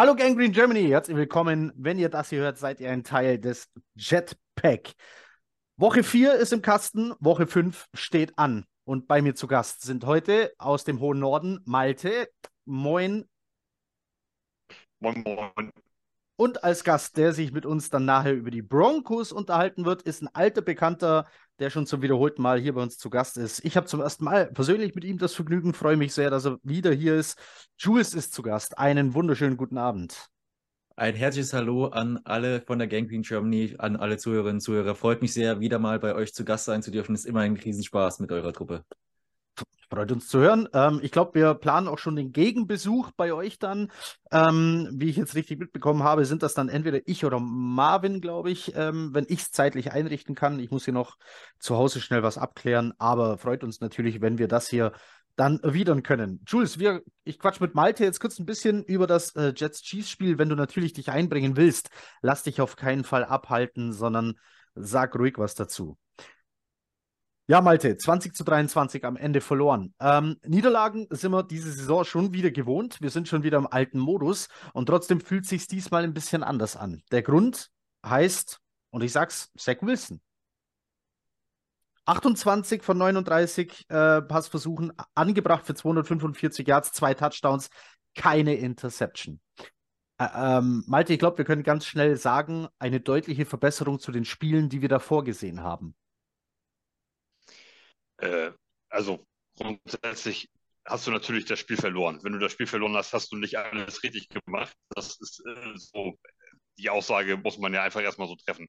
Hallo Gangrene Germany, herzlich willkommen. Wenn ihr das hier hört, seid ihr ein Teil des Jetpack. Woche 4 ist im Kasten, Woche 5 steht an. Und bei mir zu Gast sind heute aus dem hohen Norden Malte. Moin. Moin, moin. Und als Gast, der sich mit uns dann nachher über die Broncos unterhalten wird, ist ein alter Bekannter, der schon zum wiederholten Mal hier bei uns zu Gast ist. Ich habe zum ersten Mal persönlich mit ihm das Vergnügen, freue mich sehr, dass er wieder hier ist. Jules ist zu Gast. Einen wunderschönen guten Abend. Ein herzliches Hallo an alle von der Gang Queen Germany, an alle Zuhörerinnen und Zuhörer. Freut mich sehr, wieder mal bei euch zu Gast sein zu dürfen. Ist immer ein Riesenspaß mit eurer Truppe. Freut uns zu hören. Ähm, ich glaube, wir planen auch schon den Gegenbesuch bei euch dann. Ähm, wie ich jetzt richtig mitbekommen habe, sind das dann entweder ich oder Marvin, glaube ich, ähm, wenn ich es zeitlich einrichten kann. Ich muss hier noch zu Hause schnell was abklären, aber freut uns natürlich, wenn wir das hier dann erwidern können. Jules, wir, ich quatsch mit Malte jetzt kurz ein bisschen über das äh, Jets Chiefs Spiel. Wenn du natürlich dich einbringen willst, lass dich auf keinen Fall abhalten, sondern sag ruhig was dazu. Ja, Malte, 20 zu 23 am Ende verloren. Ähm, Niederlagen sind wir diese Saison schon wieder gewohnt. Wir sind schon wieder im alten Modus und trotzdem fühlt sich diesmal ein bisschen anders an. Der Grund heißt, und ich sag's, Zach Wilson. 28 von 39 äh, Passversuchen angebracht für 245 Yards, zwei Touchdowns, keine Interception. Äh, ähm, Malte, ich glaube, wir können ganz schnell sagen, eine deutliche Verbesserung zu den Spielen, die wir davor gesehen haben. Äh, also grundsätzlich hast du natürlich das Spiel verloren. Wenn du das Spiel verloren hast, hast du nicht alles richtig gemacht. Das ist äh, so, die Aussage muss man ja einfach erstmal so treffen.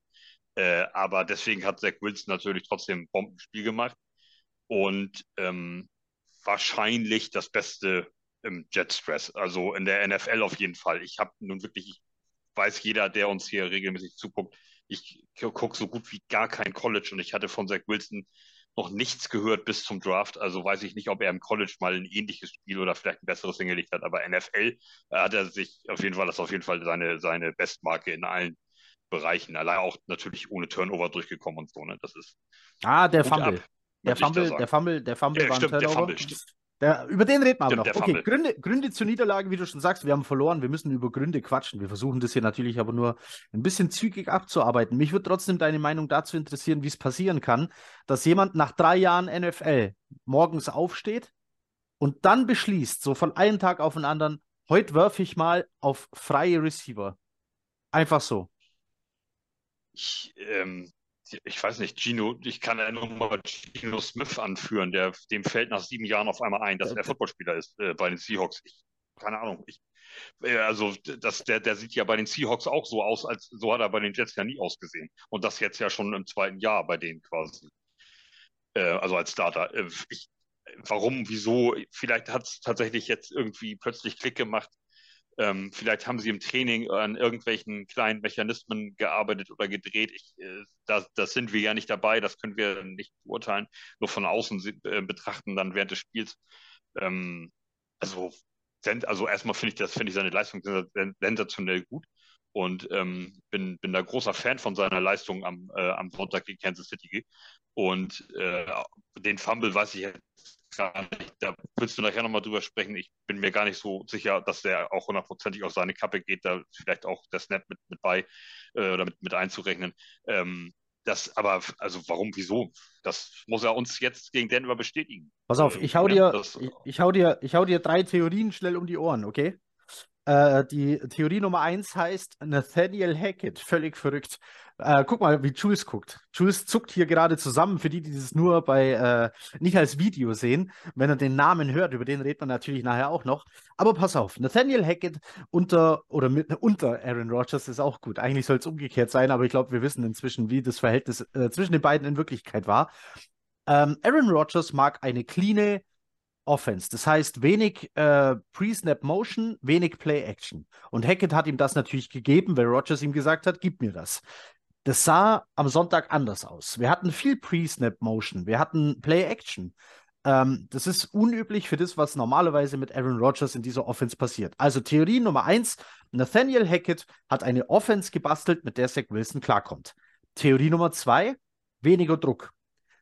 Äh, aber deswegen hat Zach Wilson natürlich trotzdem ein Bombenspiel gemacht und ähm, wahrscheinlich das Beste im Jet Stress, also in der NFL auf jeden Fall. Ich habe nun wirklich, ich weiß jeder, der uns hier regelmäßig zuguckt, ich gucke so gut wie gar kein College und ich hatte von Zach Wilson noch nichts gehört bis zum Draft. Also weiß ich nicht, ob er im College mal ein ähnliches Spiel oder vielleicht ein besseres hingelegt hat. Aber NFL äh, hat er sich auf jeden Fall, das ist auf jeden Fall seine, seine Bestmarke in allen Bereichen. Allein auch natürlich ohne Turnover durchgekommen und so. Ne? Das ist. Ah, der Fumble. Ab, der, Fumble der Fumble, der Fumble, der war stimmt, ein Der Fumble, stimmt. Der, über den reden wir aber noch. Okay, Gründe, Gründe zur Niederlage, wie du schon sagst, wir haben verloren, wir müssen über Gründe quatschen. Wir versuchen das hier natürlich aber nur ein bisschen zügig abzuarbeiten. Mich würde trotzdem deine Meinung dazu interessieren, wie es passieren kann, dass jemand nach drei Jahren NFL morgens aufsteht und dann beschließt, so von einem Tag auf den anderen, heute werfe ich mal auf freie Receiver. Einfach so. Ich, ähm, ich weiß nicht, Gino, ich kann ja nur mal Gino Smith anführen, der dem fällt nach sieben Jahren auf einmal ein, dass er Footballspieler ist äh, bei den Seahawks. Ich, keine Ahnung. Ich, äh, also das, der, der sieht ja bei den Seahawks auch so aus, als so hat er bei den Jets ja nie ausgesehen. Und das jetzt ja schon im zweiten Jahr bei denen quasi. Äh, also als Starter. Äh, ich, warum, wieso? Vielleicht hat es tatsächlich jetzt irgendwie plötzlich Klick gemacht. Ähm, vielleicht haben sie im Training an irgendwelchen kleinen Mechanismen gearbeitet oder gedreht. Ich, äh, da, das sind wir ja nicht dabei, das können wir nicht beurteilen, nur von außen äh, betrachten dann während des Spiels. Ähm, also, also erstmal finde ich das, finde ich seine Leistung sensationell gut und ähm, bin, bin da großer Fan von seiner Leistung am, äh, am Sonntag gegen Kansas City. Und äh, den Fumble weiß ich jetzt gar nicht. Da willst du nachher nochmal drüber sprechen. Ich bin mir gar nicht so sicher, dass der auch hundertprozentig auf seine Kappe geht. Da vielleicht auch der Snap mit, mit bei äh, oder mit, mit einzurechnen. Ähm, das, aber, also warum, wieso? Das muss er uns jetzt gegen Denver bestätigen. Pass auf, ich hau dir, ja, das, ich, ich, hau dir, ich hau dir drei Theorien schnell um die Ohren, okay? Äh, die Theorie Nummer eins heißt Nathaniel Hackett, völlig verrückt. Äh, guck mal, wie Jules guckt. Jules zuckt hier gerade zusammen, für die, die das nur bei, äh, nicht als Video sehen. Wenn er den Namen hört, über den redet man natürlich nachher auch noch. Aber pass auf, Nathaniel Hackett unter, oder mit, unter Aaron Rodgers ist auch gut. Eigentlich soll es umgekehrt sein, aber ich glaube, wir wissen inzwischen, wie das Verhältnis äh, zwischen den beiden in Wirklichkeit war. Ähm, Aaron Rodgers mag eine cleane, Offense. Das heißt, wenig äh, Pre-Snap Motion, wenig Play-Action. Und Hackett hat ihm das natürlich gegeben, weil Rogers ihm gesagt hat, gib mir das. Das sah am Sonntag anders aus. Wir hatten viel Pre-Snap Motion, wir hatten Play-Action. Ähm, das ist unüblich für das, was normalerweise mit Aaron Rodgers in dieser Offense passiert. Also Theorie Nummer eins, Nathaniel Hackett hat eine Offense gebastelt, mit der Zach Wilson klarkommt. Theorie Nummer zwei, weniger Druck.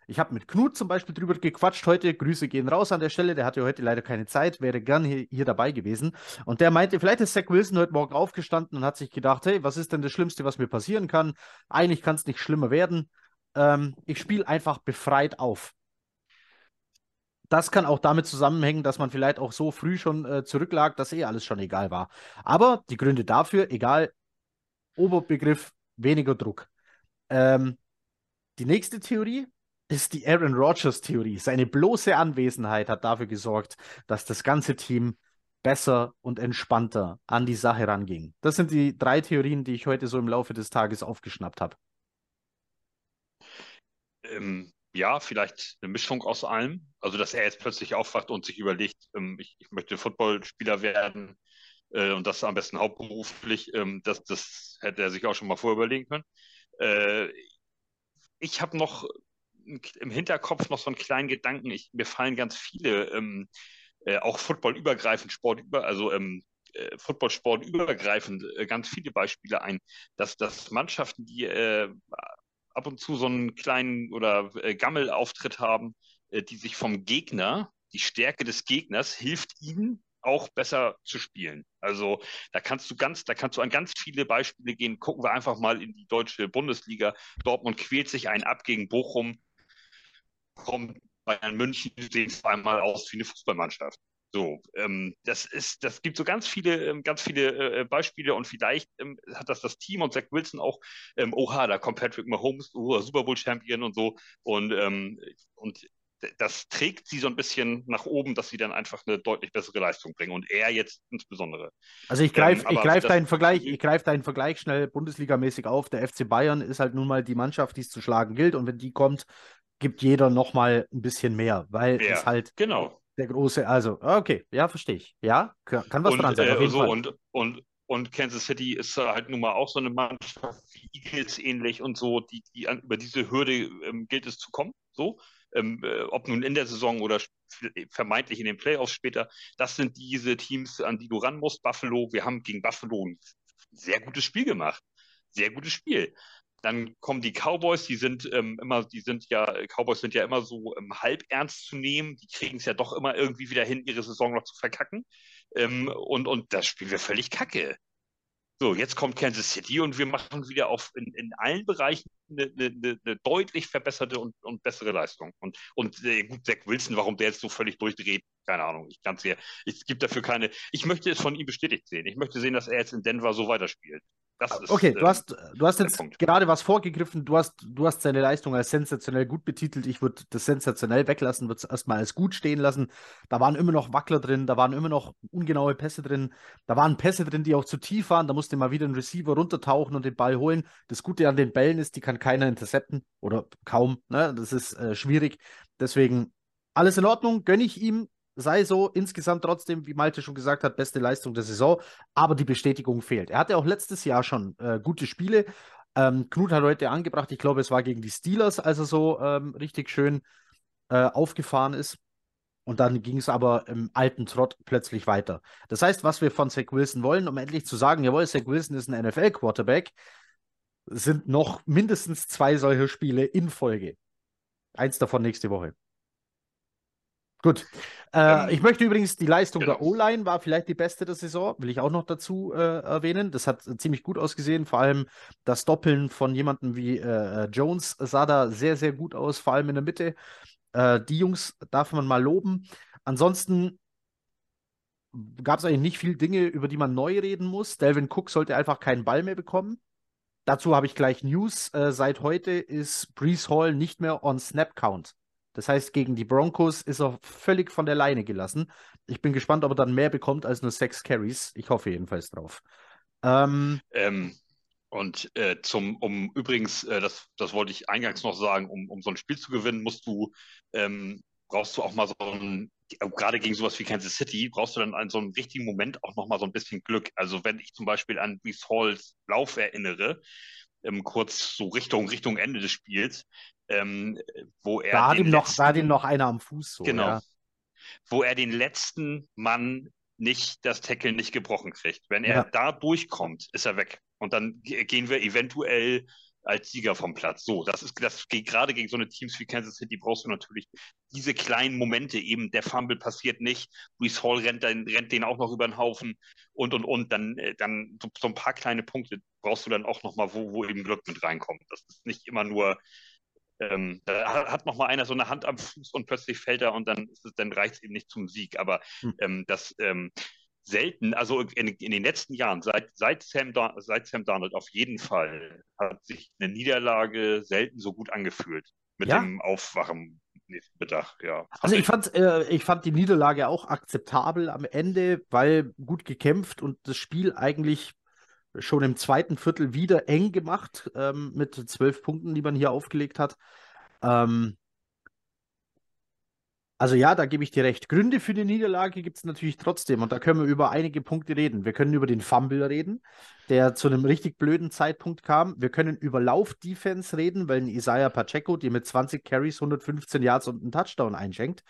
Ich habe mit Knut zum Beispiel drüber gequatscht heute. Grüße gehen raus an der Stelle. Der hatte heute leider keine Zeit, wäre gern hier, hier dabei gewesen. Und der meinte, vielleicht ist Zach Wilson heute Morgen aufgestanden und hat sich gedacht, hey, was ist denn das Schlimmste, was mir passieren kann? Eigentlich kann es nicht schlimmer werden. Ähm, ich spiele einfach befreit auf. Das kann auch damit zusammenhängen, dass man vielleicht auch so früh schon äh, zurücklag, dass eh alles schon egal war. Aber die Gründe dafür, egal, Oberbegriff, weniger Druck. Ähm, die nächste Theorie ist die Aaron Rodgers-Theorie. Seine bloße Anwesenheit hat dafür gesorgt, dass das ganze Team besser und entspannter an die Sache ranging. Das sind die drei Theorien, die ich heute so im Laufe des Tages aufgeschnappt habe. Ähm, ja, vielleicht eine Mischung aus allem. Also, dass er jetzt plötzlich aufwacht und sich überlegt, ähm, ich, ich, möchte Footballspieler werden äh, und das am besten hauptberuflich, ähm, das, das hätte er sich auch schon mal vorüberlegen können. Äh, ich habe noch im Hinterkopf noch so einen kleinen Gedanken. Ich, mir fallen ganz viele, ähm, äh, auch Football übergreifend, Sport also ähm, äh, Football-Sport übergreifend, äh, ganz viele Beispiele ein, dass, dass Mannschaften, die äh, ab und zu so einen kleinen oder äh, Gammelauftritt haben, äh, die sich vom Gegner, die Stärke des Gegners hilft ihnen auch besser zu spielen. Also da kannst du ganz, da kannst du an ganz viele Beispiele gehen. Gucken wir einfach mal in die deutsche Bundesliga. Dortmund quält sich einen ab gegen Bochum, kommt Bayern München, sehen zweimal aus wie eine Fußballmannschaft. So, ähm, das ist, das gibt so ganz viele, ähm, ganz viele äh, Beispiele und vielleicht ähm, hat das das Team und Zach Wilson auch, ähm, oha, da kommt Patrick Mahomes, oh, Super Bowl Champion und so und ähm, und das trägt sie so ein bisschen nach oben, dass sie dann einfach eine deutlich bessere Leistung bringen und er jetzt insbesondere. Also ich greife ähm, ich greif deinen Vergleich, ich greife deinen Vergleich schnell Bundesligamäßig auf. Der FC Bayern ist halt nun mal die Mannschaft, die es zu schlagen gilt und wenn die kommt, gibt jeder nochmal ein bisschen mehr, weil ja, es halt genau. der große, also okay, ja, verstehe ich. Ja, kann was und, dran sein. Äh, so, und, und, und Kansas City ist halt nun mal auch so eine Mannschaft wie Eagles ähnlich und so, die, die an, über diese Hürde ähm, gilt es zu kommen. So ähm, äh, ob nun in der Saison oder vermeintlich in den Playoffs später, das sind diese Teams, an die du ran musst. Buffalo, wir haben gegen Buffalo ein sehr gutes Spiel gemacht. Sehr gutes Spiel. Dann kommen die Cowboys, die sind ähm, immer, die sind ja, Cowboys sind ja immer so ähm, halb ernst zu nehmen, die kriegen es ja doch immer irgendwie wieder hin, ihre Saison noch zu verkacken. Ähm, und, und das spielen wir völlig kacke. So, jetzt kommt Kansas City und wir machen wieder auf in, in allen Bereichen eine, eine, eine deutlich verbesserte und, und, bessere Leistung. Und, und äh, gut, Zach Wilson, warum der jetzt so völlig durchdreht, keine Ahnung. Ich kann es hier, es gibt dafür keine, ich möchte es von ihm bestätigt sehen. Ich möchte sehen, dass er jetzt in Denver so weiterspielt. Ist, okay, du, hast, du hast jetzt gerade was vorgegriffen. Du hast, du hast seine Leistung als sensationell gut betitelt. Ich würde das sensationell weglassen, würde es erstmal als gut stehen lassen. Da waren immer noch Wackler drin, da waren immer noch ungenaue Pässe drin. Da waren Pässe drin, die auch zu tief waren. Da musste mal wieder ein Receiver runtertauchen und den Ball holen. Das Gute an den Bällen ist, die kann keiner intercepten oder kaum. Ne? Das ist äh, schwierig. Deswegen alles in Ordnung, gönne ich ihm sei so insgesamt trotzdem, wie Malte schon gesagt hat, beste Leistung der Saison, aber die Bestätigung fehlt. Er hatte auch letztes Jahr schon äh, gute Spiele. Ähm, Knut hat heute angebracht, ich glaube, es war gegen die Steelers, als er so ähm, richtig schön äh, aufgefahren ist. Und dann ging es aber im alten Trott plötzlich weiter. Das heißt, was wir von Zach Wilson wollen, um endlich zu sagen, jawohl, Zach Wilson ist ein NFL-Quarterback, sind noch mindestens zwei solche Spiele in Folge. Eins davon nächste Woche. Gut. Äh, ähm, ich möchte übrigens, die Leistung genau. der O-Line war vielleicht die beste der Saison, will ich auch noch dazu äh, erwähnen. Das hat ziemlich gut ausgesehen. Vor allem das Doppeln von jemandem wie äh, Jones sah da sehr, sehr gut aus, vor allem in der Mitte. Äh, die Jungs darf man mal loben. Ansonsten gab es eigentlich nicht viele Dinge, über die man neu reden muss. Delvin Cook sollte einfach keinen Ball mehr bekommen. Dazu habe ich gleich News. Äh, seit heute ist Brees Hall nicht mehr on Snap Count. Das heißt, gegen die Broncos ist er völlig von der Leine gelassen. Ich bin gespannt, ob er dann mehr bekommt als nur sechs Carries. Ich hoffe jedenfalls drauf. Ähm, ähm, und äh, zum, um übrigens, äh, das, das wollte ich eingangs noch sagen, um, um so ein Spiel zu gewinnen, musst du, ähm, brauchst du auch mal so ein, gerade gegen sowas wie Kansas City, brauchst du dann an so einem richtigen Moment auch noch mal so ein bisschen Glück. Also wenn ich zum Beispiel an Brees Halls Lauf erinnere, ähm, kurz so Richtung, Richtung Ende des Spiels, ähm, wo er. Hat, ihm noch, ihm noch einer am Fuß so. Genau. Ja. Wo er den letzten Mann nicht, das Tackle nicht gebrochen kriegt. Wenn er ja. da durchkommt, ist er weg. Und dann gehen wir eventuell als Sieger vom Platz. So, das ist das geht gerade gegen so eine Teams wie Kansas City brauchst du natürlich diese kleinen Momente eben. Der Fumble passiert nicht, Brees Hall rennt, dann, rennt den auch noch über den Haufen und und und. Dann, äh, dann so, so ein paar kleine Punkte brauchst du dann auch noch mal, wo, wo eben Glück mit reinkommt. Das ist nicht immer nur ähm, da hat noch mal einer so eine Hand am Fuß und plötzlich fällt er und dann, dann reicht es eben nicht zum Sieg. Aber hm. ähm, das ähm, selten, also in, in, den letzten Jahren, seit, seit, Sam seit Sam Darnold auf jeden Fall, hat sich eine Niederlage selten so gut angefühlt mit ja? dem Aufwachen Mittag, ja. Also ich fand, äh, ich fand die Niederlage auch akzeptabel am Ende, weil gut gekämpft und das Spiel eigentlich schon im zweiten Viertel wieder eng gemacht ähm, mit zwölf Punkten, die man hier aufgelegt hat. Ähm, also ja, da gebe ich dir recht. Gründe für die Niederlage gibt es natürlich trotzdem und da können wir über einige Punkte reden. Wir können über den Fumble reden, der zu einem richtig blöden Zeitpunkt kam. Wir können über Lauf-Defense reden, weil ein Isaiah Pacheco dir mit 20 Carries 115 Yards und einen Touchdown einschenkt.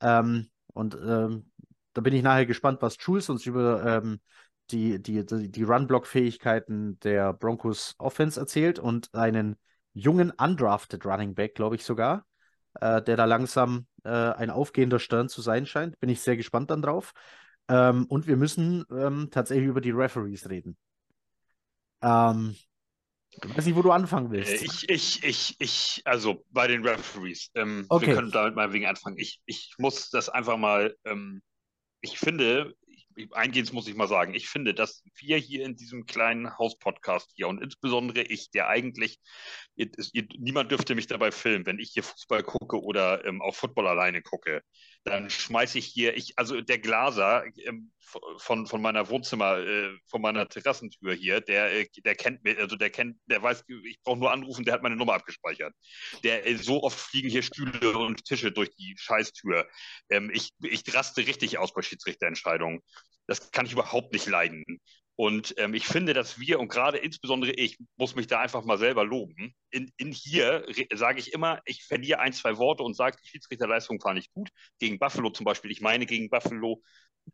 Ähm, und ähm, da bin ich nachher gespannt, was Jules uns über ähm, die, die, die, die Run-Block-Fähigkeiten der Broncos Offense erzählt und einen jungen undrafted Running Back, glaube ich sogar, äh, der da langsam äh, ein aufgehender Stern zu sein scheint. Bin ich sehr gespannt dann drauf. Ähm, und wir müssen ähm, tatsächlich über die Referees reden. Ähm, ich weiß nicht, wo du anfangen willst. Äh, ich, ich, ich, ich, also bei den Referees. Ähm, okay. Wir können damit mal wegen anfangen. Ich, ich muss das einfach mal, ähm, ich finde, eingehend muss ich mal sagen, ich finde, dass wir hier in diesem kleinen Hauspodcast hier und insbesondere ich, der eigentlich, ihr, ihr, niemand dürfte mich dabei filmen, wenn ich hier Fußball gucke oder ähm, auch Football alleine gucke, dann schmeiße ich hier, ich, also der Glaser ähm, von, von meiner Wohnzimmer, äh, von meiner Terrassentür hier, der, äh, der kennt mich, also der kennt, der weiß, ich brauche nur anrufen, der hat meine Nummer abgespeichert. Der, äh, so oft fliegen hier Stühle und Tische durch die Scheißtür. Ähm, ich, ich raste richtig aus bei Schiedsrichterentscheidungen. Das kann ich überhaupt nicht leiden. Und ähm, ich finde, dass wir und gerade insbesondere ich muss mich da einfach mal selber loben. In, in hier sage ich immer, ich verliere ein, zwei Worte und sage, die Schiedsrichterleistung war nicht gut. Gegen Buffalo zum Beispiel. Ich meine, gegen Buffalo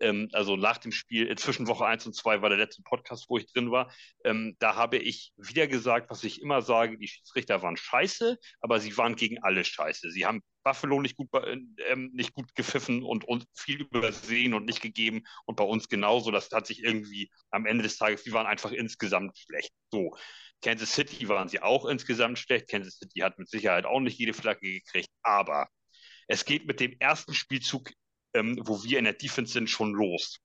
ähm, also nach dem Spiel, äh, zwischen Woche 1 und 2 war der letzte Podcast, wo ich drin war. Ähm, da habe ich wieder gesagt, was ich immer sage, die Schiedsrichter waren scheiße, aber sie waren gegen alle scheiße. Sie haben Buffalo nicht gut, äh, ähm, nicht gut gepfiffen und, und viel übersehen und nicht gegeben und bei uns genauso. Das hat sich irgendwie am Ende des Tages, die waren einfach insgesamt schlecht. So. Kansas City waren sie auch insgesamt schlecht. Kansas City hat mit Sicherheit auch nicht jede Flagge gekriegt, aber es geht mit dem ersten Spielzug ähm, wo wir in der Defense sind, schon los.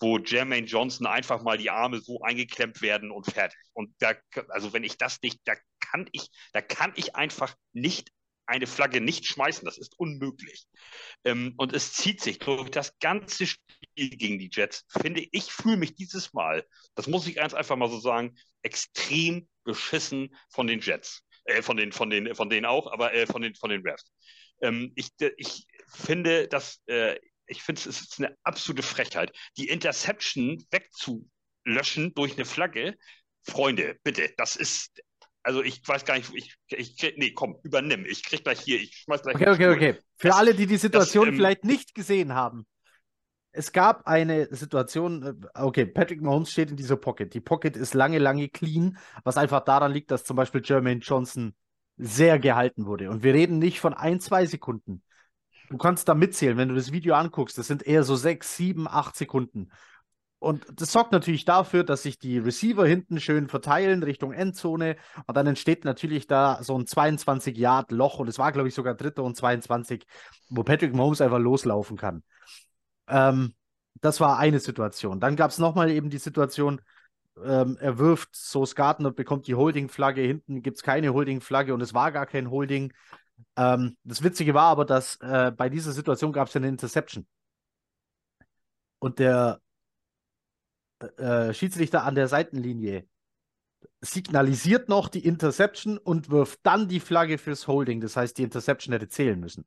Wo Jermaine Johnson einfach mal die Arme so eingeklemmt werden und fertig. Und da, also wenn ich das nicht, da kann ich, da kann ich einfach nicht eine Flagge nicht schmeißen. Das ist unmöglich. Ähm, und es zieht sich durch das ganze Spiel gegen die Jets. Finde ich, fühle mich dieses Mal, das muss ich ganz einfach mal so sagen, extrem beschissen von den Jets. Äh, von den, von den, von denen auch, aber äh, von den, von den Refs. Ähm, ich, ich finde, dass äh, ich finde, es ist eine absolute Frechheit, die Interception wegzulöschen durch eine Flagge. Freunde, bitte, das ist, also ich weiß gar nicht, ich, ich krieg, nee, komm, übernimm, ich krieg gleich hier, ich schmeiß gleich. Okay, okay, okay. Für das, alle, die die Situation das, ähm, vielleicht nicht gesehen haben. Es gab eine Situation, äh, okay, Patrick Mahomes steht in dieser Pocket. Die Pocket ist lange, lange clean, was einfach daran liegt, dass zum Beispiel Jermaine Johnson sehr gehalten wurde. Und wir reden nicht von ein, zwei Sekunden. Du kannst da mitzählen, wenn du das Video anguckst. Das sind eher so sechs, sieben, acht Sekunden. Und das sorgt natürlich dafür, dass sich die Receiver hinten schön verteilen Richtung Endzone. Und dann entsteht natürlich da so ein 22-Yard-Loch. Und es war, glaube ich, sogar dritter und 22, wo Patrick Mahomes einfach loslaufen kann. Ähm, das war eine Situation. Dann gab es nochmal eben die Situation, ähm, er wirft Sauce Gardner, bekommt die Holding-Flagge, hinten gibt es keine Holding-Flagge und es war gar kein Holding. Ähm, das Witzige war aber, dass äh, bei dieser Situation gab es eine Interception. Und der äh, Schiedsrichter an der Seitenlinie signalisiert noch die Interception und wirft dann die Flagge fürs Holding. Das heißt, die Interception hätte zählen müssen.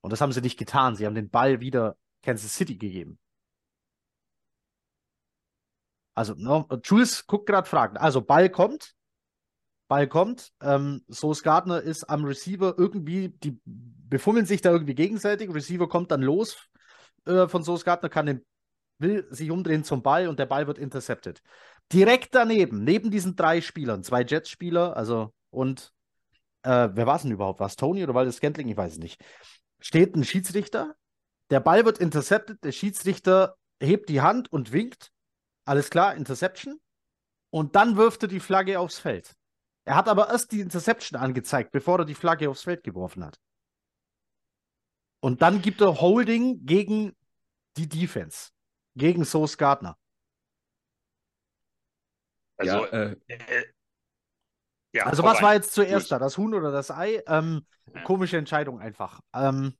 Und das haben sie nicht getan. Sie haben den Ball wieder Kansas City gegeben. Also, no, Jules guckt gerade Fragen. Also, Ball kommt. Ball kommt. Ähm, Soos Gardner ist am Receiver irgendwie, die befummeln sich da irgendwie gegenseitig. Receiver kommt dann los äh, von Soos Gardner, kann den, will sich umdrehen zum Ball und der Ball wird intercepted. direkt daneben, neben diesen drei Spielern, zwei Jets-Spieler, also und äh, wer war es denn überhaupt? War es Tony oder war das Scantling? Ich weiß es nicht. Steht ein Schiedsrichter, der Ball wird intercepted, der Schiedsrichter hebt die Hand und winkt. Alles klar, Interception. Und dann wirft er die Flagge aufs Feld. Er hat aber erst die Interception angezeigt, bevor er die Flagge aufs Feld geworfen hat. Und dann gibt er Holding gegen die Defense, gegen Sauce Gardner. Also, ja, äh, äh, ja, also was war jetzt zuerst da, das Huhn oder das Ei? Ähm. Komische Entscheidung einfach. Ähm,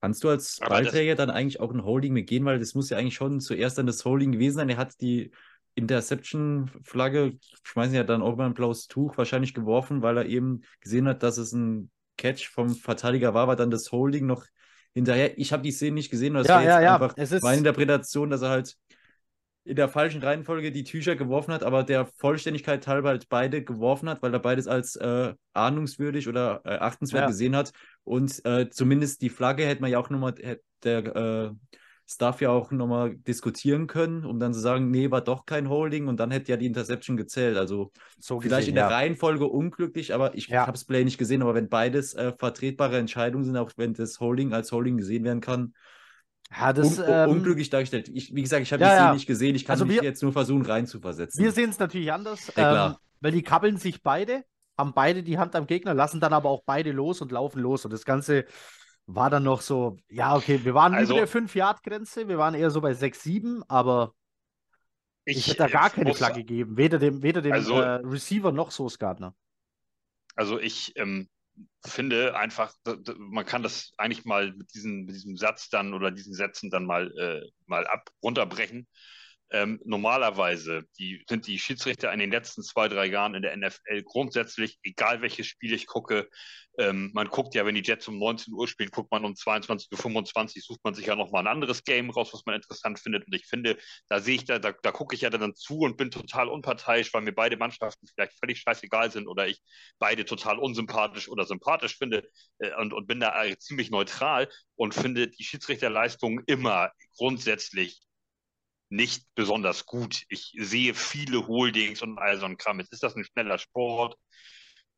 Kannst du als Ballträger dann eigentlich auch ein Holding mitgehen, weil das muss ja eigentlich schon zuerst dann das Holding gewesen sein. Er hat die Interception-Flagge, schmeißen ja dann auch mal ein blaues Tuch wahrscheinlich geworfen, weil er eben gesehen hat, dass es ein Catch vom Verteidiger war, war dann das Holding noch hinterher. Ich habe die Szene nicht gesehen, das ja, war jetzt ja, ja. einfach es ist... meine Interpretation, dass er halt in der falschen Reihenfolge die Tücher geworfen hat, aber der Vollständigkeit halber halt beide geworfen hat, weil er beides als äh, ahnungswürdig oder äh, achtenswert ja. gesehen hat. Und äh, zumindest die Flagge hätte man ja auch nochmal, der Staff ja auch nochmal diskutieren können, um dann zu sagen, nee, war doch kein Holding und dann hätte ja die Interception gezählt. Also so vielleicht gesehen, in der ja. Reihenfolge unglücklich, aber ich ja. habe das Play nicht gesehen, aber wenn beides äh, vertretbare Entscheidungen sind, auch wenn das Holding als Holding gesehen werden kann, ja, das, Un ähm, unglücklich dargestellt. Ich, wie gesagt, ich habe ja, die Szene nicht gesehen. Ich kann also mich wir, jetzt nur versuchen reinzuversetzen. Wir sehen es natürlich anders, ja, ähm, weil die kabbeln sich beide, haben beide die Hand am Gegner, lassen dann aber auch beide los und laufen los. Und das Ganze war dann noch so, ja, okay, wir waren also, über der 5-Yard-Grenze, wir waren eher so bei 6, 7, aber ich, ich hätte da gar keine Flagge gegeben, weder dem, weder dem also, äh, Receiver noch Source Gardner. Also ich ähm, finde einfach, man kann das eigentlich mal mit, diesen, mit diesem Satz dann oder diesen Sätzen dann mal, äh, mal ab runterbrechen. Ähm, normalerweise die, sind die Schiedsrichter in den letzten zwei, drei Jahren in der NFL grundsätzlich, egal welches Spiel ich gucke, ähm, man guckt ja, wenn die Jets um 19 Uhr spielen, guckt man um 22.25 Uhr, sucht man sich ja nochmal ein anderes Game raus, was man interessant findet. Und ich finde, da sehe ich, da, da, da gucke ich ja dann zu und bin total unparteiisch, weil mir beide Mannschaften vielleicht völlig scheißegal sind oder ich beide total unsympathisch oder sympathisch finde äh, und, und bin da ziemlich neutral und finde die Schiedsrichterleistung immer grundsätzlich nicht besonders gut. Ich sehe viele Holdings und all so ein Kram. Jetzt ist das ein schneller Sport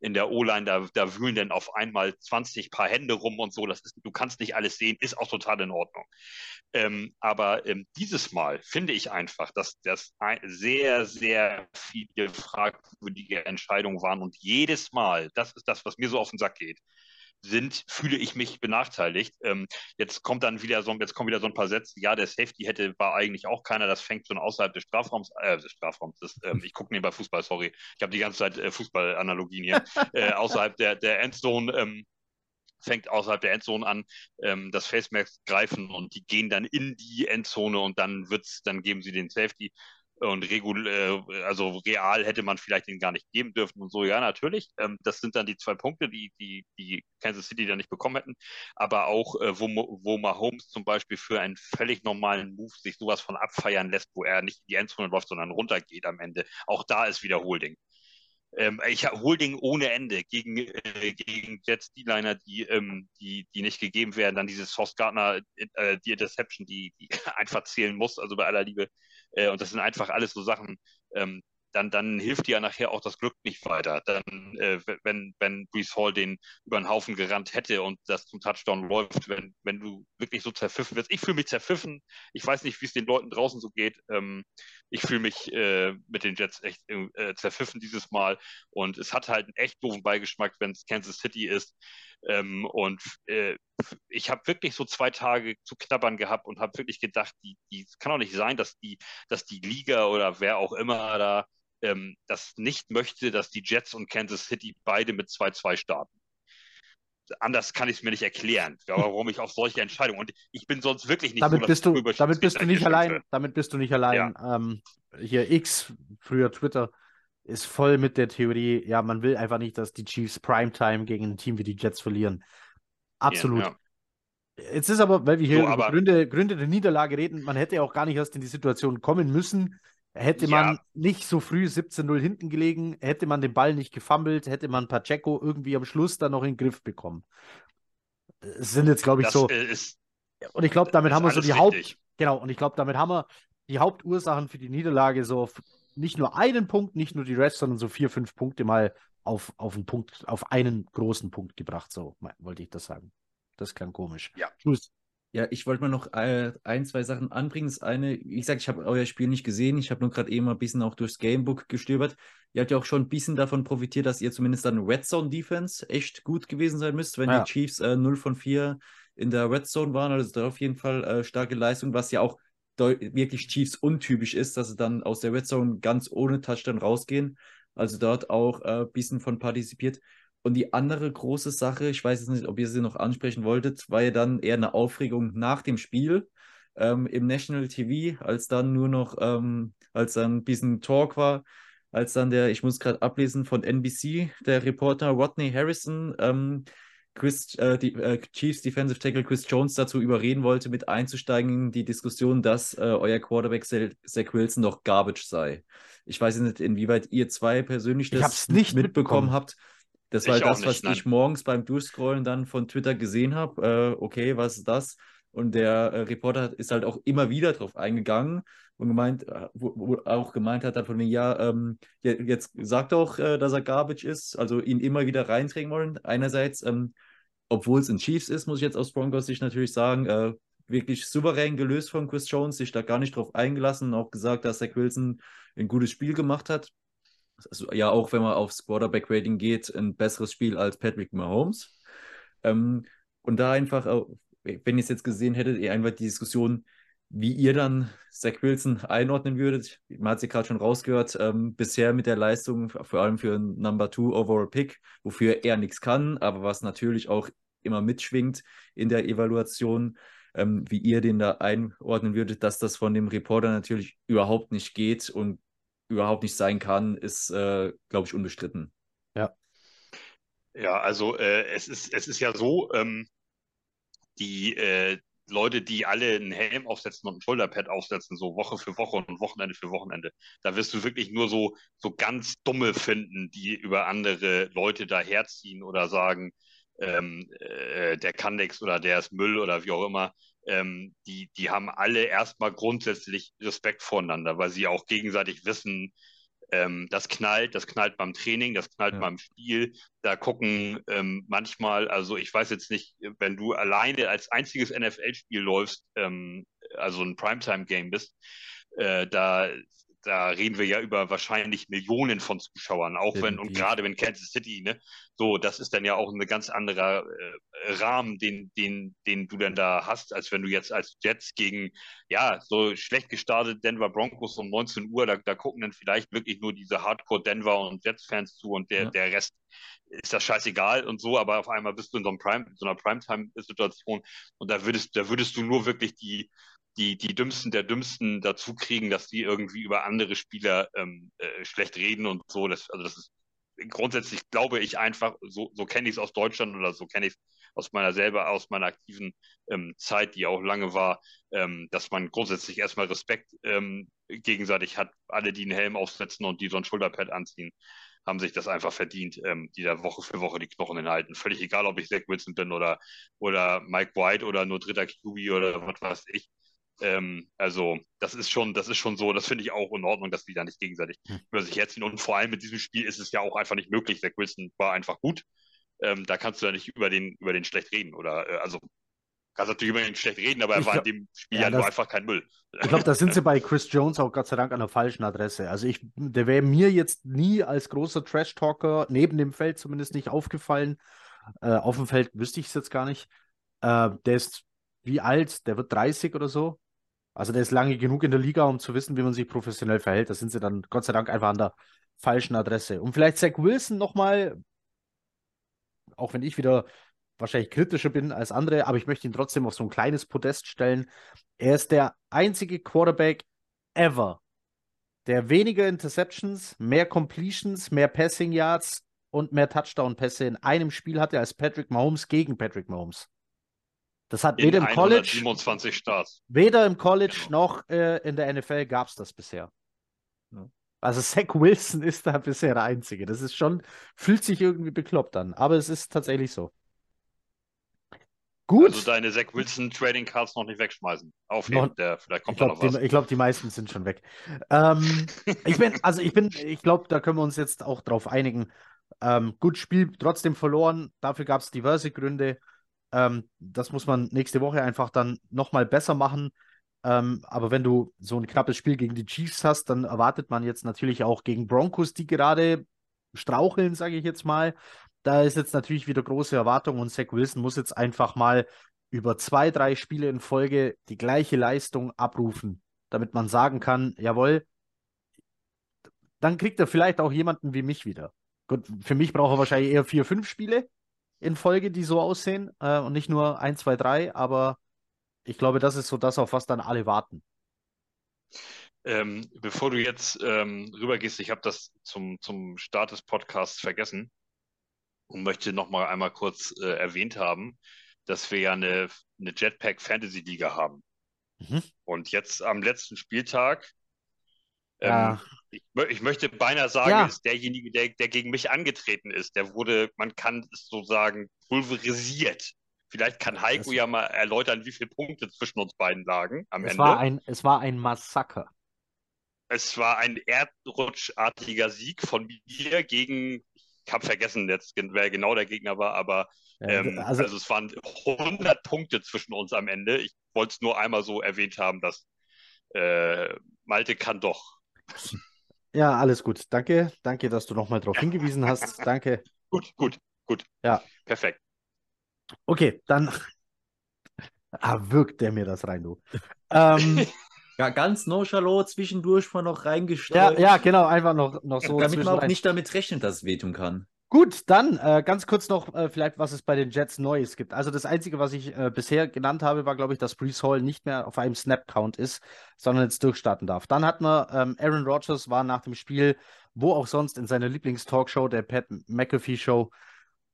in der O-Line, da, da wühlen dann auf einmal 20 Paar Hände rum und so. Das ist, du kannst nicht alles sehen, ist auch total in Ordnung. Ähm, aber ähm, dieses Mal finde ich einfach, dass das sehr, sehr viele fragwürdige Entscheidungen waren und jedes Mal, das ist das, was mir so auf den Sack geht, sind, fühle ich mich benachteiligt. Ähm, jetzt kommt dann wieder so, jetzt kommen wieder so ein paar Sätze. Ja, der Safety hätte, war eigentlich auch keiner. Das fängt schon außerhalb des Strafraums, äh, des Strafraums. Das, ähm, ich gucke nebenbei Fußball, sorry. Ich habe die ganze Zeit äh, Fußballanalogien hier. äh, außerhalb der, der Endzone, ähm, fängt außerhalb der Endzone an, ähm, das Face Mask greifen und die gehen dann in die Endzone und dann wird's, dann geben sie den Safety und regul äh, also real hätte man vielleicht den gar nicht geben dürfen und so. Ja, natürlich. Ähm, das sind dann die zwei Punkte, die, die, die Kansas City dann nicht bekommen hätten. Aber auch, äh, wo, wo Mahomes zum Beispiel für einen völlig normalen Move sich sowas von abfeiern lässt, wo er nicht in die Endzone läuft, sondern runtergeht am Ende. Auch da ist wieder Holding. Ähm, ich habe Holding ohne Ende gegen, äh, gegen Jets D-Liner, die, ähm, die, die nicht gegeben werden. Dann dieses Sauce Gardner, äh, die Interception, die, die einfach zählen muss, also bei aller Liebe. Äh, und das sind einfach alles so Sachen, ähm, dann, dann hilft dir ja nachher auch das Glück nicht weiter. Dann, äh, wenn, wenn Brees Hall den über den Haufen gerannt hätte und das zum Touchdown läuft, wenn, wenn du wirklich so zerpfiffen wirst. Ich fühle mich zerpfiffen. Ich weiß nicht, wie es den Leuten draußen so geht. Ähm, ich fühle mich äh, mit den Jets echt äh, zerpfiffen dieses Mal. Und es hat halt einen echt doofen Beigeschmack, wenn es Kansas City ist. Ähm, und äh, ich habe wirklich so zwei Tage zu knabbern gehabt und habe wirklich gedacht, die, die, es kann doch nicht sein, dass die, dass die Liga oder wer auch immer da ähm, das nicht möchte, dass die Jets und Kansas City beide mit 2-2 starten. Anders kann ich es mir nicht erklären, warum ich auf solche Entscheidungen und ich bin sonst wirklich nicht damit so, bist du, damit bist du nicht allein. Damit bist du nicht allein. Ja. Ähm, hier X, früher Twitter, ist voll mit der Theorie, ja, man will einfach nicht, dass die Chiefs Primetime gegen ein Team wie die Jets verlieren. Absolut. Ja, ja. Jetzt ist aber, weil wir hier so, über Gründe, Gründe der Niederlage reden, man hätte auch gar nicht erst in die Situation kommen müssen. Hätte man ja. nicht so früh 17-0 hinten gelegen, hätte man den Ball nicht gefummelt, hätte man Pacheco irgendwie am Schluss dann noch in den Griff bekommen. Es sind jetzt, glaube ich, das so. Ist, und ich glaube, damit haben wir so die richtig. Haupt. Genau, und ich glaube, damit haben wir die Hauptursachen für die Niederlage so nicht nur einen Punkt, nicht nur die Rest, sondern so vier, fünf Punkte mal auf, auf einen Punkt, auf einen großen Punkt gebracht. So wollte ich das sagen. Das klang komisch. Ja. Schluss. Ja, ich wollte mal noch äh, ein, zwei Sachen anbringen. Das eine, wie gesagt, ich habe euer Spiel nicht gesehen. Ich habe nur gerade eben mal ein bisschen auch durchs Gamebook gestöbert. Ihr habt ja auch schon ein bisschen davon profitiert, dass ihr zumindest dann Red Zone Defense echt gut gewesen sein müsst, wenn ja. die Chiefs äh, 0 von 4 in der Red Zone waren. Also da auf jeden Fall äh, starke Leistung, was ja auch wirklich Chiefs untypisch ist, dass sie dann aus der Red Zone ganz ohne Touchdown rausgehen. Also dort auch ein äh, bisschen von partizipiert. Und die andere große Sache, ich weiß jetzt nicht, ob ihr sie noch ansprechen wolltet, war ja dann eher eine Aufregung nach dem Spiel ähm, im National TV, als dann nur noch, ähm, als dann ein bisschen Talk war, als dann der, ich muss gerade ablesen, von NBC, der Reporter Rodney Harrison, ähm, Chris, äh, die, äh, Chiefs Defensive Tackle Chris Jones dazu überreden wollte, mit einzusteigen in die Diskussion, dass äh, euer Quarterback Zach Wilson doch Garbage sei. Ich weiß nicht, inwieweit ihr zwei persönlich das nicht mitbekommen, mitbekommen habt. Das war ich das, nicht, was nein. ich morgens beim Durchscrollen dann von Twitter gesehen habe. Äh, okay, was ist das? Und der äh, Reporter ist halt auch immer wieder drauf eingegangen und gemeint, äh, wo, wo auch gemeint hat, dann von mir, ja, ähm, jetzt sagt doch, äh, dass er Garbage ist, also ihn immer wieder reinträgen wollen. Einerseits, ähm, obwohl es in Chiefs ist, muss ich jetzt aus Broncos Sicht natürlich sagen, äh, wirklich souverän gelöst von Chris Jones, sich da gar nicht drauf eingelassen auch gesagt, dass Zach Wilson ein gutes Spiel gemacht hat also ja auch wenn man aufs Quarterback-Rating geht, ein besseres Spiel als Patrick Mahomes. Ähm, und da einfach, wenn ihr es jetzt gesehen hättet, eher einfach die Diskussion, wie ihr dann Zach Wilson einordnen würdet. Man hat sie gerade schon rausgehört, ähm, bisher mit der Leistung, vor allem für einen Number Two Overall Pick, wofür er nichts kann, aber was natürlich auch immer mitschwingt in der Evaluation, ähm, wie ihr den da einordnen würdet, dass das von dem Reporter natürlich überhaupt nicht geht und überhaupt nicht sein kann, ist, äh, glaube ich, unbestritten. Ja. Ja, also äh, es, ist, es ist ja so, ähm, die äh, Leute, die alle einen Helm aufsetzen und ein Schulterpad aufsetzen, so Woche für Woche und Wochenende für Wochenende, da wirst du wirklich nur so, so ganz dumme finden, die über andere Leute daherziehen oder sagen, ähm, äh, der kann nichts oder der ist Müll oder wie auch immer. Ähm, die, die haben alle erstmal grundsätzlich Respekt voneinander, weil sie auch gegenseitig wissen, ähm, das knallt, das knallt beim Training, das knallt ja. beim Spiel. Da gucken ähm, manchmal, also ich weiß jetzt nicht, wenn du alleine als einziges NFL-Spiel läufst, ähm, also ein Primetime-Game bist, äh, da da reden wir ja über wahrscheinlich Millionen von Zuschauern, auch wenn, und gerade wenn Kansas City, ne, so, das ist dann ja auch ein ganz anderer äh, Rahmen, den, den, den du dann da hast, als wenn du jetzt als Jets gegen, ja, so schlecht gestartet Denver Broncos um 19 Uhr, da, da gucken dann vielleicht wirklich nur diese Hardcore Denver und Jets-Fans zu und der, ja. der Rest ist das scheißegal und so, aber auf einmal bist du in so, einem Prime, so einer Primetime-Situation und da würdest, da würdest du nur wirklich die, die, die Dümmsten der Dümmsten dazu kriegen, dass die irgendwie über andere Spieler ähm, äh, schlecht reden und so. Das, also das ist grundsätzlich, glaube ich, einfach, so, so kenne ich es aus Deutschland oder so kenne ich es aus meiner selber, aus meiner aktiven ähm, Zeit, die auch lange war, ähm, dass man grundsätzlich erstmal Respekt ähm, gegenseitig hat. Alle, die einen Helm aufsetzen und die so ein Schulterpad anziehen, haben sich das einfach verdient, ähm, die da Woche für Woche die Knochen hinhalten. Völlig egal, ob ich Zach Wilson bin oder, oder Mike White oder nur dritter QB oder was weiß ich. Ähm, also das ist schon, das ist schon so, das finde ich auch in Ordnung, dass die da nicht gegenseitig hm. über sich herziehen. Und vor allem mit diesem Spiel ist es ja auch einfach nicht möglich. Zach Wilson war einfach gut. Ähm, da kannst du ja nicht über den, über den schlecht reden. Oder äh, also kannst natürlich über den schlecht reden, aber er war in dem Spiel ja, nur einfach kein Müll. Ich glaube, da sind sie bei Chris Jones auch Gott sei Dank an der falschen Adresse. Also ich, der wäre mir jetzt nie als großer Trash-Talker, neben dem Feld zumindest nicht aufgefallen. Äh, auf dem Feld wüsste ich es jetzt gar nicht. Äh, der ist wie alt? Der wird 30 oder so. Also der ist lange genug in der Liga, um zu wissen, wie man sich professionell verhält. Da sind sie dann Gott sei Dank einfach an der falschen Adresse. Und vielleicht Zach Wilson nochmal, auch wenn ich wieder wahrscheinlich kritischer bin als andere, aber ich möchte ihn trotzdem auf so ein kleines Podest stellen. Er ist der einzige Quarterback ever, der weniger Interceptions, mehr Completions, mehr Passing Yards und mehr Touchdown-Pässe in einem Spiel hatte als Patrick Mahomes gegen Patrick Mahomes. Das hat weder im College, 27 Starts. weder im College genau. noch äh, in der NFL gab es das bisher. Also Zach Wilson ist da bisher der Einzige. Das ist schon, fühlt sich irgendwie bekloppt an, aber es ist tatsächlich so. Gut. Also deine Zach Wilson Trading Cards noch nicht wegschmeißen. Aufheben, der, vielleicht kommt ich glaub, da noch was. Die, ich glaube, die meisten sind schon weg. Ähm, ich bin, also ich bin, ich glaube, da können wir uns jetzt auch drauf einigen. Ähm, gut, Spiel trotzdem verloren. Dafür gab es diverse Gründe. Ähm, das muss man nächste Woche einfach dann nochmal besser machen. Ähm, aber wenn du so ein knappes Spiel gegen die Chiefs hast, dann erwartet man jetzt natürlich auch gegen Broncos, die gerade straucheln, sage ich jetzt mal, da ist jetzt natürlich wieder große Erwartung und Zach Wilson muss jetzt einfach mal über zwei, drei Spiele in Folge die gleiche Leistung abrufen, damit man sagen kann, jawohl, dann kriegt er vielleicht auch jemanden wie mich wieder. Gut, für mich braucht er wahrscheinlich eher vier, fünf Spiele in Folge, die so aussehen äh, und nicht nur ein, zwei, drei, aber ich glaube, das ist so das, auf was dann alle warten. Ähm, bevor du jetzt ähm, rübergehst, ich habe das zum, zum Start des Podcasts vergessen und möchte noch mal einmal kurz äh, erwähnt haben, dass wir ja eine, eine Jetpack Fantasy Liga haben. Mhm. Und jetzt am letzten Spieltag, ähm, ja. Ich, ich, möchte beinahe sagen, ja. ist derjenige, der, der gegen mich angetreten ist, der wurde, man kann es so sagen, pulverisiert. Vielleicht kann Heiko das ja mal erläutern, wie viele Punkte zwischen uns beiden lagen am es Ende. War ein, es war ein Massaker. Es war ein erdrutschartiger Sieg von mir gegen ich habe vergessen jetzt, wer genau der Gegner war, aber ähm, also, also, es waren 100 Punkte zwischen uns am Ende. Ich wollte es nur einmal so erwähnt haben, dass äh, Malte kann doch. Ja, alles gut. Danke, danke, dass du nochmal darauf hingewiesen hast. Danke. Gut, gut, gut. Ja. Perfekt. Okay, dann ah, wirkt der mir das rein, du. ähm, Ja, ganz nonchalant zwischendurch mal noch reingestreut. Ja, ja, genau, einfach noch, noch so. Damit man auch nicht damit rechnet, dass es wehtun kann. Gut, dann äh, ganz kurz noch äh, vielleicht, was es bei den Jets Neues gibt. Also das Einzige, was ich äh, bisher genannt habe, war, glaube ich, dass Brees Hall nicht mehr auf einem Snap-Count ist, sondern jetzt durchstarten darf. Dann hatten wir ähm, Aaron Rodgers, war nach dem Spiel, wo auch sonst, in seiner Lieblingstalkshow, der Pat McAfee Show,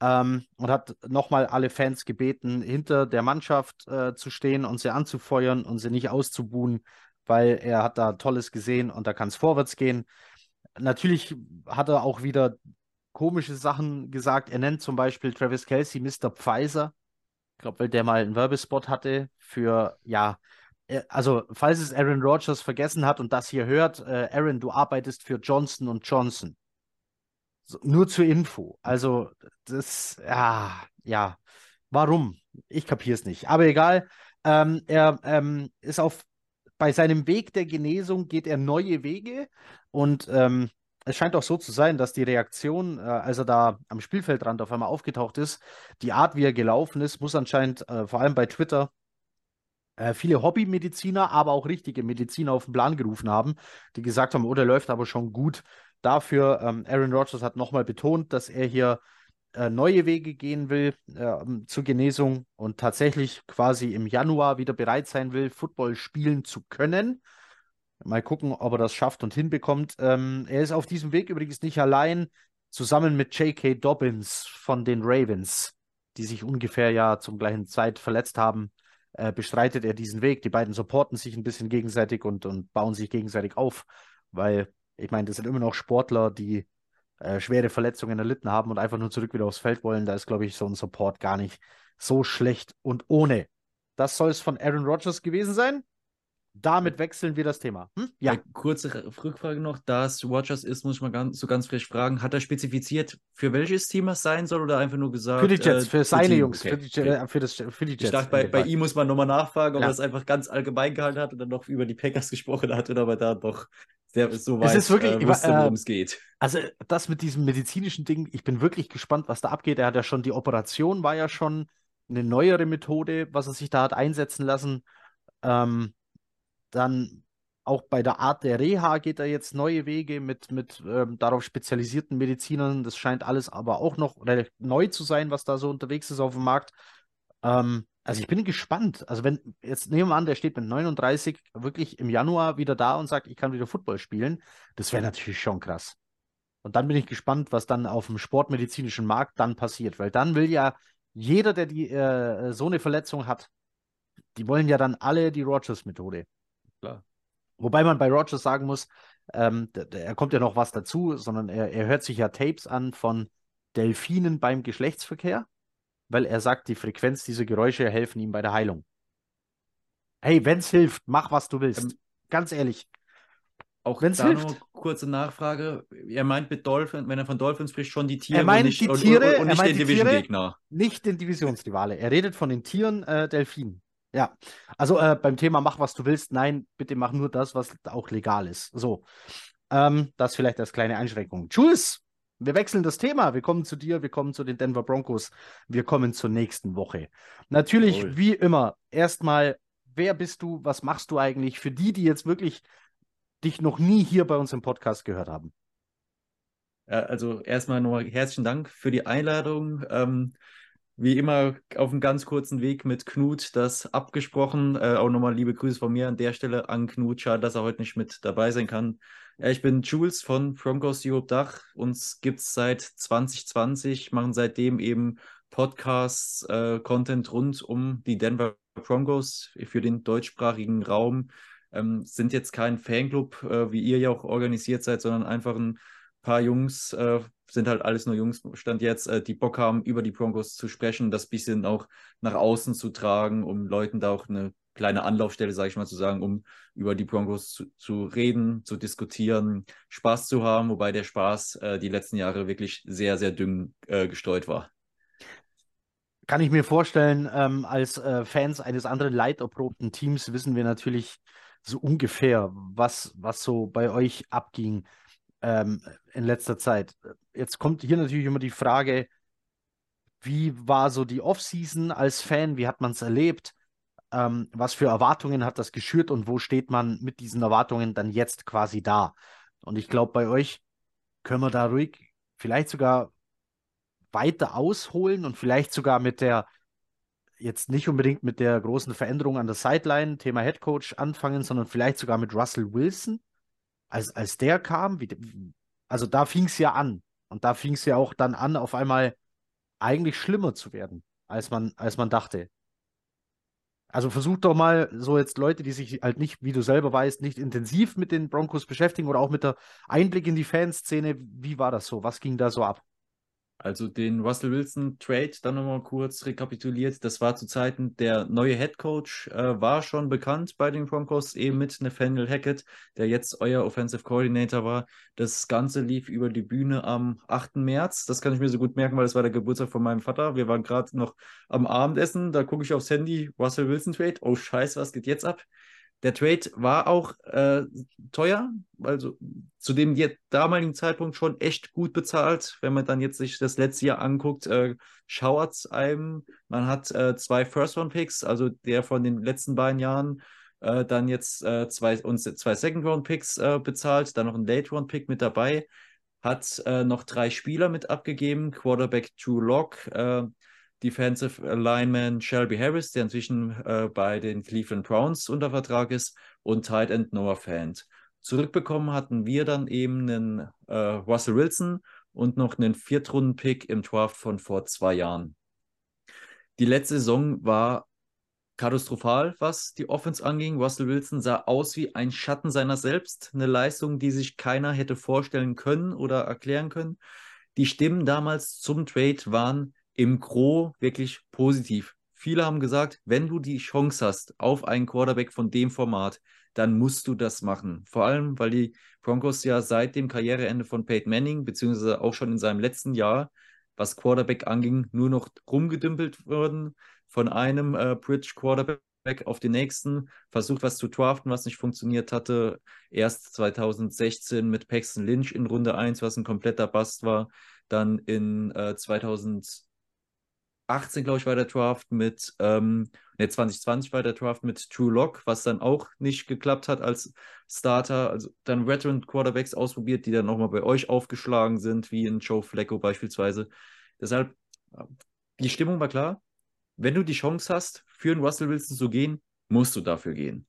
ähm, und hat nochmal alle Fans gebeten, hinter der Mannschaft äh, zu stehen und sie anzufeuern und sie nicht auszubuhen, weil er hat da Tolles gesehen und da kann es vorwärts gehen. Natürlich hat er auch wieder komische Sachen gesagt. Er nennt zum Beispiel Travis Kelsey Mr. Pfizer. Ich glaube, weil der mal einen Werbespot hatte für, ja, also falls es Aaron Rodgers vergessen hat und das hier hört, äh, Aaron, du arbeitest für Johnson Johnson. So, nur zur Info. Also, das, ja, ja. Warum? Ich kapiere es nicht. Aber egal. Ähm, er ähm, ist auf bei seinem Weg der Genesung geht er neue Wege und ähm, es scheint auch so zu sein, dass die Reaktion, äh, als er da am Spielfeldrand auf einmal aufgetaucht ist, die Art, wie er gelaufen ist, muss anscheinend äh, vor allem bei Twitter äh, viele Hobbymediziner, aber auch richtige Mediziner auf den Plan gerufen haben, die gesagt haben, oh, der läuft aber schon gut. Dafür, ähm, Aaron Rodgers hat nochmal betont, dass er hier äh, neue Wege gehen will äh, zur Genesung und tatsächlich quasi im Januar wieder bereit sein will, Football spielen zu können. Mal gucken, ob er das schafft und hinbekommt. Ähm, er ist auf diesem Weg übrigens nicht allein, zusammen mit J.K. Dobbins von den Ravens, die sich ungefähr ja zum gleichen Zeit verletzt haben, äh, bestreitet er diesen Weg. Die beiden supporten sich ein bisschen gegenseitig und, und bauen sich gegenseitig auf, weil ich meine, das sind immer noch Sportler, die äh, schwere Verletzungen erlitten haben und einfach nur zurück wieder aufs Feld wollen, da ist, glaube ich, so ein Support gar nicht so schlecht und ohne. Das soll es von Aaron Rodgers gewesen sein. Damit wechseln wir das Thema. Hm? Ja. kurze Rückfrage noch. Da es Rogers ist, muss ich mal ganz, so ganz frisch fragen. Hat er spezifiziert, für welches Team es sein soll oder einfach nur gesagt? Für die Jets, äh, für seine Team? Jungs, okay. für, die, okay. für, das, für die Jets. Ich dachte, bei, bei ihm muss man nochmal nachfragen, ob ja. er es einfach ganz allgemein gehalten hat und dann noch über die Packers gesprochen hat oder ob er da doch der so weit es ist wirklich, äh, wusste, worum es geht. Also das mit diesem medizinischen Ding, ich bin wirklich gespannt, was da abgeht. Er hat ja schon, die Operation war ja schon eine neuere Methode, was er sich da hat einsetzen lassen. Ähm, dann auch bei der Art der Reha geht er jetzt neue Wege mit, mit ähm, darauf spezialisierten Medizinern. Das scheint alles aber auch noch neu zu sein, was da so unterwegs ist auf dem Markt. Ähm, also ich bin gespannt. Also wenn, jetzt nehmen wir an, der steht mit 39 wirklich im Januar wieder da und sagt, ich kann wieder Football spielen, das wäre natürlich schon krass. Und dann bin ich gespannt, was dann auf dem sportmedizinischen Markt dann passiert, weil dann will ja jeder, der die äh, so eine Verletzung hat, die wollen ja dann alle die Rogers-Methode. Klar. Wobei man bei Rogers sagen muss, ähm, er kommt ja noch was dazu, sondern er, er hört sich ja Tapes an von Delfinen beim Geschlechtsverkehr. weil er sagt, die Frequenz dieser Geräusche helfen ihm bei der Heilung. Hey, wenn es hilft, mach, was du willst. Ähm, Ganz ehrlich. Auch wenn es hilft. Nur kurze Nachfrage. Er meint mit Dolphins, wenn er von Dolphins spricht, schon die Tiere er meint und nicht, die Tiere, und, und, und nicht den Division-Gegner. Nicht den Divisionsrivale. Er redet von den Tieren äh, Delfinen. Ja, also äh, beim Thema mach, was du willst, nein, bitte mach nur das, was auch legal ist. So, ähm, das vielleicht als kleine Einschränkung. Jules, wir wechseln das Thema. Wir kommen zu dir, wir kommen zu den Denver Broncos, wir kommen zur nächsten Woche. Natürlich, cool. wie immer, erstmal, wer bist du, was machst du eigentlich für die, die jetzt wirklich dich noch nie hier bei uns im Podcast gehört haben? Also erstmal nochmal herzlichen Dank für die Einladung. Ähm, wie immer auf einem ganz kurzen Weg mit Knut das abgesprochen. Äh, auch nochmal liebe Grüße von mir an der Stelle an Knut. Schade, dass er heute nicht mit dabei sein kann. Ja, ich bin Jules von Broncos Europe Dach. Uns gibt es seit 2020, machen seitdem eben Podcasts, äh, Content rund um die Denver Broncos für den deutschsprachigen Raum. Ähm, sind jetzt kein Fanclub, äh, wie ihr ja auch organisiert seid, sondern einfach ein paar Jungs, äh, sind halt alles nur Jungs, stand jetzt, äh, die Bock haben, über die Broncos zu sprechen, das bisschen auch nach außen zu tragen, um Leuten da auch eine kleine Anlaufstelle, sage ich mal, zu sagen, um über die Broncos zu, zu, reden, zu diskutieren, Spaß zu haben, wobei der Spaß äh, die letzten Jahre wirklich sehr, sehr dünn äh, gestreut war. Kann ich mir vorstellen, ähm, als äh, Fans eines anderen leiderprobten Teams wissen wir natürlich so ungefähr, was, was so bei euch abging ähm, in letzter Zeit. Jetzt kommt hier natürlich immer die Frage, wie war so die Offseason als Fan? Wie hat man es erlebt? Ähm, was für Erwartungen hat das geschürt und wo steht man mit diesen Erwartungen dann jetzt quasi da? Und ich glaube, bei euch können wir da ruhig vielleicht sogar weiter ausholen und vielleicht sogar mit der, jetzt nicht unbedingt mit der großen Veränderung an der Sideline, Thema Head Coach anfangen, sondern vielleicht sogar mit Russell Wilson als, als der kam, wie, also da fing es ja an. Und da fing es ja auch dann an, auf einmal eigentlich schlimmer zu werden, als man, als man dachte. Also versuch doch mal so jetzt Leute, die sich halt nicht, wie du selber weißt, nicht intensiv mit den Broncos beschäftigen oder auch mit der Einblick in die Fanszene. Wie war das so? Was ging da so ab? Also den Russell Wilson Trade, dann nochmal kurz rekapituliert. Das war zu Zeiten, der neue Head Coach äh, war schon bekannt bei den Broncos, eben mit Nathaniel Hackett, der jetzt euer Offensive Coordinator war. Das Ganze lief über die Bühne am 8. März. Das kann ich mir so gut merken, weil das war der Geburtstag von meinem Vater. Wir waren gerade noch am Abendessen. Da gucke ich aufs Handy, Russell Wilson Trade. Oh Scheiße, was geht jetzt ab? Der Trade war auch äh, teuer, also zu dem damaligen Zeitpunkt schon echt gut bezahlt. Wenn man dann jetzt sich das letzte Jahr anguckt, äh, schauert es einem. Man hat äh, zwei First-Round-Picks, also der von den letzten beiden Jahren, äh, dann jetzt äh, zwei, zwei Second-Round-Picks äh, bezahlt, dann noch ein Late-Round-Pick mit dabei, hat äh, noch drei Spieler mit abgegeben, Quarterback Drew Locke, Defensive Lineman Shelby Harris, der inzwischen äh, bei den Cleveland Browns unter Vertrag ist, und Tight End Noah Fant. Zurückbekommen hatten wir dann eben einen äh, Russell Wilson und noch einen Viertrunden-Pick im Draft von vor zwei Jahren. Die letzte Saison war katastrophal, was die Offense anging. Russell Wilson sah aus wie ein Schatten seiner selbst, eine Leistung, die sich keiner hätte vorstellen können oder erklären können. Die Stimmen damals zum Trade waren, im Gro wirklich positiv. Viele haben gesagt, wenn du die Chance hast auf einen Quarterback von dem Format, dann musst du das machen. Vor allem, weil die Broncos ja seit dem Karriereende von Peyton Manning, beziehungsweise auch schon in seinem letzten Jahr, was Quarterback anging, nur noch rumgedümpelt wurden von einem äh, Bridge Quarterback auf den nächsten, versucht was zu draften, was nicht funktioniert hatte. Erst 2016 mit Paxton Lynch in Runde 1, was ein kompletter Bust war. Dann in äh, 2000 18, glaube ich, war der Draft mit, ähm, ne, 2020 war der Draft mit True Lock, was dann auch nicht geklappt hat als Starter. Also dann Veteran Quarterbacks ausprobiert, die dann nochmal bei euch aufgeschlagen sind, wie in Joe Flacco beispielsweise. Deshalb, die Stimmung war klar. Wenn du die Chance hast, für einen Russell Wilson zu gehen, musst du dafür gehen.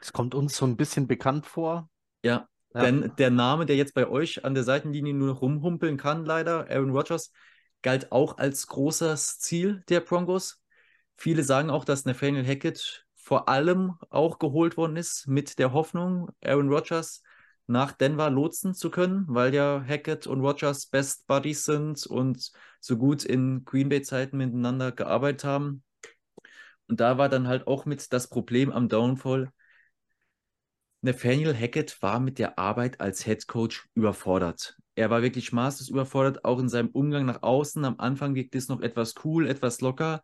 Es kommt uns so ein bisschen bekannt vor. Ja, ja. denn der Name, der jetzt bei euch an der Seitenlinie nur noch rumhumpeln kann, leider, Aaron Rodgers, galt auch als großes Ziel der Broncos. Viele sagen auch, dass Nathaniel Hackett vor allem auch geholt worden ist mit der Hoffnung, Aaron Rodgers nach Denver lotsen zu können, weil ja Hackett und Rogers Best Buddies sind und so gut in Green Bay-Zeiten miteinander gearbeitet haben. Und da war dann halt auch mit das Problem am Downfall. Nathaniel Hackett war mit der Arbeit als Head Coach überfordert. Er war wirklich maßlos überfordert, auch in seinem Umgang nach außen. Am Anfang wirkt es noch etwas cool, etwas locker,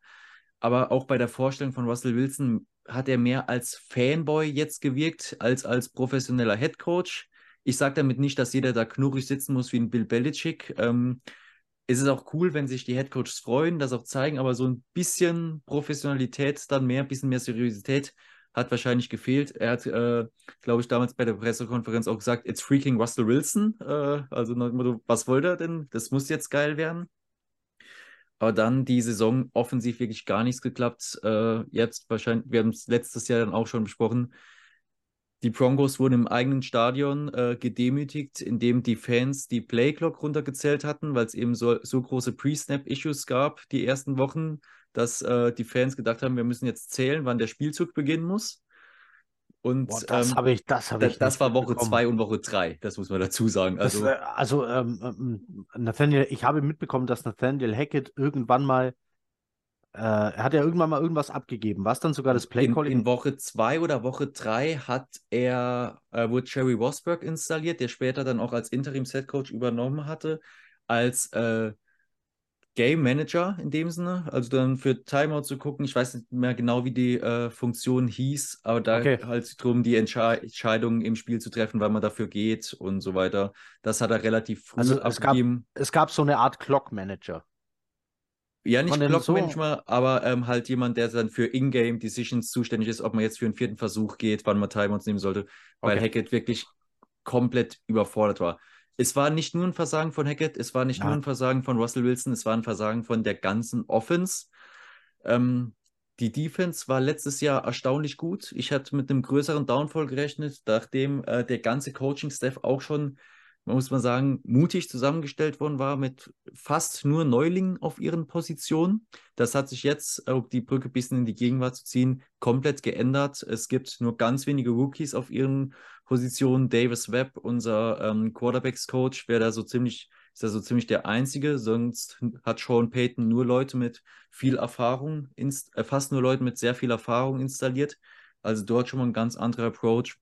aber auch bei der Vorstellung von Russell Wilson hat er mehr als Fanboy jetzt gewirkt, als als professioneller Head Coach. Ich sage damit nicht, dass jeder da knurrig sitzen muss wie ein Bill Belichick. Ähm, es ist auch cool, wenn sich die Head Coaches freuen, das auch zeigen, aber so ein bisschen Professionalität, dann mehr, ein bisschen mehr Seriosität hat wahrscheinlich gefehlt. Er hat, äh, glaube ich, damals bei der Pressekonferenz auch gesagt, it's freaking Russell Wilson. Äh, also, was wollte er denn? Das muss jetzt geil werden. Aber dann die Saison offensiv wirklich gar nichts geklappt. Äh, jetzt wahrscheinlich, wir haben es letztes Jahr dann auch schon besprochen. Die Broncos wurden im eigenen Stadion äh, gedemütigt, indem die Fans die Playclock runtergezählt hatten, weil es eben so, so große Pre-Snap-Issues gab die ersten Wochen, dass äh, die Fans gedacht haben, wir müssen jetzt zählen, wann der Spielzug beginnen muss. Und Boah, das ähm, habe ich, das habe ich. Das war Woche zwei und Woche drei, das muss man dazu sagen. Also, das, äh, also ähm, ähm, Nathaniel, ich habe mitbekommen, dass Nathaniel Hackett irgendwann mal, äh, er hat ja irgendwann mal irgendwas abgegeben. Was dann sogar das Playcalling? In, in Woche zwei oder Woche drei hat er, äh, wurde Jerry Wasberg installiert, der später dann auch als Interim-Set-Coach übernommen hatte, als äh, Game Manager in dem Sinne, also dann für Timeout zu gucken. Ich weiß nicht mehr genau, wie die äh, Funktion hieß, aber da okay. halt darum, die Entsche Entscheidungen im Spiel zu treffen, weil man dafür geht und so weiter. Das hat er relativ früh also es abgegeben. Gab, es gab so eine Art Clock Manager. Ja, nicht Clock so? Manager, aber ähm, halt jemand, der dann für Ingame Decisions zuständig ist, ob man jetzt für einen vierten Versuch geht, wann man Timeouts nehmen sollte, weil okay. Hackett wirklich komplett überfordert war es war nicht nur ein Versagen von Hackett, es war nicht ja. nur ein Versagen von Russell Wilson, es war ein Versagen von der ganzen Offense. Ähm, die Defense war letztes Jahr erstaunlich gut. Ich hatte mit einem größeren Downfall gerechnet, nachdem äh, der ganze Coaching-Staff auch schon, muss man sagen, mutig zusammengestellt worden war mit fast nur Neulingen auf ihren Positionen. Das hat sich jetzt, um die Brücke ein bisschen in die Gegenwart zu ziehen, komplett geändert. Es gibt nur ganz wenige Rookies auf ihren Position. Davis Webb, unser ähm, Quarterbacks-Coach, wäre da so ziemlich, ist da so ziemlich der Einzige. Sonst hat Sean Payton nur Leute mit viel Erfahrung, äh, fast nur Leute mit sehr viel Erfahrung installiert. Also dort schon mal ein ganz anderer Approach.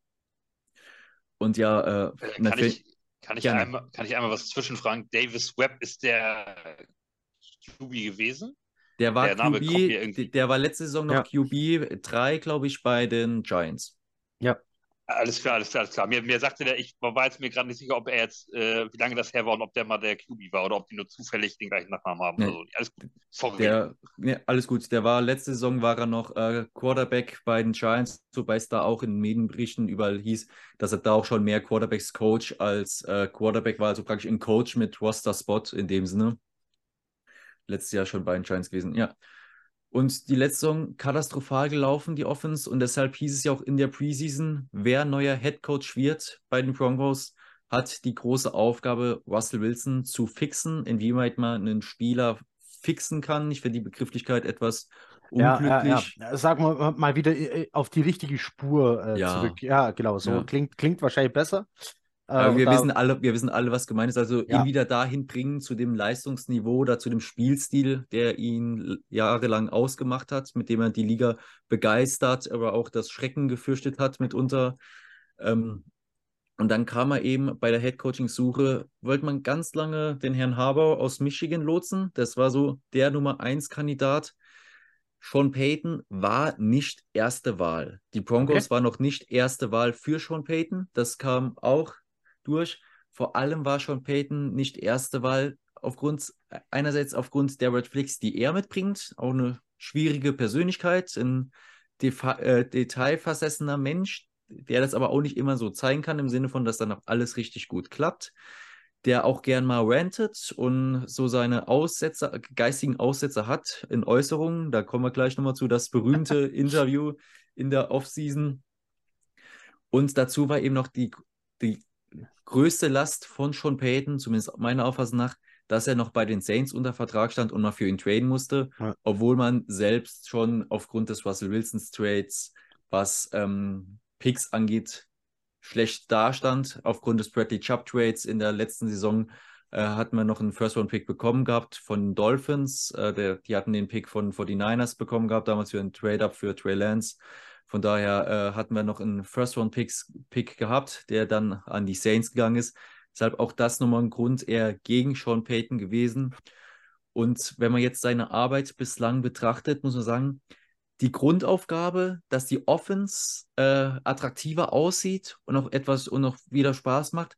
Und ja, äh, kann, ich, einmal, kann ich einmal was zwischenfragen? Davis Webb ist der QB gewesen? Der war der QB, der war letzte Saison noch ja. QB 3, glaube ich, bei den Giants. Ja. Alles klar, alles klar, alles klar. Mir, mir sagte der, ich war jetzt mir gerade nicht sicher, ob er jetzt, äh, wie lange das her war und ob der mal der QB war oder ob die nur zufällig den gleichen Nachnamen haben. Nee. Also, alles gut. Sorry. Der, nee, alles gut. Der war, letzte Saison war er noch äh, Quarterback bei den Giants, wobei es da auch in Medienberichten überall hieß, dass er da auch schon mehr Quarterbacks Coach als äh, Quarterback war, also praktisch ein Coach mit Roster-Spot in dem Sinne. Letztes Jahr schon bei den Giants gewesen, ja. Und die letzte Saison katastrophal gelaufen, die Offense. Und deshalb hieß es ja auch in der Preseason, wer neuer Head Coach wird bei den Broncos, hat die große Aufgabe, Russell Wilson zu fixen, inwieweit man einen Spieler fixen kann. Ich finde die Begrifflichkeit etwas unglücklich. Ja, ja, ja. Sagen wir mal wieder äh, auf die richtige Spur äh, ja. zurück. Ja, genau, so klingt, klingt wahrscheinlich besser. Aber äh, wir, wissen alle, wir wissen alle, was gemeint ist. Also ja. ihn wieder dahin bringen zu dem Leistungsniveau oder zu dem Spielstil, der ihn jahrelang ausgemacht hat, mit dem er die Liga begeistert, aber auch das Schrecken gefürchtet hat mitunter. Ähm, und dann kam er eben bei der Headcoaching-Suche, wollte man ganz lange den Herrn Harbour aus Michigan lotsen. Das war so der Nummer 1 Kandidat. Sean Payton war nicht erste Wahl. Die Broncos okay. war noch nicht erste Wahl für Sean Payton. Das kam auch durch. Vor allem war Sean Payton nicht erste Wahl aufgrund, einerseits aufgrund der Red Flicks, die er mitbringt, auch eine schwierige Persönlichkeit, ein äh, detailversessener Mensch, der das aber auch nicht immer so zeigen kann, im Sinne von, dass dann auch alles richtig gut klappt, der auch gern mal rantet und so seine Aussetzer, geistigen Aussetzer hat in Äußerungen. Da kommen wir gleich nochmal zu, das berühmte Interview in der Offseason. Und dazu war eben noch die, die größte Last von Sean Payton, zumindest meiner Auffassung nach, dass er noch bei den Saints unter Vertrag stand und noch für ihn traden musste, ja. obwohl man selbst schon aufgrund des Russell Wilsons Trades, was ähm, Picks angeht, schlecht dastand. Aufgrund des Bradley Chubb Trades in der letzten Saison äh, hatten wir noch einen First-Round-Pick bekommen gehabt von Dolphins. Äh, der, die hatten den Pick von 49ers bekommen gehabt, damals für einen Trade-Up für Trey Lance. Von daher äh, hatten wir noch einen First-Round-Pick gehabt, der dann an die Saints gegangen ist. Deshalb auch das nochmal ein Grund eher gegen Sean Payton gewesen. Und wenn man jetzt seine Arbeit bislang betrachtet, muss man sagen, die Grundaufgabe, dass die Offense äh, attraktiver aussieht und auch etwas und auch wieder Spaß macht,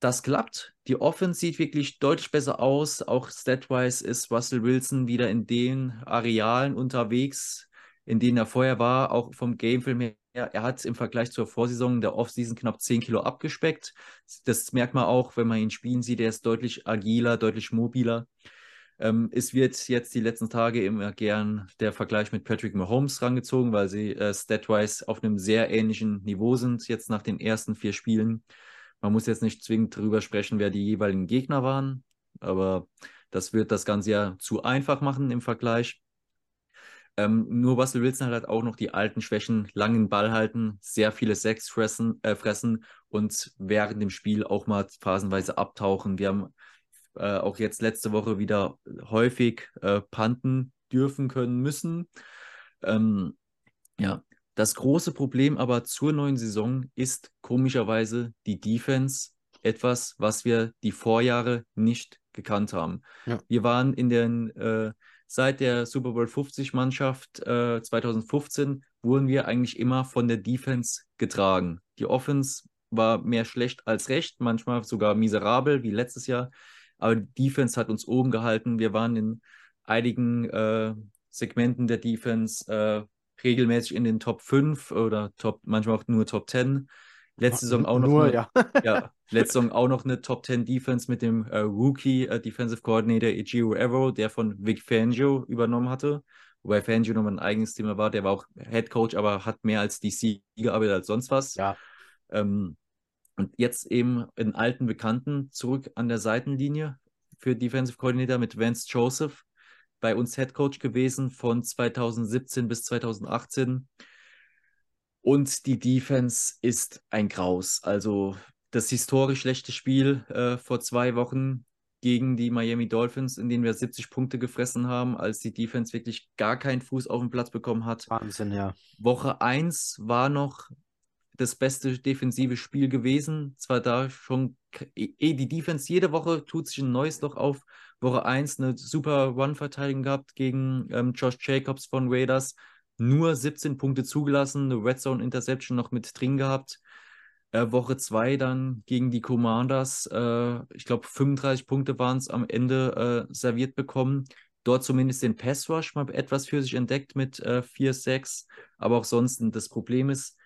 das klappt. Die Offense sieht wirklich deutlich besser aus. Auch statwise ist Russell Wilson wieder in den Arealen unterwegs, in denen er vorher war, auch vom Gamefilm her. Er hat im Vergleich zur Vorsaison der Offseason knapp 10 Kilo abgespeckt. Das merkt man auch, wenn man ihn spielen sieht. Er ist deutlich agiler, deutlich mobiler. Ähm, es wird jetzt die letzten Tage immer gern der Vergleich mit Patrick Mahomes rangezogen, weil sie äh, statwise auf einem sehr ähnlichen Niveau sind, jetzt nach den ersten vier Spielen. Man muss jetzt nicht zwingend darüber sprechen, wer die jeweiligen Gegner waren, aber das wird das Ganze ja zu einfach machen im Vergleich. Ähm, nur Russell Wilson hat halt auch noch die alten Schwächen, langen Ball halten, sehr viele Sex fressen, äh, fressen und während dem Spiel auch mal phasenweise abtauchen. Wir haben äh, auch jetzt letzte Woche wieder häufig äh, panten dürfen können müssen. Ähm, ja, das große Problem aber zur neuen Saison ist komischerweise die Defense, etwas, was wir die Vorjahre nicht gekannt haben. Ja. Wir waren in den äh, seit der Super Bowl 50 Mannschaft äh, 2015 wurden wir eigentlich immer von der Defense getragen. Die Offense war mehr schlecht als recht, manchmal sogar miserabel wie letztes Jahr. Aber die Defense hat uns oben gehalten. Wir waren in einigen äh, Segmenten der Defense äh, regelmäßig in den Top 5 oder Top, manchmal auch nur Top 10. Letzte Saison auch noch nur, eine, ja. ja. letzte Saison auch noch eine Top 10 Defense mit dem äh, Rookie äh, Defensive Coordinator Ejiro Arrow, der von Vic Fangio übernommen hatte. Wobei Fangio nochmal ein eigenes Thema war, der war auch Head Coach, aber hat mehr als DC gearbeitet als sonst was. Ja. Ähm, und jetzt eben einen alten Bekannten zurück an der Seitenlinie für Defensive Coordinator mit Vance Joseph, bei uns Head Coach gewesen von 2017 bis 2018. Und die Defense ist ein Graus. Also das historisch schlechte Spiel äh, vor zwei Wochen gegen die Miami Dolphins, in denen wir 70 Punkte gefressen haben, als die Defense wirklich gar keinen Fuß auf den Platz bekommen hat. Wahnsinn, ja. Woche 1 war noch das beste defensive Spiel gewesen. Zwar da schon, eh, die Defense jede Woche tut sich ein neues Loch auf. Woche 1 eine super Run-Verteidigung gehabt gegen ähm, Josh Jacobs von Raiders. Nur 17 Punkte zugelassen, eine Red Zone Interception noch mit drin gehabt. Äh, Woche 2 dann gegen die Commanders, äh, ich glaube 35 Punkte waren es am Ende äh, serviert bekommen. Dort zumindest den Pass Rush mal etwas für sich entdeckt mit äh, 4-6. Aber auch sonst das Problem ist,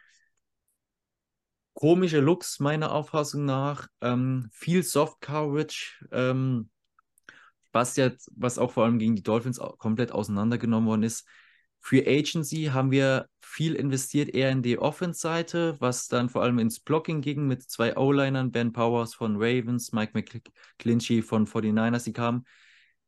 komische Looks, meiner Auffassung nach. Ähm, viel Soft Coverage, ähm, was jetzt, was auch vor allem gegen die Dolphins komplett auseinandergenommen worden ist. Für Agency haben wir viel investiert, eher in die Offense-Seite, was dann vor allem ins Blocking ging mit zwei O-Linern, Ben Powers von Ravens, Mike McClinchy von 49ers, die kamen,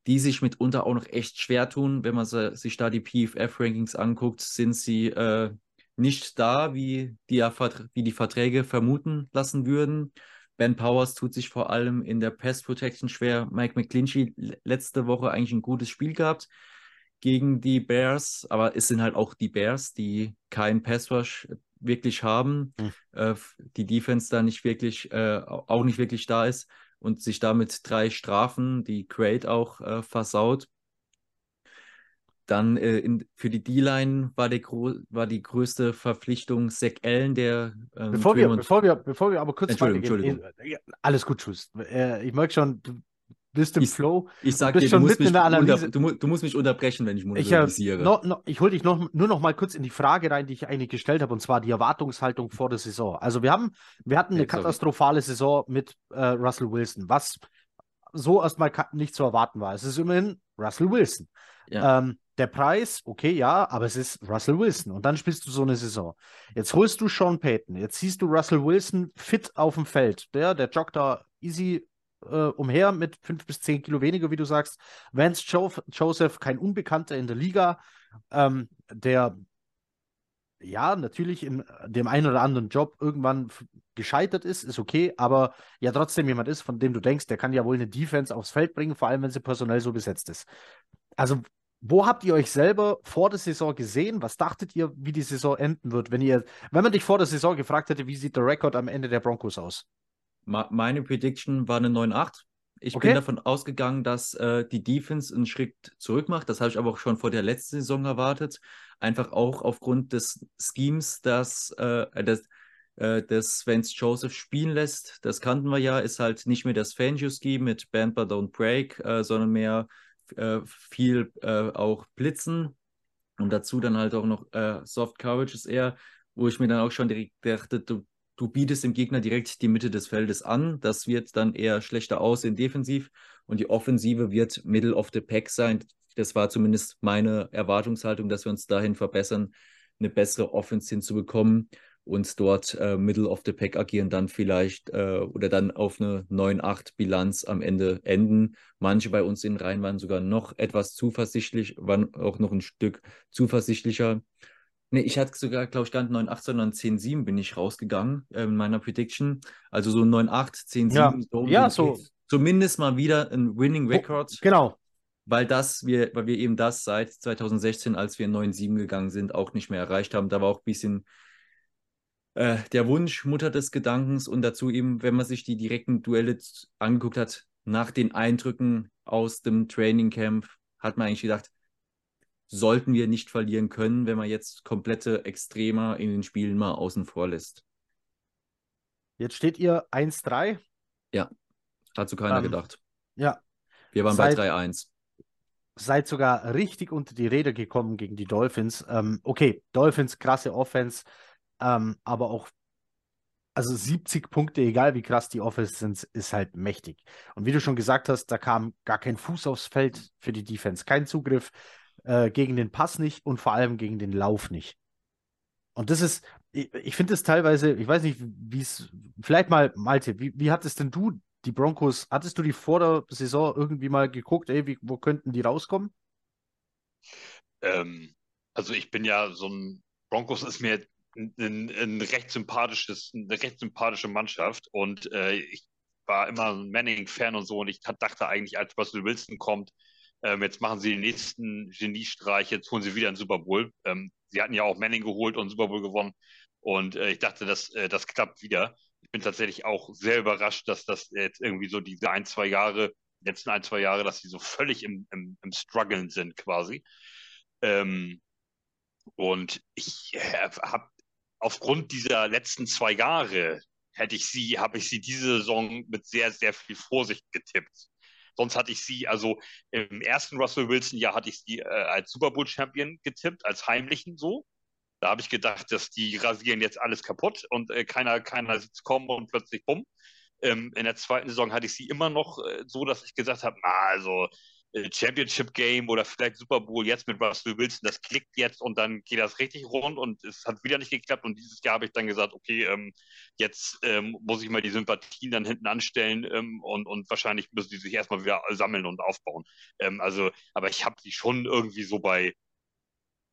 die sich mitunter auch noch echt schwer tun. Wenn man sich da die PFF-Rankings anguckt, sind sie äh, nicht da, wie die, wie die Verträge vermuten lassen würden. Ben Powers tut sich vor allem in der Pass Protection schwer. Mike McClinchy letzte Woche eigentlich ein gutes Spiel gehabt gegen die Bears, aber es sind halt auch die Bears, die keinen Pass Rush wirklich haben, mhm. äh, die Defense da nicht wirklich, äh, auch nicht wirklich da ist und sich damit drei Strafen, die Crate auch äh, versaut. Dann äh, in, für die D-Line war, war die größte Verpflichtung Zach Allen, der. Ähm, bevor, wir, bevor, wir, bevor wir aber kurz Entschuldigung, Entschuldigung. Äh, alles gut, Schuss. Äh, ich merke schon, du bist im ich, Flow. Ich sage dir, du musst, mich unter, du, du, musst mich unterbrechen, wenn ich monologisiere. Ich, no, no, ich hole dich noch, nur noch mal kurz in die Frage rein, die ich eigentlich gestellt habe, und zwar die Erwartungshaltung vor der Saison. Also wir haben, wir hatten eine ja, katastrophale Saison mit äh, Russell Wilson, was so erstmal nicht zu erwarten war. Es ist immerhin Russell Wilson. Ja. Ähm, der Preis, okay, ja, aber es ist Russell Wilson. Und dann spielst du so eine Saison. Jetzt holst du Sean Payton. Jetzt siehst du Russell Wilson fit auf dem Feld. Der, der joggt da easy äh, umher mit fünf bis zehn Kilo weniger, wie du sagst. Vance jo Joseph, kein Unbekannter in der Liga, ähm, der ja, natürlich in dem einen oder anderen Job irgendwann gescheitert ist, ist okay, aber ja trotzdem jemand ist, von dem du denkst, der kann ja wohl eine Defense aufs Feld bringen, vor allem wenn sie personell so besetzt ist. Also, wo habt ihr euch selber vor der Saison gesehen? Was dachtet ihr, wie die Saison enden wird, wenn ihr, wenn man dich vor der Saison gefragt hätte, wie sieht der Rekord am Ende der Broncos aus? Meine Prediction war eine 9-8. Ich okay. bin davon ausgegangen, dass äh, die Defense einen Schritt zurück macht. Das habe ich aber auch schon vor der letzten Saison erwartet. Einfach auch aufgrund des Schemes, dass, äh, das, äh, das Vance Joseph spielen lässt. Das kannten wir ja, ist halt nicht mehr das Fangio-Scheme mit Band but Don't Break, äh, sondern mehr äh, viel äh, auch Blitzen. Und dazu dann halt auch noch Soft Coverage ist eher, wo ich mir dann auch schon direkt dachte, du du bietest dem Gegner direkt die Mitte des Feldes an. Das wird dann eher schlechter aussehen defensiv und die Offensive wird Middle of the Pack sein. Das war zumindest meine Erwartungshaltung, dass wir uns dahin verbessern, eine bessere Offense hinzubekommen und dort äh, Middle of the Pack agieren, dann vielleicht äh, oder dann auf eine 9-8 Bilanz am Ende enden. Manche bei uns in Reihen waren sogar noch etwas zuversichtlich, waren auch noch ein Stück zuversichtlicher. Nee, ich hatte sogar, glaube ich, gar nicht 9,8, sondern 10,7 bin ich rausgegangen äh, in meiner Prediction. Also so 9,8, 10,7. Ja, so, ja, so. Zumindest mal wieder ein Winning Record. Genau. Weil das, wir, weil wir eben das seit 2016, als wir 9,7 gegangen sind, auch nicht mehr erreicht haben. Da war auch ein bisschen äh, der Wunsch, Mutter des Gedankens und dazu eben, wenn man sich die direkten Duelle angeguckt hat, nach den Eindrücken aus dem Training Camp, hat man eigentlich gedacht, sollten wir nicht verlieren können, wenn man jetzt komplette Extremer in den Spielen mal außen vor lässt. Jetzt steht ihr 1-3. Ja, hat so keiner ähm, gedacht. Ja. Wir waren Seit, bei 3-1. Seid sogar richtig unter die Räder gekommen gegen die Dolphins. Ähm, okay, Dolphins, krasse Offense, ähm, aber auch also 70 Punkte, egal wie krass die Offense sind, ist halt mächtig. Und wie du schon gesagt hast, da kam gar kein Fuß aufs Feld für die Defense, kein Zugriff äh, gegen den Pass nicht und vor allem gegen den Lauf nicht. Und das ist, ich, ich finde es teilweise, ich weiß nicht, wie es, vielleicht mal, Malte, wie, wie hattest denn du die Broncos, hattest du die vor der Saison irgendwie mal geguckt, ey, wie, wo könnten die rauskommen? Ähm, also ich bin ja so ein, Broncos ist mir ein, ein, recht sympathisches, eine recht sympathische Mannschaft und äh, ich war immer ein Manning-Fan und so und ich dachte eigentlich, als Russell Wilson kommt, ähm, jetzt machen sie den nächsten Geniestreich, jetzt holen sie wieder einen Super Bowl. Ähm, sie hatten ja auch Manning geholt und Super Bowl gewonnen. Und äh, ich dachte, das, äh, das klappt wieder. Ich bin tatsächlich auch sehr überrascht, dass das jetzt irgendwie so diese ein, zwei Jahre, letzten ein, zwei Jahre, dass sie so völlig im, im, im Struggeln sind quasi. Ähm, und ich äh, habe aufgrund dieser letzten zwei Jahre hätte ich sie, habe ich sie diese Saison mit sehr, sehr viel Vorsicht getippt. Sonst hatte ich sie, also im ersten Russell Wilson-Jahr hatte ich sie äh, als Super Bowl-Champion getippt, als heimlichen so. Da habe ich gedacht, dass die rasieren jetzt alles kaputt und äh, keiner, keiner sieht kommen und plötzlich bumm. Ähm, in der zweiten Saison hatte ich sie immer noch äh, so, dass ich gesagt habe, na, also Championship Game oder vielleicht Super Bowl jetzt mit Russell Wilson, das klickt jetzt und dann geht das richtig rund und es hat wieder nicht geklappt und dieses Jahr habe ich dann gesagt, okay, ähm, jetzt ähm, muss ich mal die Sympathien dann hinten anstellen ähm, und, und wahrscheinlich müssen die sich erstmal wieder sammeln und aufbauen. Ähm, also, aber ich habe sie schon irgendwie so bei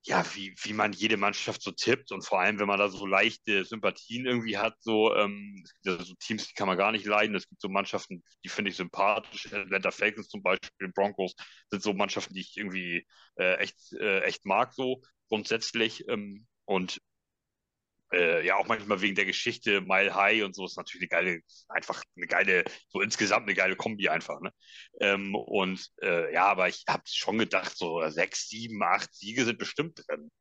ja, wie, wie man jede Mannschaft so tippt und vor allem, wenn man da so leichte Sympathien irgendwie hat, so, ähm, es gibt ja so Teams, die kann man gar nicht leiden. Es gibt so Mannschaften, die finde ich sympathisch. Atlanta Falcons zum Beispiel, Broncos sind so Mannschaften, die ich irgendwie äh, echt, äh, echt mag, so grundsätzlich. Ähm, und äh, ja, auch manchmal wegen der Geschichte Mile High und so ist natürlich eine geile, einfach eine geile, so insgesamt eine geile Kombi einfach. Ne? Ähm, und äh, ja, aber ich habe schon gedacht, so sechs, sieben, acht Siege sind bestimmt drin.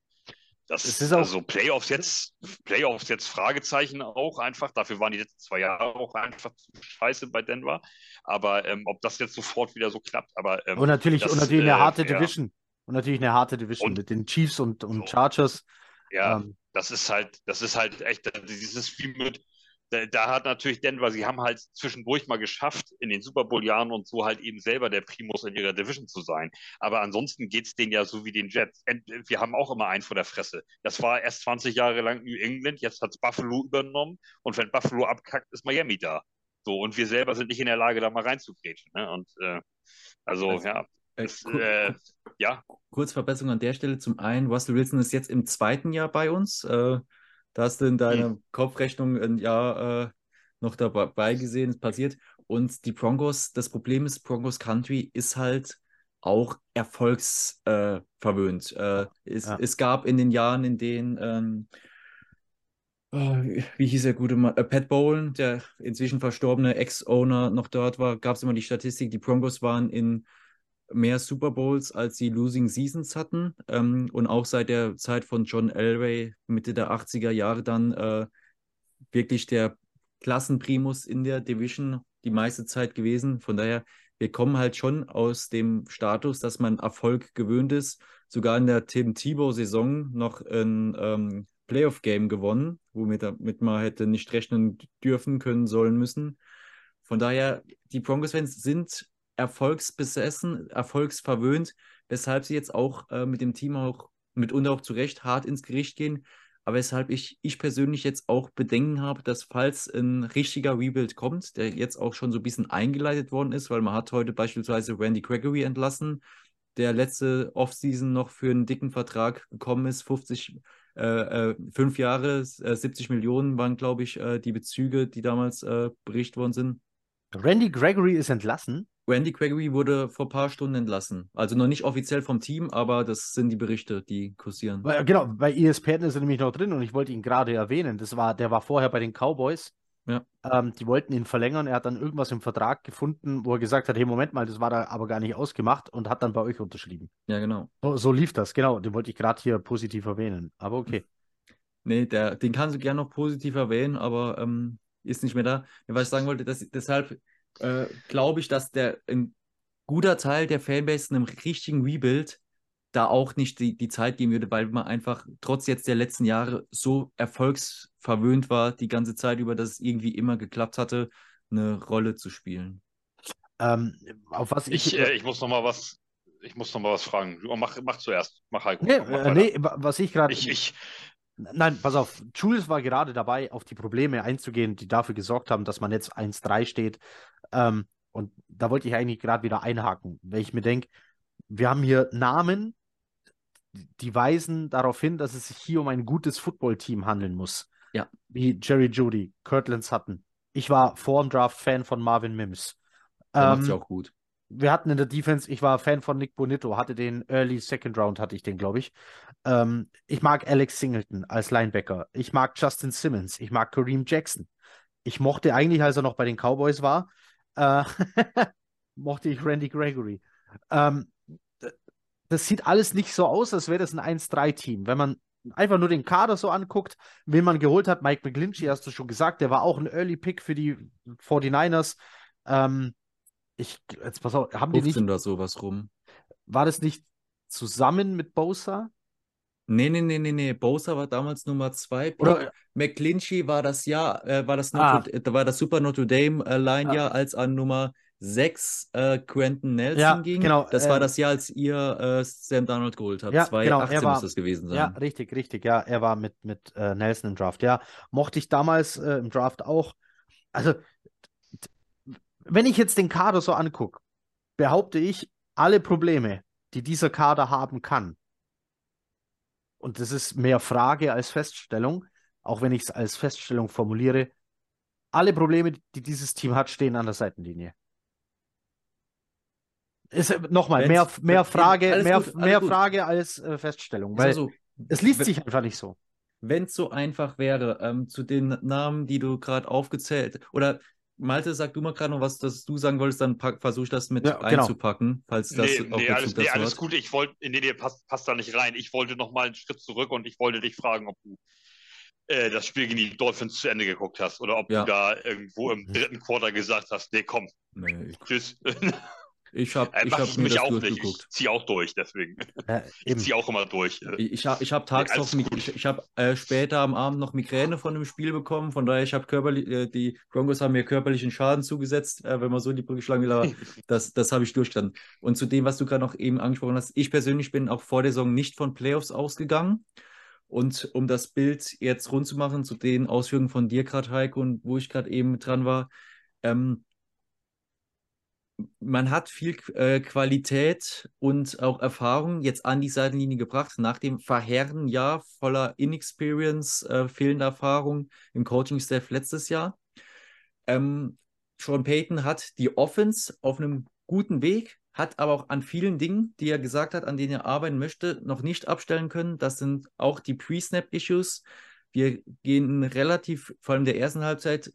Das ist auch also Playoffs jetzt, Playoffs jetzt Fragezeichen auch einfach. Dafür waren die letzten zwei Jahre auch einfach zu scheiße bei Denver. Aber ähm, ob das jetzt sofort wieder so klappt, aber ähm, und natürlich das, und natürlich eine äh, harte Division und natürlich eine harte Division und, mit den Chiefs und, und so. Chargers. Ja, ähm, das ist halt, das ist halt echt dieses Spiel mit, da, da, hat natürlich Denver, sie haben halt zwischendurch mal geschafft, in den Super Bowl-Jahren und so halt eben selber der Primus in ihrer Division zu sein. Aber ansonsten geht es denen ja so wie den Jets. Wir haben auch immer einen vor der Fresse. Das war erst 20 Jahre lang New England, jetzt hat Buffalo übernommen und wenn Buffalo abkackt, ist Miami da. So, und wir selber sind nicht in der Lage, da mal reinzugrätschen. Ne? Und äh, also, also, ja. Äh, das, äh, ja. Kurz Verbesserung an der Stelle. Zum einen, Russell Wilson ist jetzt im zweiten Jahr bei uns. Äh, da hast du in deiner hm. Kopfrechnung ein Jahr äh, noch dabei gesehen, es passiert. Und die Broncos, das Problem ist, Broncos Country ist halt auch erfolgsverwöhnt. Äh, es, ja. es, gab in den Jahren, in denen, ähm, oh, wie hieß der gute Mann, äh, Pat Bowen, der inzwischen verstorbene Ex-Owner, noch dort war, gab es immer die Statistik, die Broncos waren in mehr Super Bowls, als sie Losing Seasons hatten. Ähm, und auch seit der Zeit von John Elway, Mitte der 80er Jahre, dann äh, wirklich der Klassenprimus in der Division die meiste Zeit gewesen. Von daher wir kommen halt schon aus dem Status, dass man Erfolg gewöhnt ist. Sogar in der Tim Tebow-Saison noch ein ähm, Playoff-Game gewonnen, womit damit man hätte nicht rechnen dürfen, können, sollen, müssen. Von daher, die Broncos-Fans sind erfolgsbesessen, erfolgsverwöhnt, weshalb sie jetzt auch äh, mit dem Team auch mitunter auch zu Recht hart ins Gericht gehen. Aber weshalb ich, ich persönlich jetzt auch Bedenken habe, dass falls ein richtiger Rebuild kommt, der jetzt auch schon so ein bisschen eingeleitet worden ist, weil man hat heute beispielsweise Randy Gregory entlassen, der letzte Offseason noch für einen dicken Vertrag gekommen ist, 50, äh, äh, fünf Jahre, äh, 70 Millionen waren, glaube ich, äh, die Bezüge, die damals äh, berichtet worden sind. Randy Gregory ist entlassen? Randy Gregory wurde vor ein paar Stunden entlassen. Also noch nicht offiziell vom Team, aber das sind die Berichte, die kursieren. Genau, bei ESPN ist er nämlich noch drin und ich wollte ihn gerade erwähnen. Das war, der war vorher bei den Cowboys. Ja. Ähm, die wollten ihn verlängern. Er hat dann irgendwas im Vertrag gefunden, wo er gesagt hat: Hey, Moment mal, das war da aber gar nicht ausgemacht und hat dann bei euch unterschrieben. Ja, genau. So, so lief das, genau. Den wollte ich gerade hier positiv erwähnen. Aber okay. Nee, der, den kannst du gerne noch positiv erwähnen, aber ähm, ist nicht mehr da. Was ich sagen wollte, dass, deshalb äh, glaube ich, dass der ein guter Teil der Fanbase einem richtigen Rebuild da auch nicht die, die Zeit geben würde, weil man einfach trotz jetzt der letzten Jahre so erfolgsverwöhnt war, die ganze Zeit über, dass es irgendwie immer geklappt hatte, eine Rolle zu spielen. Ähm, auf was ich, ich, äh, ich muss noch mal was, ich muss noch mal was fragen. Mach, mach zuerst, mach Heiko. Nee, mach äh, nee was ich gerade. Ich, ich, Nein, pass auf. Jules war gerade dabei, auf die Probleme einzugehen, die dafür gesorgt haben, dass man jetzt 1-3 steht. Ähm, und da wollte ich eigentlich gerade wieder einhaken, weil ich mir denke, wir haben hier Namen, die weisen darauf hin, dass es sich hier um ein gutes Footballteam handeln muss. Ja. Wie Jerry Judy, Kirtland Sutton. Ich war vor dem Draft Fan von Marvin Mims. Der ähm, macht auch gut. Wir hatten in der Defense, ich war Fan von Nick Bonito, hatte den Early Second Round, hatte ich den, glaube ich. Ähm, ich mag Alex Singleton als Linebacker. Ich mag Justin Simmons. Ich mag Kareem Jackson. Ich mochte eigentlich, als er noch bei den Cowboys war, äh, mochte ich Randy Gregory. Ähm, das sieht alles nicht so aus, als wäre das ein 1-3-Team. Wenn man einfach nur den Kader so anguckt, wen man geholt hat, Mike McGlinchey, hast du schon gesagt, der war auch ein Early Pick für die 49ers. Ähm, ich, jetzt pass auf, haben die nicht. da sowas rum? War das nicht zusammen mit Bosa? Nee, nee, nee, nee, nee. Bosa war damals Nummer zwei. Oder McClinchy war das Jahr, äh, war das ah. Notre, war das Super Notre Dame äh, Line ah. Jahr, als an Nummer 6 äh, Quentin Nelson ja, ging. Genau, das war ähm, das Jahr, als ihr äh, Sam Donald geholt habt. Ja, 2018 genau, war, muss das gewesen sein. Ja, richtig, richtig. Ja, er war mit, mit äh, Nelson im Draft. Ja, mochte ich damals äh, im Draft auch. Also, wenn ich jetzt den Kader so angucke, behaupte ich, alle Probleme, die dieser Kader haben kann, und das ist mehr Frage als Feststellung, auch wenn ich es als Feststellung formuliere, alle Probleme, die dieses Team hat, stehen an der Seitenlinie. Ist nochmal mehr, mehr Frage, mehr, gut, mehr Frage als äh, Feststellung, weil also, es liest sich einfach nicht so. Wenn es so einfach wäre, ähm, zu den Namen, die du gerade aufgezählt, oder Malte, sag du mal gerade noch was, das du sagen wolltest, dann versuche ich das mit ja, genau. einzupacken, falls das nee, auch nee, alles, nee, alles gut. Ich wollte, nee, nee, passt, passt da nicht rein. Ich wollte noch mal einen Schritt zurück und ich wollte dich fragen, ob du äh, das Spiel gegen die Dolphins zu Ende geguckt hast oder ob ja. du da irgendwo im dritten Quarter gesagt hast, nee, komm, nee, tschüss. Ich habe ich hab mich auch nicht. Ich ziehe auch durch, deswegen. Ja, ich ziehe auch immer durch. Ich, ich habe ich hab tags noch, ich, ich habe äh, später am Abend noch Migräne von dem Spiel bekommen. Von daher, ich habe körperlich, äh, die Broncos haben mir körperlichen Schaden zugesetzt, äh, wenn man so in die Brücke schlagen will. Aber das, das habe ich durchgestanden. Und zu dem, was du gerade noch eben angesprochen hast, ich persönlich bin auch vor der Saison nicht von Playoffs ausgegangen. Und um das Bild jetzt rund zu machen, zu den Ausführungen von dir gerade, Heiko, und wo ich gerade eben dran war, ähm, man hat viel äh, Qualität und auch Erfahrung jetzt an die Seitenlinie gebracht, nach dem verheerenden Jahr voller Inexperience, äh, fehlender Erfahrung im Coaching-Staff letztes Jahr. Ähm, Sean Payton hat die Offense auf einem guten Weg, hat aber auch an vielen Dingen, die er gesagt hat, an denen er arbeiten möchte, noch nicht abstellen können. Das sind auch die Pre-Snap-Issues. Wir gehen relativ, vor allem der ersten Halbzeit,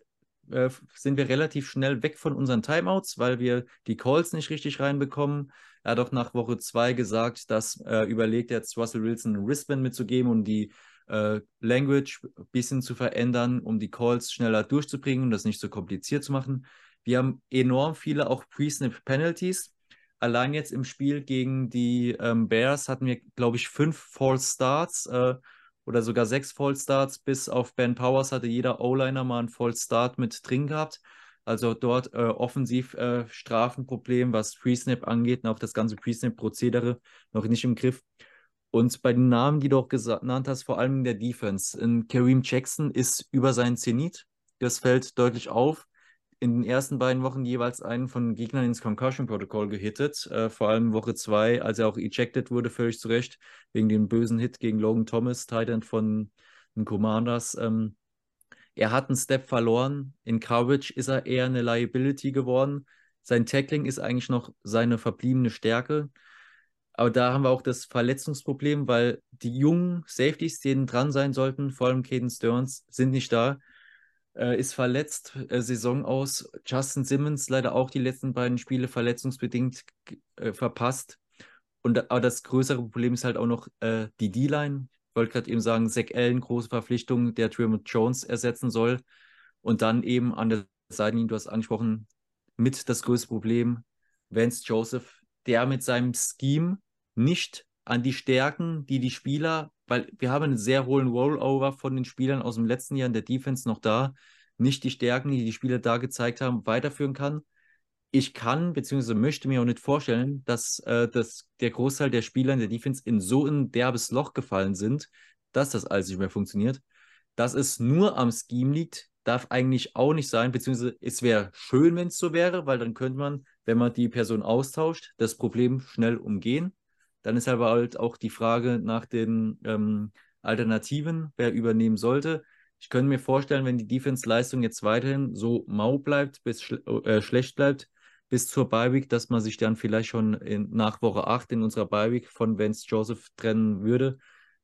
äh, sind wir relativ schnell weg von unseren Timeouts, weil wir die Calls nicht richtig reinbekommen. Er hat auch nach Woche zwei gesagt, dass äh, überlegt, jetzt Russell Wilson ein Wristband mitzugeben und die äh, Language ein bisschen zu verändern, um die Calls schneller durchzubringen und das nicht so kompliziert zu machen. Wir haben enorm viele auch Pre-Snap-Penalties. Allein jetzt im Spiel gegen die ähm, Bears hatten wir, glaube ich, fünf False Starts äh, oder sogar sechs False Starts. Bis auf Ben Powers hatte jeder O-Liner mal einen False Start mit drin gehabt. Also dort äh, offensiv äh, Strafenproblem, was Pre-Snap angeht und auch das ganze Pre-Snap-Prozedere noch nicht im Griff. Und bei den Namen, die du auch genannt hast, vor allem in der Defense, in Kareem Jackson ist über seinen Zenit. Das fällt deutlich auf. In den ersten beiden Wochen jeweils einen von Gegnern ins Concussion-Protokoll gehittet. Äh, vor allem Woche zwei, als er auch ejected wurde, völlig zu Recht, wegen dem bösen Hit gegen Logan Thomas, Titan von den Commanders. Ähm, er hat einen Step verloren. In Coverage ist er eher eine Liability geworden. Sein Tackling ist eigentlich noch seine verbliebene Stärke. Aber da haben wir auch das Verletzungsproblem, weil die jungen Safeties, die dran sein sollten, vor allem Caden Stearns, sind nicht da. Äh, ist verletzt, äh, Saison aus. Justin Simmons leider auch die letzten beiden Spiele verletzungsbedingt äh, verpasst. Und aber das größere Problem ist halt auch noch äh, die D-Line. Ich wollte gerade eben sagen, Zach Allen, große Verpflichtung, der Tremont Jones ersetzen soll. Und dann eben an der Seitenlinie, du hast angesprochen, mit das größte Problem, Vance Joseph, der mit seinem Scheme nicht an die Stärken, die die Spieler, weil wir haben einen sehr hohen Rollover von den Spielern aus dem letzten Jahr in der Defense noch da, nicht die Stärken, die die Spieler da gezeigt haben, weiterführen kann. Ich kann bzw. möchte mir auch nicht vorstellen, dass, äh, dass der Großteil der Spieler in der Defense in so ein derbes Loch gefallen sind, dass das alles nicht mehr funktioniert. Dass es nur am Scheme liegt, darf eigentlich auch nicht sein, beziehungsweise es wäre schön, wenn es so wäre, weil dann könnte man, wenn man die Person austauscht, das Problem schnell umgehen. Dann ist aber halt auch die Frage nach den ähm, Alternativen, wer übernehmen sollte. Ich könnte mir vorstellen, wenn die Defense-Leistung jetzt weiterhin so mau bleibt, bis schl äh, schlecht bleibt, bis zur Bye-Week, dass man sich dann vielleicht schon in, nach Woche 8 in unserer Bye-Week von Vance Joseph trennen würde.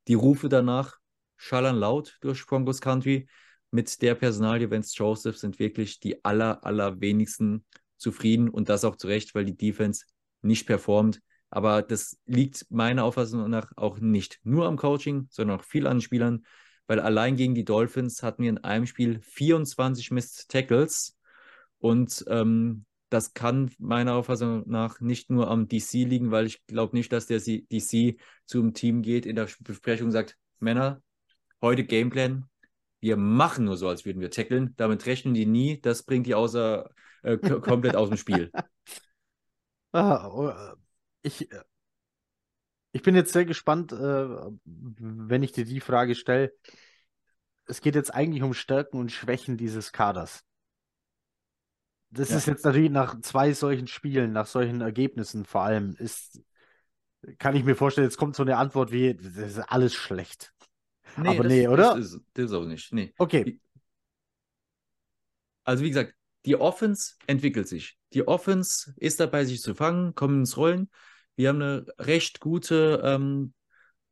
Die Rufe danach schallern laut durch Broncos Country. Mit der Personalie Vance Joseph sind wirklich die aller, allerwenigsten zufrieden und das auch zu Recht, weil die Defense nicht performt. Aber das liegt meiner Auffassung nach auch nicht nur am Coaching, sondern auch viel an Spielern, weil allein gegen die Dolphins hatten wir in einem Spiel 24 Missed Tackles und ähm, das kann meiner Auffassung nach nicht nur am DC liegen, weil ich glaube nicht, dass der DC zum Team geht in der Besprechung sagt, Männer, heute Gameplan, wir machen nur so, als würden wir tackeln. Damit rechnen die nie. Das bringt die außer äh, komplett aus dem Spiel. Ah, oh, ich, äh, ich bin jetzt sehr gespannt, äh, wenn ich dir die Frage stelle. Es geht jetzt eigentlich um Stärken und Schwächen dieses Kaders. Das ja. ist jetzt natürlich nach zwei solchen Spielen, nach solchen Ergebnissen vor allem, ist, kann ich mir vorstellen, jetzt kommt so eine Antwort wie, das ist alles schlecht. Nee, Aber das, nee, oder? Das ist, das ist auch nicht. Nee. Okay. Also wie gesagt, die Offense entwickelt sich. Die Offense ist dabei, sich zu fangen, kommen ins Rollen. Wir haben eine recht gute ähm,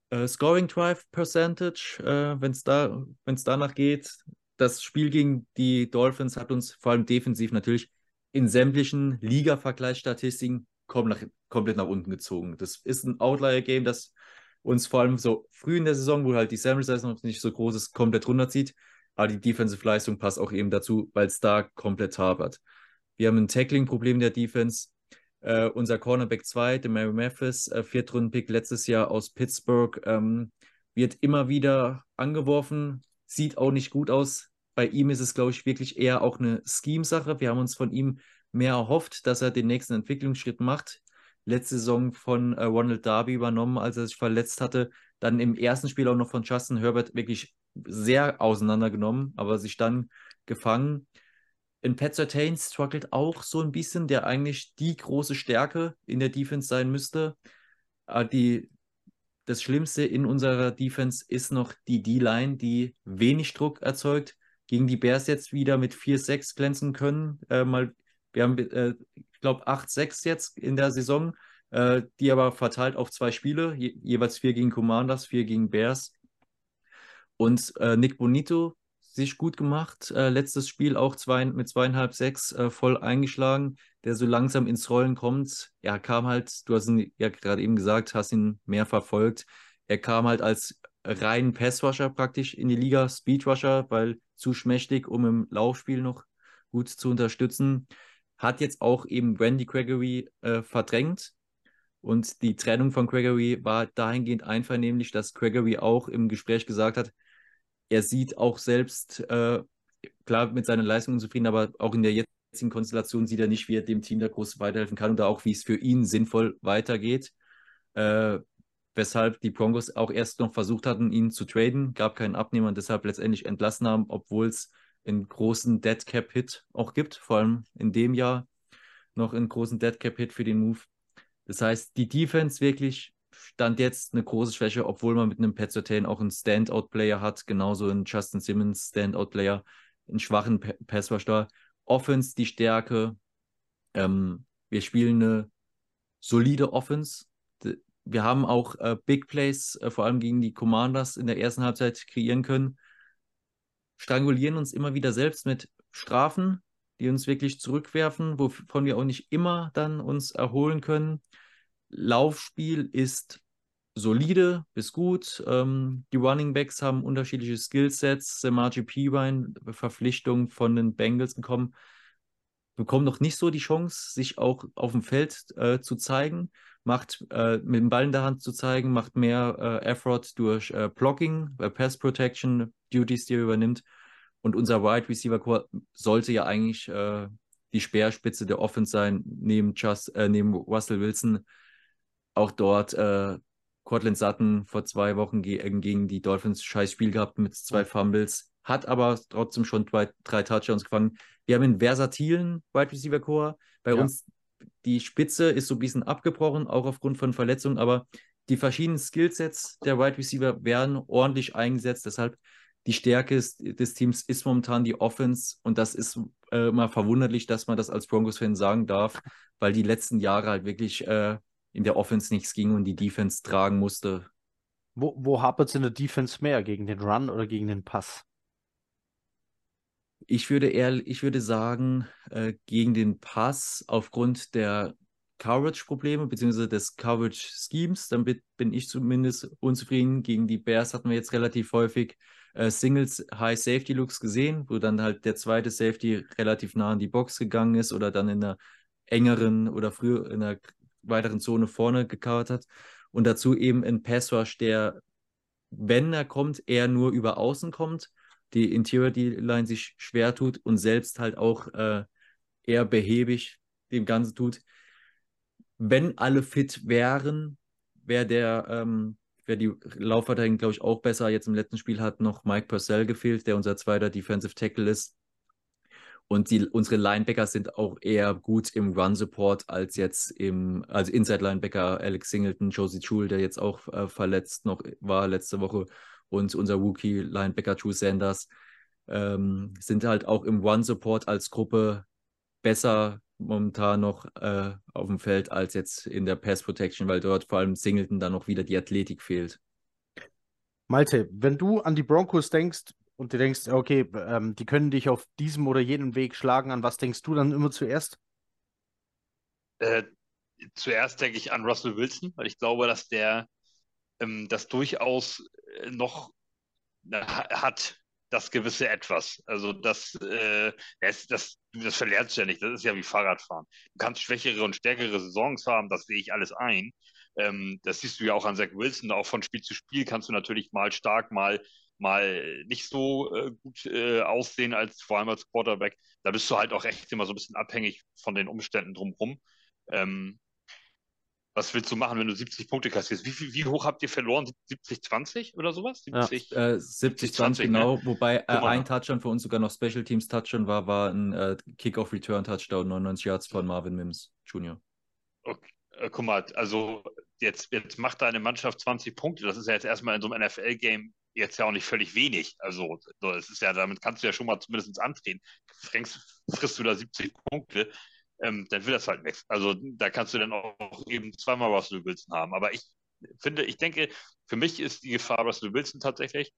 äh, Scoring Drive Percentage, äh, wenn es da, danach geht. Das Spiel gegen die Dolphins hat uns vor allem defensiv natürlich in sämtlichen Liga-Vergleichsstatistiken nach, komplett nach unten gezogen. Das ist ein Outlier-Game, das uns vor allem so früh in der Saison, wo halt die Sample Size noch nicht so groß ist, komplett runterzieht. Aber die Defensive-Leistung passt auch eben dazu, weil es da komplett hapert. Wir haben ein Tackling-Problem der Defense. Uh, unser Cornerback 2, der Mary Memphis, uh, Viertrunden-Pick letztes Jahr aus Pittsburgh, ähm, wird immer wieder angeworfen, sieht auch nicht gut aus. Bei ihm ist es, glaube ich, wirklich eher auch eine Scheme-Sache. Wir haben uns von ihm mehr erhofft, dass er den nächsten Entwicklungsschritt macht. Letzte Saison von äh, Ronald Darby übernommen, als er sich verletzt hatte. Dann im ersten Spiel auch noch von Justin Herbert wirklich sehr auseinandergenommen, aber sich dann gefangen in Pat Sertain struggelt auch so ein bisschen, der eigentlich die große Stärke in der Defense sein müsste. Aber die, das Schlimmste in unserer Defense ist noch die D-Line, die wenig Druck erzeugt. Gegen die Bears jetzt wieder mit 4-6 glänzen können. Äh, mal, wir haben, äh, ich glaube, 8-6 jetzt in der Saison, äh, die aber verteilt auf zwei Spiele, je, jeweils vier gegen Commanders, vier gegen Bears. Und äh, Nick Bonito sich gut gemacht. Äh, letztes Spiel auch zwei, mit zweieinhalb, sechs äh, voll eingeschlagen, der so langsam ins Rollen kommt. Er kam halt, du hast ihn ja gerade eben gesagt, hast ihn mehr verfolgt. Er kam halt als rein Passrusher praktisch in die Liga, Speedrusher, weil zu schmächtig, um im Laufspiel noch gut zu unterstützen. Hat jetzt auch eben Randy Gregory äh, verdrängt. Und die Trennung von Gregory war dahingehend einvernehmlich, dass Gregory auch im Gespräch gesagt hat, er sieht auch selbst, äh, klar mit seinen Leistungen zufrieden, aber auch in der jetzigen Konstellation sieht er nicht, wie er dem Team da groß weiterhelfen kann und auch, wie es für ihn sinnvoll weitergeht. Äh, weshalb die Broncos auch erst noch versucht hatten, ihn zu traden, gab keinen Abnehmer und deshalb letztendlich entlassen haben, obwohl es einen großen Dead Cap Hit auch gibt, vor allem in dem Jahr noch einen großen Dead Cap Hit für den Move. Das heißt, die Defense wirklich Stand jetzt eine große Schwäche, obwohl man mit einem Pat Surtain auch einen Standout-Player hat, genauso ein Justin Simmons Standout-Player, einen schwachen Passwasher. Offense die Stärke. Ähm, wir spielen eine solide Offense. Wir haben auch äh, Big Plays, äh, vor allem gegen die Commanders in der ersten Halbzeit kreieren können. Strangulieren uns immer wieder selbst mit Strafen, die uns wirklich zurückwerfen, wovon wir auch nicht immer dann uns erholen können. Laufspiel ist solide bis gut. Ähm, die Running Backs haben unterschiedliche Skillsets. Samaji Pirine, Verpflichtung von den Bengals gekommen, bekommt noch nicht so die Chance, sich auch auf dem Feld äh, zu zeigen, macht äh, mit dem Ball in der Hand zu zeigen, macht mehr äh, Effort durch äh, Blocking, äh, Pass Protection, Duties, die er übernimmt. Und unser Wide Receiver Core sollte ja eigentlich äh, die Speerspitze der Offense sein, neben, Just, neben Russell Wilson auch dort äh, Cortland Sutton vor zwei Wochen äh, gegen die Dolphins scheiß Spiel gehabt mit zwei Fumbles, hat aber trotzdem schon drei, drei Touchdowns gefangen. Wir haben einen versatilen Wide Receiver Core. Bei ja. uns die Spitze ist so ein bisschen abgebrochen, auch aufgrund von Verletzungen, aber die verschiedenen Skillsets der Wide Receiver werden ordentlich eingesetzt. Deshalb die Stärke des, Teams ist momentan die Offense und das ist äh, mal verwunderlich, dass man das als Broncos-Fan sagen darf, weil die letzten Jahre halt wirklich äh, in der Offense nichts ging und die Defense tragen musste. Wo, wo hapert es in der Defense mehr? Gegen den Run oder gegen den Pass? Ich würde eher, ich würde sagen, äh, gegen den Pass aufgrund der Coverage-Probleme bzw. des Coverage-Schemes. Damit bin ich zumindest unzufrieden. Gegen die Bears hatten wir jetzt relativ häufig äh, Singles High Safety Looks gesehen, wo dann halt der zweite Safety relativ nah an die Box gegangen ist oder dann in einer engeren oder früher in einer weiteren Zone vorne gecovert hat. Und dazu eben ein Passrush, der, wenn er kommt, eher nur über außen kommt, die Interior D-Line sich schwer tut und selbst halt auch äh, eher behäbig dem Ganzen tut. Wenn alle fit wären, wäre der, ähm, wäre die Laufverteidigung, glaube ich, auch besser. Jetzt im letzten Spiel hat noch Mike Purcell gefehlt, der unser zweiter Defensive Tackle ist. Und die, unsere Linebacker sind auch eher gut im Run-Support als jetzt im, also Inside-Linebacker Alex Singleton, Josie Chul, der jetzt auch äh, verletzt noch war letzte Woche, und unser Rookie-Linebacker Drew Sanders ähm, sind halt auch im Run-Support als Gruppe besser momentan noch äh, auf dem Feld als jetzt in der Pass-Protection, weil dort vor allem Singleton dann noch wieder die Athletik fehlt. Malte, wenn du an die Broncos denkst, und du denkst, okay, ähm, die können dich auf diesem oder jenem Weg schlagen, an was denkst du dann immer zuerst? Äh, zuerst denke ich an Russell Wilson, weil ich glaube, dass der ähm, das durchaus äh, noch äh, hat, das gewisse Etwas. Also das, äh, das, das, das verlernst du ja nicht. Das ist ja wie Fahrradfahren. Du kannst schwächere und stärkere Saisons haben, das sehe ich alles ein. Ähm, das siehst du ja auch an Zach Wilson. Auch von Spiel zu Spiel kannst du natürlich mal stark, mal mal nicht so äh, gut äh, aussehen als vor allem als Quarterback. Da bist du halt auch echt immer so ein bisschen abhängig von den Umständen drumherum. Ähm, was willst du machen, wenn du 70 Punkte kassierst? Wie, wie, hoch habt ihr verloren? 70, 20 oder sowas? 70, ja, äh, 70, 20, genau. Ne? Wobei äh, ein Touchdown für uns sogar noch Special Teams Touchdown war, war ein äh, Kick-Off-Return-Touchdown, 99 Yards von Marvin Mims Jr. Okay. Äh, guck mal, also jetzt, jetzt macht deine Mannschaft 20 Punkte. Das ist ja jetzt erstmal in so einem NFL-Game jetzt ja auch nicht völlig wenig. Also, es ist ja, damit kannst du ja schon mal zumindest antreten. Fränkst, frisst du da 70 Punkte ähm, dann will das halt nichts. Also da kannst du dann auch eben zweimal Russell Wilson haben. Aber ich finde, ich denke, für mich ist die Gefahr Russell Wilson tatsächlich.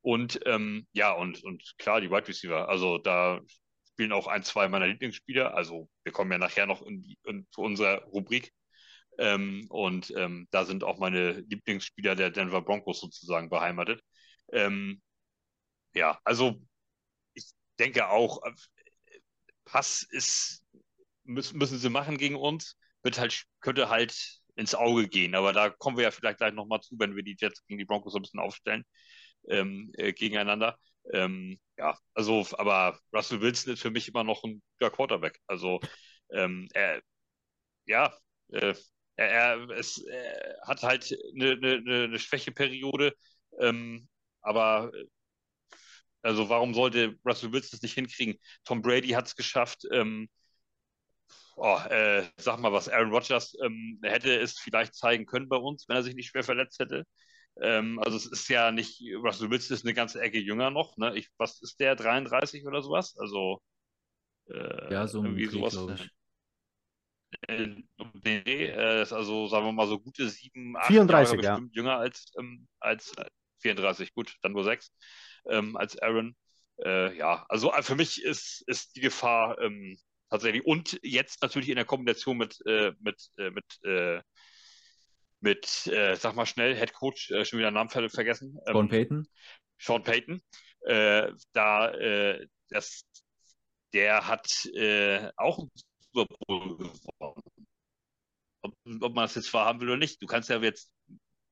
Und ähm, ja, und, und klar, die Wide Receiver. Also da spielen auch ein, zwei meiner Lieblingsspieler. Also wir kommen ja nachher noch in, in zu unserer Rubrik. Ähm, und ähm, da sind auch meine Lieblingsspieler der Denver Broncos sozusagen beheimatet. Ähm, ja, also ich denke auch, äh, Pass ist müssen, sie machen gegen uns. Wird halt, könnte halt ins Auge gehen. Aber da kommen wir ja vielleicht gleich nochmal zu, wenn wir die Jets gegen die Broncos so ein bisschen aufstellen ähm, äh, gegeneinander. Ähm, ja, also, aber Russell Wilson ist für mich immer noch ein guter Quarterback. Also, ähm, er, ja, äh, er, er, es, er hat halt eine, eine, eine Schwächeperiode, ähm, aber also warum sollte Russell Wilson es nicht hinkriegen? Tom Brady hat es geschafft, ähm, oh, äh, sag mal was, Aaron Rodgers ähm, hätte es vielleicht zeigen können bei uns, wenn er sich nicht schwer verletzt hätte. Ähm, also es ist ja nicht, Russell Wilson ist eine ganze Ecke jünger noch. Ne? Ich, was ist der, 33 oder sowas? Also äh, ja, so irgendwie Krieg, sowas. Äh, äh, ist also, sagen wir mal, so gute sieben, acht 34, Jahre bestimmt ja. jünger als, ähm, als 34, gut, dann nur sechs, ähm, als Aaron. Äh, ja, also äh, für mich ist, ist die Gefahr ähm, tatsächlich. Und jetzt natürlich in der Kombination mit, äh, mit, äh, mit, äh, mit äh, sag mal schnell, Head Coach, schon wieder Namen vergessen. Ähm, Sean Payton. Sean Payton. Da, das, der hat auch einen Super Bowl gewonnen. Ob, ob man das jetzt vorhaben will oder nicht. Du kannst ja jetzt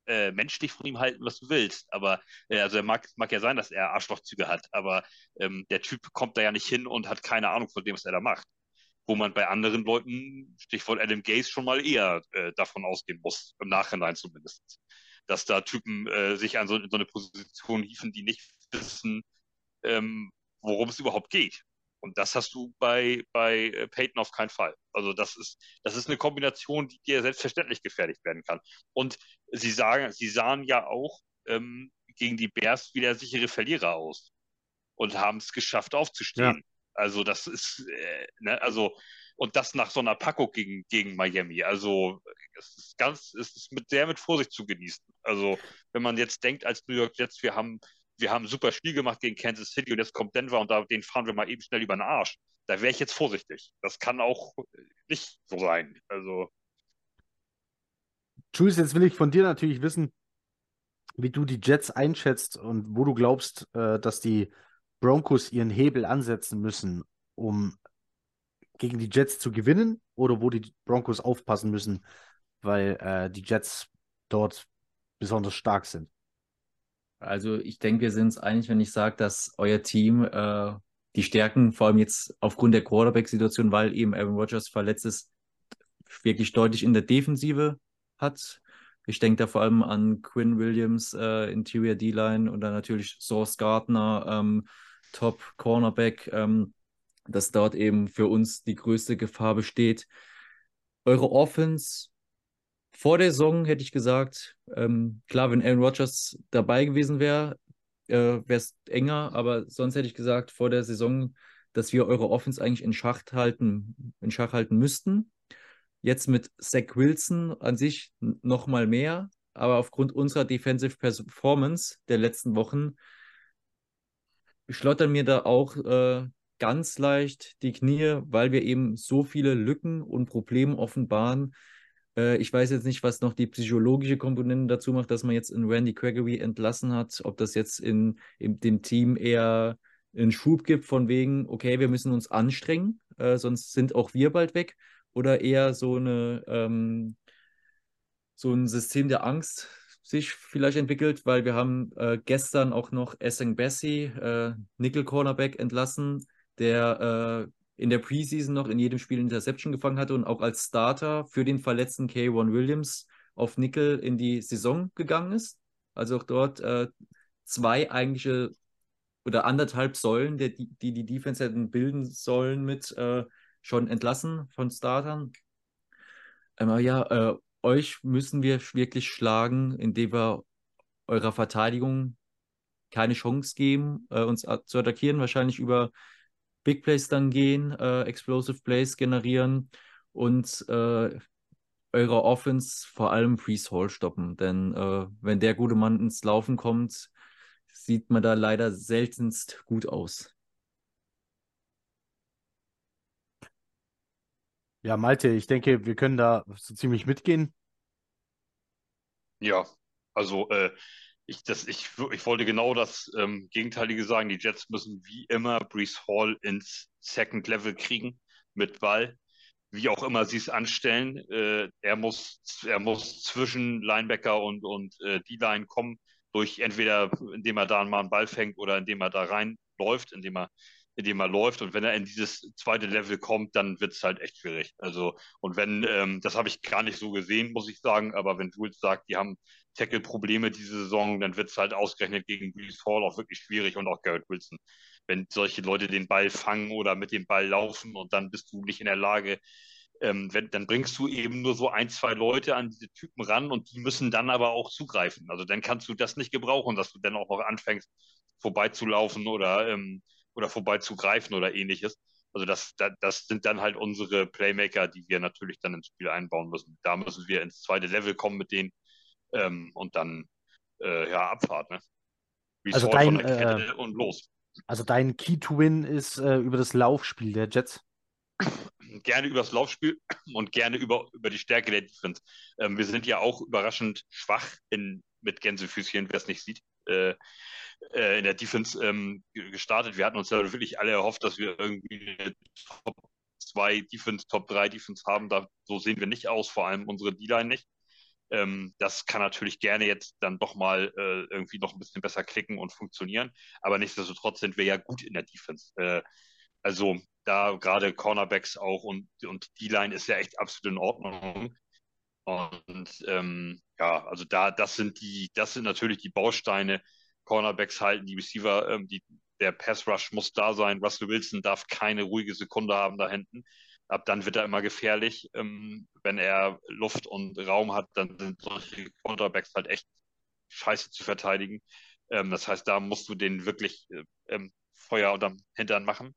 äh, menschlich von ihm halten, was du willst. Aber äh, also er mag, mag ja sein, dass er Arschlochzüge hat, aber ähm, der Typ kommt da ja nicht hin und hat keine Ahnung von dem, was er da macht wo man bei anderen Leuten, Stichwort Adam Gaze, schon mal eher äh, davon ausgehen muss, im Nachhinein zumindest. Dass da Typen äh, sich an so, in so eine Position hieven, die nicht wissen, ähm, worum es überhaupt geht. Und das hast du bei, bei äh, Peyton auf keinen Fall. Also das ist, das ist eine Kombination, die dir selbstverständlich gefährlich werden kann. Und sie sagen, sie sahen ja auch ähm, gegen die Bears wieder sichere Verlierer aus und haben es geschafft aufzustehen. Ja. Also das ist, äh, ne, also und das nach so einer Packung gegen, gegen Miami. Also es ist ganz, es ist mit sehr mit Vorsicht zu genießen. Also wenn man jetzt denkt als New York Jets, wir haben, wir haben ein super Spiel gemacht gegen Kansas City und jetzt kommt Denver und da, den fahren wir mal eben schnell über den Arsch. Da wäre ich jetzt vorsichtig. Das kann auch nicht so sein. Also. Jules, jetzt will ich von dir natürlich wissen, wie du die Jets einschätzt und wo du glaubst, äh, dass die Broncos ihren Hebel ansetzen müssen, um gegen die Jets zu gewinnen oder wo die Broncos aufpassen müssen, weil äh, die Jets dort besonders stark sind? Also ich denke, wir sind es einig, wenn ich sage, dass euer Team äh, die Stärken, vor allem jetzt aufgrund der Quarterback-Situation, weil eben Aaron Rodgers verletzt ist, wirklich deutlich in der Defensive hat. Ich denke da vor allem an Quinn Williams, äh, Interior D-Line und dann natürlich Source Gardner, ähm, Top Cornerback, ähm, dass dort eben für uns die größte Gefahr besteht. Eure Offense vor der Saison hätte ich gesagt, ähm, klar, wenn Aaron Rodgers dabei gewesen wäre, äh, wäre es enger, aber sonst hätte ich gesagt vor der Saison, dass wir eure Offense eigentlich in Schach halten, in Schach halten müssten. Jetzt mit Zach Wilson an sich noch mal mehr, aber aufgrund unserer Defensive Performance der letzten Wochen schlottern mir da auch äh, ganz leicht die Knie, weil wir eben so viele Lücken und Probleme offenbaren. Äh, ich weiß jetzt nicht, was noch die psychologische Komponente dazu macht, dass man jetzt in Randy Gregory entlassen hat, ob das jetzt in, in dem Team eher einen Schub gibt von wegen, okay, wir müssen uns anstrengen, äh, sonst sind auch wir bald weg, oder eher so eine ähm, so ein System der Angst, sich vielleicht entwickelt, weil wir haben äh, gestern auch noch Esseng Bessie, äh, Nickel Cornerback, entlassen, der in der Preseason noch in jedem Spiel Interception gefangen hatte und auch als Starter für den verletzten K1 Williams auf Nickel in die Saison gegangen ist. Also auch dort äh, zwei eigentliche oder anderthalb Säulen, die die, die Defense hätten bilden sollen, mit äh, schon entlassen von Startern. Aber ja, äh, euch müssen wir wirklich schlagen, indem wir eurer Verteidigung keine Chance geben, äh, uns zu attackieren, wahrscheinlich über Big Plays dann gehen, äh, Explosive Plays generieren und äh, eure Offense vor allem Priest Hall stoppen. Denn äh, wenn der gute Mann ins Laufen kommt, sieht man da leider seltenst gut aus. Ja, Malte, ich denke, wir können da so ziemlich mitgehen. Ja, also äh, ich, das, ich, ich wollte genau das ähm, Gegenteilige sagen. Die Jets müssen wie immer Brees Hall ins Second Level kriegen mit Ball. Wie auch immer sie es anstellen. Äh, er, muss, er muss zwischen Linebacker und, und äh, D-Line kommen, durch entweder indem er da mal einen Ball fängt oder indem er da reinläuft, indem er dem er läuft. Und wenn er in dieses zweite Level kommt, dann wird es halt echt schwierig. Also, und wenn, ähm, das habe ich gar nicht so gesehen, muss ich sagen, aber wenn Jules sagt, die haben Tackle-Probleme diese Saison, dann wird es halt ausgerechnet gegen Brees Hall auch wirklich schwierig und auch Garrett Wilson. Wenn solche Leute den Ball fangen oder mit dem Ball laufen und dann bist du nicht in der Lage, ähm, wenn, dann bringst du eben nur so ein, zwei Leute an diese Typen ran und die müssen dann aber auch zugreifen. Also dann kannst du das nicht gebrauchen, dass du dann auch noch anfängst, vorbeizulaufen oder ähm, oder vorbeizugreifen oder ähnliches. Also das, das sind dann halt unsere Playmaker, die wir natürlich dann ins Spiel einbauen müssen. Da müssen wir ins zweite Level kommen mit denen ähm, und dann äh, ja Abfahrt. Ne? also dein, äh, und los. Also dein Key to Win ist äh, über das Laufspiel der Jets. Gerne über das Laufspiel und gerne über, über die Stärke der Defense. Ähm, wir sind ja auch überraschend schwach in, mit Gänsefüßchen, wer es nicht sieht. Äh, äh, in der Defense ähm, gestartet. Wir hatten uns ja wirklich alle erhofft, dass wir irgendwie eine Top 2 Defense, Top 3 Defense haben. Da, so sehen wir nicht aus, vor allem unsere D-Line nicht. Ähm, das kann natürlich gerne jetzt dann doch mal äh, irgendwie noch ein bisschen besser klicken und funktionieren. Aber nichtsdestotrotz sind wir ja gut in der Defense. Äh, also da gerade Cornerbacks auch und, und D-Line ist ja echt absolut in Ordnung. Und ähm, ja, also da, das sind die, das sind natürlich die Bausteine, Cornerbacks halten, die Receiver, ähm, die, der Pass Rush muss da sein. Russell Wilson darf keine ruhige Sekunde haben da hinten. Ab dann wird er immer gefährlich. Ähm, wenn er Luft und Raum hat, dann sind solche Cornerbacks halt echt scheiße zu verteidigen. Ähm, das heißt, da musst du den wirklich äh, ähm, Feuer unterm Hintern machen.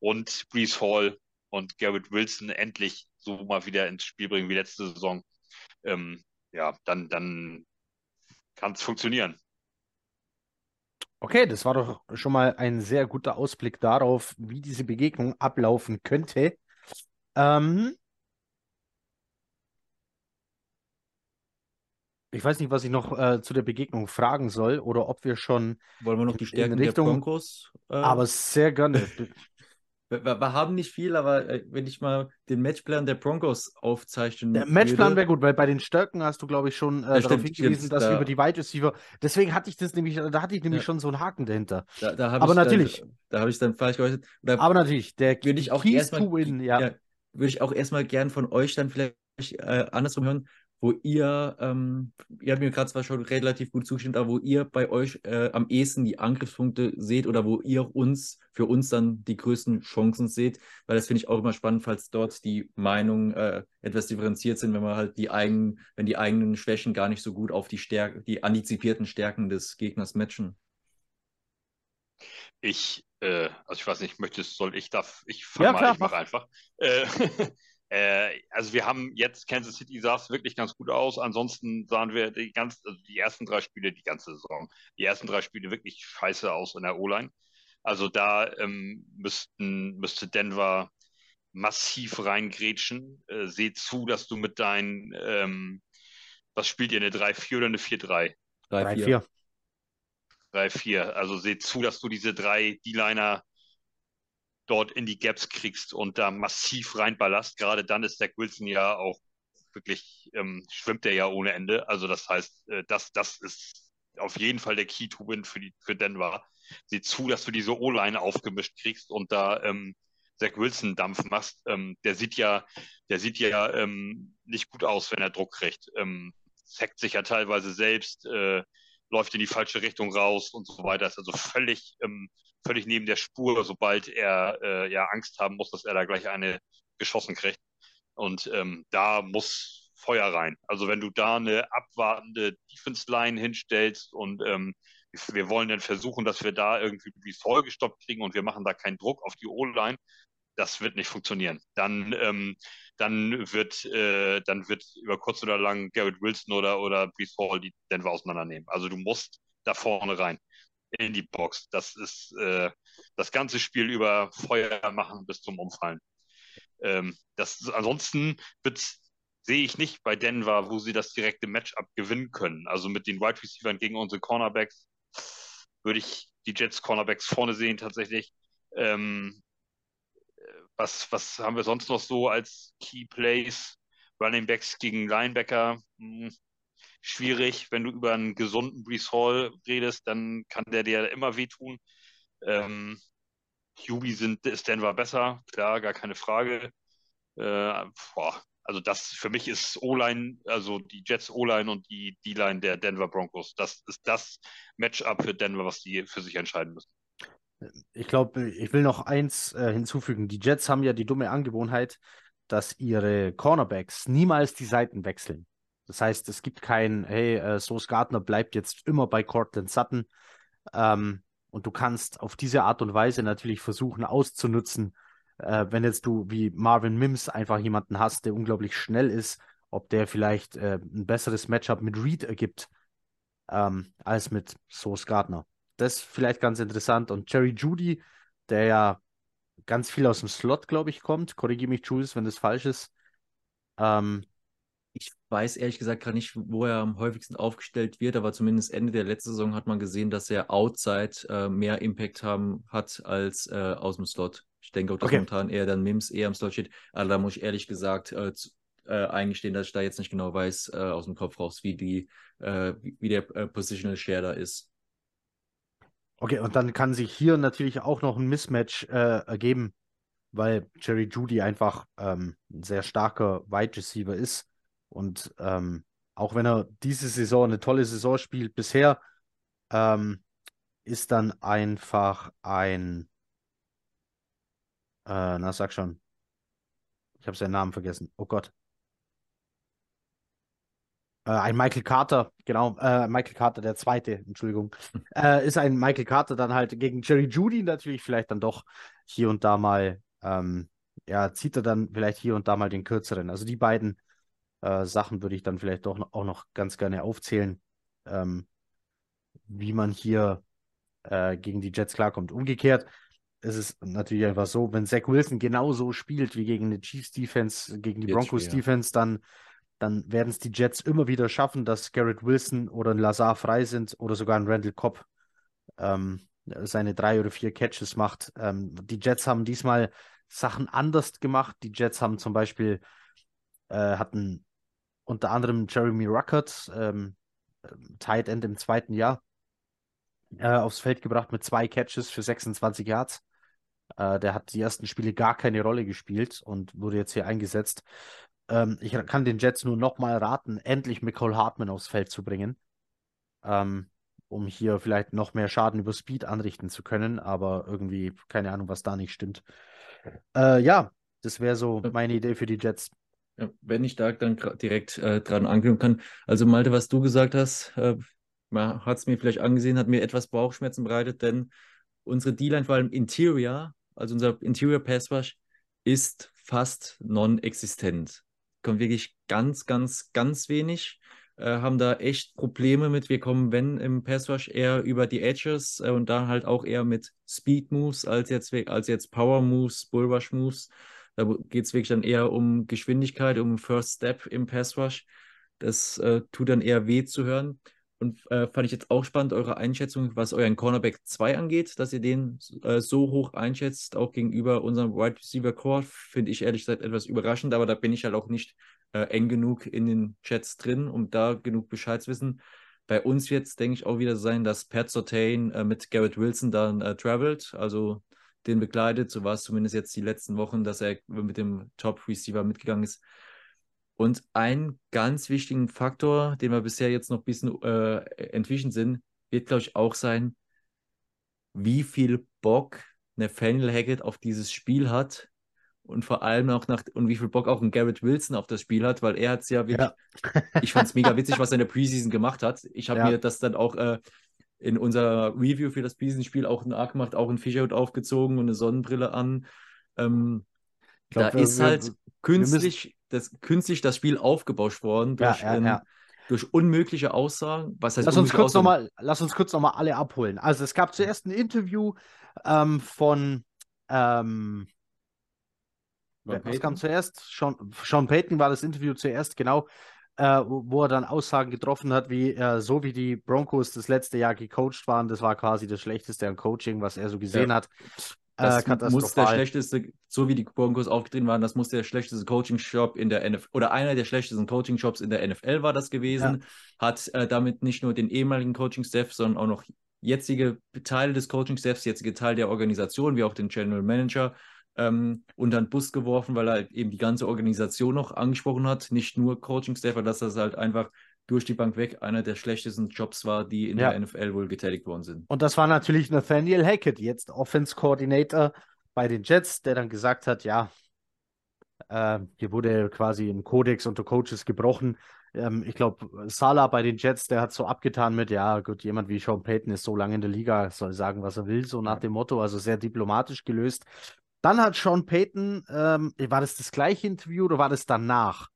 Und Brees Hall und Garrett Wilson endlich so mal wieder ins Spiel bringen wie letzte Saison. Ähm, ja, dann, dann kann es funktionieren. Okay, das war doch schon mal ein sehr guter Ausblick darauf, wie diese Begegnung ablaufen könnte. Ähm, ich weiß nicht, was ich noch äh, zu der Begegnung fragen soll oder ob wir schon Wollen wir noch die Stärken Richtung, der Broncos? Äh... Aber sehr gerne. Wir, wir, haben nicht viel, aber äh, wenn ich mal den Matchplan der Broncos aufzeichnen Der Matchplan wäre gut, weil bei den Stärken hast du, glaube ich, schon äh, ja, darauf stimmt, hingewiesen, dass da, wir über die Wide Receiver. Deswegen hatte ich das nämlich, da hatte ich nämlich ja. schon so einen Haken dahinter. Da, da aber natürlich. Dann, da habe ich dann falsch geäußert. aber natürlich, der würde ich auch erstmal, ja. würde ich auch erstmal gern von euch dann vielleicht äh, andersrum hören wo ihr, ähm, ihr habt mir gerade zwar schon relativ gut zugestimmt, aber wo ihr bei euch äh, am ehesten die Angriffspunkte seht oder wo ihr uns, für uns dann die größten Chancen seht, weil das finde ich auch immer spannend, falls dort die Meinungen äh, etwas differenziert sind, wenn man halt die eigenen, wenn die eigenen Schwächen gar nicht so gut auf die Stärke, die antizipierten Stärken des Gegners matchen. Ich, äh, also ich weiß nicht, möchtest, soll ich da, ich fange ja, mal, ich mach einfach. Äh, also wir haben jetzt Kansas City sah es wirklich ganz gut aus. Ansonsten sahen wir die ganz, also die ersten drei Spiele die ganze Saison, die ersten drei Spiele wirklich scheiße aus in der O-Line. Also da ähm, müssten, müsste Denver massiv reingrätschen. Äh, seht zu, dass du mit deinen, ähm, was spielt ihr, eine 3-4 oder eine 4-3? 3-4. 3-4. Also seht zu, dass du diese drei D-Liner dort in die Gaps kriegst und da massiv reinballerst. Gerade dann ist Zach Wilson ja auch wirklich, ähm, schwimmt er ja ohne Ende. Also das heißt, äh, das, das ist auf jeden Fall der Key to Win für, die, für Denver. Sieh zu, dass du diese O-Line aufgemischt kriegst und da ähm, Zach Wilson Dampf machst, ähm, der sieht ja, der sieht ja ähm, nicht gut aus, wenn er Druck kriegt. Ähm, zackt sich ja teilweise selbst, äh, läuft in die falsche Richtung raus und so weiter. Ist also völlig, ähm, völlig neben der Spur, sobald er äh, ja Angst haben muss, dass er da gleich eine geschossen kriegt. Und ähm, da muss Feuer rein. Also wenn du da eine abwartende Defense-Line hinstellst und ähm, wir wollen dann versuchen, dass wir da irgendwie wie voll gestoppt kriegen und wir machen da keinen Druck auf die O-Line, das wird nicht funktionieren. Dann, ähm, dann wird, äh, dann wird über kurz oder lang Garrett Wilson oder, oder Brees Hall die Denver auseinandernehmen. Also du musst da vorne rein in die Box. Das ist äh, das ganze Spiel über Feuer machen bis zum Umfallen. Ähm, das, ansonsten sehe ich nicht bei Denver, wo sie das direkte Matchup gewinnen können. Also mit den Wide Receivers gegen unsere Cornerbacks würde ich die Jets Cornerbacks vorne sehen tatsächlich. Ähm, was, was haben wir sonst noch so als Key Plays? Running Backs gegen Linebacker. Hm, schwierig. Wenn du über einen gesunden Brees Hall redest, dann kann der dir immer wehtun. Ähm, QB sind, ist Denver besser, klar, gar keine Frage. Äh, boah, also das für mich ist O-Line, also die Jets O-Line und die D-Line der Denver Broncos. Das ist das Matchup für Denver, was die für sich entscheiden müssen. Ich glaube, ich will noch eins äh, hinzufügen. Die Jets haben ja die dumme Angewohnheit, dass ihre Cornerbacks niemals die Seiten wechseln. Das heißt, es gibt kein, hey, äh, Sauce Gardner bleibt jetzt immer bei Cortland Sutton. Ähm, und du kannst auf diese Art und Weise natürlich versuchen auszunutzen, äh, wenn jetzt du wie Marvin Mims einfach jemanden hast, der unglaublich schnell ist, ob der vielleicht äh, ein besseres Matchup mit Reed ergibt ähm, als mit Sauce Gardner. Das ist vielleicht ganz interessant. Und Jerry Judy, der ja ganz viel aus dem Slot, glaube ich, kommt. Korrigiere mich, Jules, wenn das falsch ist. Ähm, ich weiß ehrlich gesagt gerade nicht, wo er am häufigsten aufgestellt wird, aber zumindest Ende der letzten Saison hat man gesehen, dass er outside äh, mehr Impact haben hat als äh, aus dem Slot. Ich denke auch, dass okay. momentan eher dann Mims eher am Slot steht. Aber da muss ich ehrlich gesagt äh, zu, äh, eingestehen, dass ich da jetzt nicht genau weiß äh, aus dem Kopf raus, wie die, äh, wie der Positional Share da ist. Okay, und dann kann sich hier natürlich auch noch ein Mismatch ergeben, weil Jerry Judy einfach ähm, ein sehr starker Wide Receiver ist und ähm, auch wenn er diese Saison eine tolle Saison spielt, bisher ähm, ist dann einfach ein, äh, na sag schon, ich habe seinen Namen vergessen. Oh Gott. Äh, ein Michael Carter, genau, äh, Michael Carter, der zweite, Entschuldigung, äh, ist ein Michael Carter dann halt gegen Jerry Judy natürlich vielleicht dann doch hier und da mal, ähm, ja, zieht er dann vielleicht hier und da mal den kürzeren. Also die beiden äh, Sachen würde ich dann vielleicht doch auch noch ganz gerne aufzählen, ähm, wie man hier äh, gegen die Jets klarkommt. Umgekehrt ist es natürlich einfach so, wenn Zach Wilson genauso spielt wie gegen die Chiefs Defense, gegen die Jetzt Broncos schwer. Defense, dann, dann werden es die Jets immer wieder schaffen, dass Garrett Wilson oder ein Lazar frei sind oder sogar ein Randall Cobb ähm, seine drei oder vier Catches macht. Ähm, die Jets haben diesmal Sachen anders gemacht. Die Jets haben zum Beispiel äh, hatten unter anderem Jeremy Ruckert, ähm, Tight End im zweiten Jahr, äh, aufs Feld gebracht mit zwei Catches für 26 Yards. Äh, der hat die ersten Spiele gar keine Rolle gespielt und wurde jetzt hier eingesetzt. Ähm, ich kann den Jets nur nochmal raten, endlich McCall Hartman aufs Feld zu bringen, ähm, um hier vielleicht noch mehr Schaden über Speed anrichten zu können, aber irgendwie keine Ahnung, was da nicht stimmt. Äh, ja, das wäre so meine Idee für die Jets. Ja, wenn ich da dann direkt äh, dran anknüpfen kann. Also Malte, was du gesagt hast, äh, hat es mir vielleicht angesehen, hat mir etwas Bauchschmerzen bereitet, denn unsere D-Line, vor allem Interior, also unser Interior Pass Rush, ist fast non-existent. Kommt wirklich ganz, ganz, ganz wenig. Äh, haben da echt Probleme mit. Wir kommen, wenn im Pass Rush, eher über die Edges äh, und da halt auch eher mit Speed Moves als jetzt, als jetzt Power Moves, Bull Rush Moves. Da geht es wirklich dann eher um Geschwindigkeit, um First Step im Pass Rush. Das äh, tut dann eher weh zu hören. Und äh, fand ich jetzt auch spannend, eure Einschätzung, was euren Cornerback 2 angeht, dass ihr den äh, so hoch einschätzt, auch gegenüber unserem Wide Receiver Core, finde ich ehrlich gesagt etwas überraschend, aber da bin ich halt auch nicht äh, eng genug in den Chats drin, um da genug Bescheid zu wissen. Bei uns wird es, denke ich, auch wieder sein, dass Pat Sortain äh, mit Garrett Wilson dann äh, travelt. Also den begleitet. So war es zumindest jetzt die letzten Wochen, dass er mit dem Top-Receiver mitgegangen ist. Und ein ganz wichtigen Faktor, den wir bisher jetzt noch ein bisschen äh, entwichen sind, wird, glaube ich, auch sein, wie viel Bock Nathaniel Hackett auf dieses Spiel hat und vor allem auch nach und wie viel Bock auch ein Garrett Wilson auf das Spiel hat, weil er hat es ja wirklich, ja. ich fand es mega witzig, was er in der Preseason gemacht hat. Ich habe ja. mir das dann auch äh, in unserer Review für das Preseason-Spiel auch nachgemacht, auch ein Fischerhut aufgezogen und eine Sonnenbrille an. Ähm, glaub, da ist halt wir, künstlich, das, künstlich das Spiel aufgebauscht worden durch, ja, ähm, durch unmögliche Aussagen. Was heißt lass, uns kurz noch mal, lass uns kurz nochmal alle abholen. Also es gab zuerst ein Interview ähm, von ähm, was kam zuerst? Sean, Sean Payton war das Interview zuerst, genau, äh, wo er dann Aussagen getroffen hat, wie äh, so wie die Broncos das letzte Jahr gecoacht waren, das war quasi das Schlechteste an Coaching, was er so gesehen ja. hat. Das äh, muss der schlechteste, so wie die Broncos aufgetreten waren, das muss der schlechteste Coaching-Shop in der NFL oder einer der schlechtesten Coaching-Shops in der NFL war das gewesen. Ja. Hat äh, damit nicht nur den ehemaligen Coaching-Staff, sondern auch noch jetzige Teile des Coaching-Staffs, jetzige Teil der Organisation, wie auch den General Manager ähm, unter den Bus geworfen, weil er eben die ganze Organisation noch angesprochen hat, nicht nur Coaching-Staff, dass das halt einfach durch die Bank weg einer der schlechtesten Jobs war, die in ja. der NFL wohl getätigt worden sind. Und das war natürlich Nathaniel Hackett, jetzt Offense Coordinator bei den Jets, der dann gesagt hat, ja, äh, hier wurde quasi ein Kodex unter Coaches gebrochen. Ähm, ich glaube, Salah bei den Jets, der hat so abgetan mit, ja, gut, jemand wie Sean Payton ist so lange in der Liga, soll sagen, was er will, so nach dem Motto, also sehr diplomatisch gelöst. Dann hat Sean Payton, ähm, war das das gleiche Interview oder war das danach?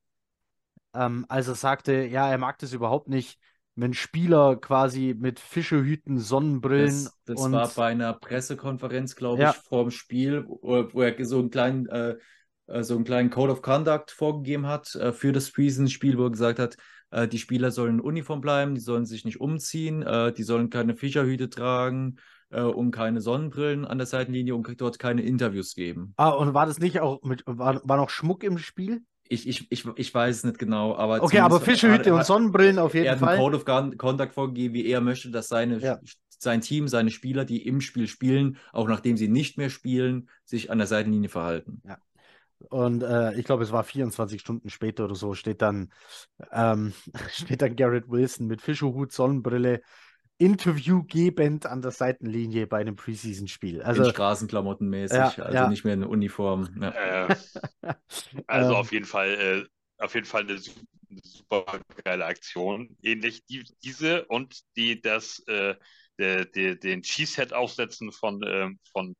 Ähm, als er sagte, ja, er mag das überhaupt nicht, wenn Spieler quasi mit Fischehüten, Sonnenbrillen. Das, das und... war bei einer Pressekonferenz, glaube ich, ja. vorm Spiel, wo, wo, er so einen kleinen, äh, äh, so einen kleinen Code of Conduct vorgegeben hat äh, für das Preseason-Spiel, wo er gesagt hat, äh, die Spieler sollen in Uniform bleiben, die sollen sich nicht umziehen, äh, die sollen keine Fischerhüte tragen äh, und keine Sonnenbrillen an der Seitenlinie und dort keine Interviews geben. Ah, und war das nicht auch mit, war, war noch Schmuck im Spiel? Ich, ich, ich, ich weiß es nicht genau, aber. Okay, aber Fischehüte und Sonnenbrillen auf jeden er Fall. Er hat einen Code of Conduct vorgegeben, wie er möchte, dass seine, ja. sein Team, seine Spieler, die im Spiel spielen, auch nachdem sie nicht mehr spielen, sich an der Seitenlinie verhalten. Ja. Und äh, ich glaube, es war 24 Stunden später oder so, steht dann, ähm, steht dann Garrett Wilson mit Fischerhut, Sonnenbrille, interviewgebend an der Seitenlinie bei einem Preseason-Spiel. Also, in Straßenklamotten mäßig, ja, also ja. nicht mehr in Uniform. Ja. Äh, also ähm, auf jeden Fall, äh, auf jeden Fall eine super geile Aktion. Ähnlich die, diese und die das äh, de, de, den Cheesehead aufsetzen von, ähm, von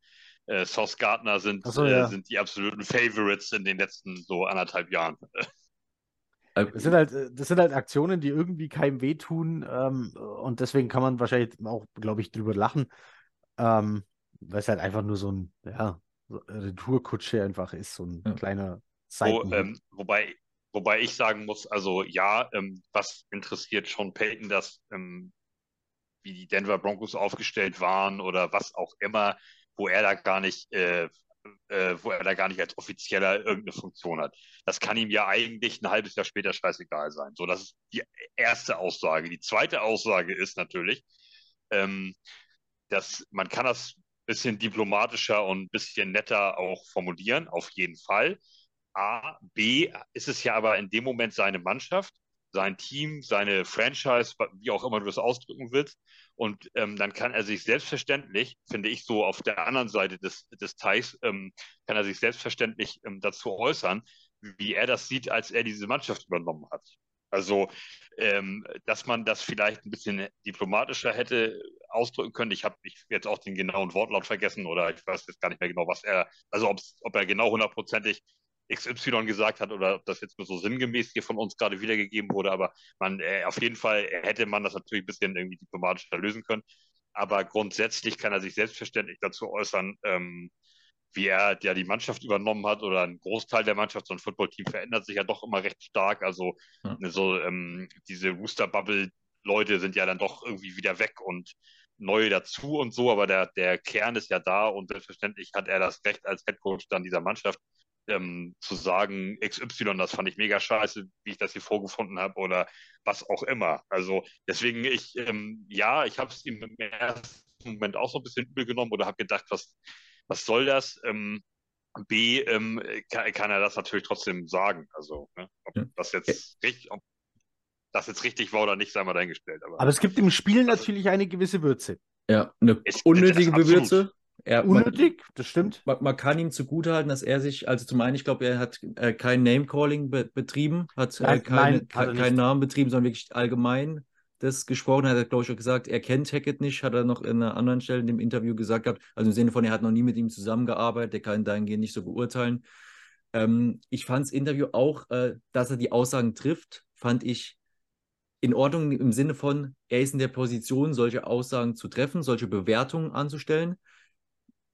äh, Sauce Gardner sind, so, äh, sind die absoluten Favorites in den letzten so anderthalb Jahren. Das sind halt, äh, das sind halt Aktionen, die irgendwie keinem wehtun ähm, und deswegen kann man wahrscheinlich auch, glaube ich, drüber lachen, ähm, weil es halt einfach nur so ein, ja, so Retourkutsche einfach ist, so ein ja. kleiner Seiten. Wo, ähm, wobei, wobei ich sagen muss, also ja, ähm, was interessiert Sean Payton, dass ähm, wie die Denver Broncos aufgestellt waren oder was auch immer, wo er da gar nicht äh, äh, wo er da gar nicht als offizieller irgendeine Funktion hat. Das kann ihm ja eigentlich ein halbes Jahr später scheißegal sein. So, das ist die erste Aussage. Die zweite Aussage ist natürlich, ähm, dass man kann das ein bisschen diplomatischer und ein bisschen netter auch formulieren, auf jeden Fall. A, B ist es ja aber in dem Moment seine Mannschaft sein Team, seine Franchise, wie auch immer du das ausdrücken willst. Und ähm, dann kann er sich selbstverständlich, finde ich so auf der anderen Seite des, des Teichs, ähm, kann er sich selbstverständlich ähm, dazu äußern, wie er das sieht, als er diese Mannschaft übernommen hat. Also, ähm, dass man das vielleicht ein bisschen diplomatischer hätte ausdrücken können. Ich habe jetzt auch den genauen Wortlaut vergessen oder ich weiß jetzt gar nicht mehr genau, was er, also ob er genau hundertprozentig XY gesagt hat oder ob das jetzt nur so sinngemäß hier von uns gerade wiedergegeben wurde, aber man, äh, auf jeden Fall hätte man das natürlich ein bisschen irgendwie diplomatischer lösen können. Aber grundsätzlich kann er sich selbstverständlich dazu äußern, ähm, wie er ja die Mannschaft übernommen hat oder ein Großteil der Mannschaft. So ein Footballteam verändert sich ja doch immer recht stark. Also ja. so ähm, diese Rooster Bubble Leute sind ja dann doch irgendwie wieder weg und neue dazu und so, aber der, der Kern ist ja da und selbstverständlich hat er das Recht als Headcoach dann dieser Mannschaft ähm, zu sagen, XY, das fand ich mega scheiße, wie ich das hier vorgefunden habe oder was auch immer. Also deswegen, ich, ähm, ja, ich habe es ihm im ersten Moment auch so ein bisschen übel genommen oder habe gedacht, was, was soll das? Ähm, B, ähm, kann, kann, er das natürlich trotzdem sagen. Also, ne? ob ja. das jetzt richtig, ob das jetzt richtig war oder nicht, sei mal dahingestellt. Aber, aber es gibt im Spiel natürlich eine gewisse Würze. Ja, eine unnötige Würze. Er, Unnötig, man, das stimmt. Man, man, kann ihm zugutehalten, dass er sich, also zum einen, ich glaube, er hat äh, kein Name-Calling be betrieben, hat äh, keine, nein, ke keinen Namen betrieben, sondern wirklich allgemein das gesprochen. Hat er, glaube ich, auch gesagt, er kennt Hackett nicht, hat er noch in einer anderen Stelle in dem Interview gesagt gehabt. Also im Sinne von, er hat noch nie mit ihm zusammengearbeitet, der kann dahingehend nicht so beurteilen. Ähm, ich fand das Interview auch, äh, dass er die Aussagen trifft, fand ich in Ordnung im Sinne von, er ist in der Position, solche Aussagen zu treffen, solche Bewertungen anzustellen.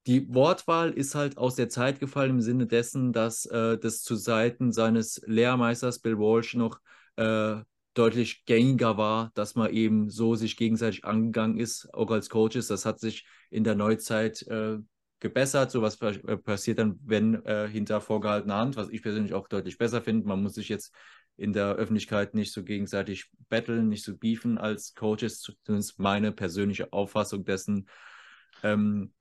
Die Wortwahl ist halt aus der Zeit gefallen im Sinne dessen, dass äh, das zu Seiten seines Lehrmeisters Bill Walsh noch äh, deutlich gängiger war, dass man eben so sich gegenseitig angegangen ist, auch als Coaches. Das hat sich in der Neuzeit äh, gebessert. So was äh, passiert dann, wenn äh, hinter vorgehaltener Hand, was ich persönlich auch deutlich besser finde. Man muss sich jetzt in der Öffentlichkeit nicht so gegenseitig betteln, nicht so beefen als Coaches, zumindest meine persönliche Auffassung dessen. Ähm,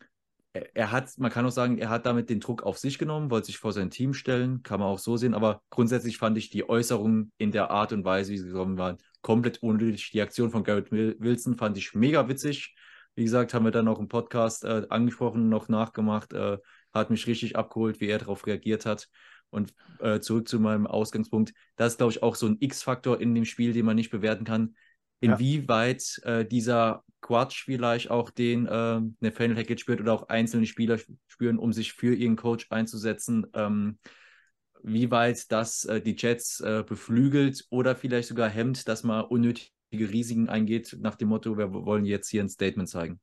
er hat, man kann auch sagen, er hat damit den Druck auf sich genommen, wollte sich vor sein Team stellen, kann man auch so sehen, aber grundsätzlich fand ich die Äußerungen in der Art und Weise, wie sie gekommen waren, komplett unnötig. Die Aktion von Garrett Wilson fand ich mega witzig. Wie gesagt, haben wir dann auch im Podcast äh, angesprochen, noch nachgemacht, äh, hat mich richtig abgeholt, wie er darauf reagiert hat. Und äh, zurück zu meinem Ausgangspunkt, das ist, glaube ich, auch so ein X-Faktor in dem Spiel, den man nicht bewerten kann. Inwieweit ja. äh, dieser Quatsch vielleicht auch den äh, Nathaniel Hackett spürt oder auch einzelne Spieler spüren, um sich für ihren Coach einzusetzen. Ähm, wie weit das äh, die Jets äh, beflügelt oder vielleicht sogar hemmt, dass man unnötige Risiken eingeht, nach dem Motto, wir wollen jetzt hier ein Statement zeigen.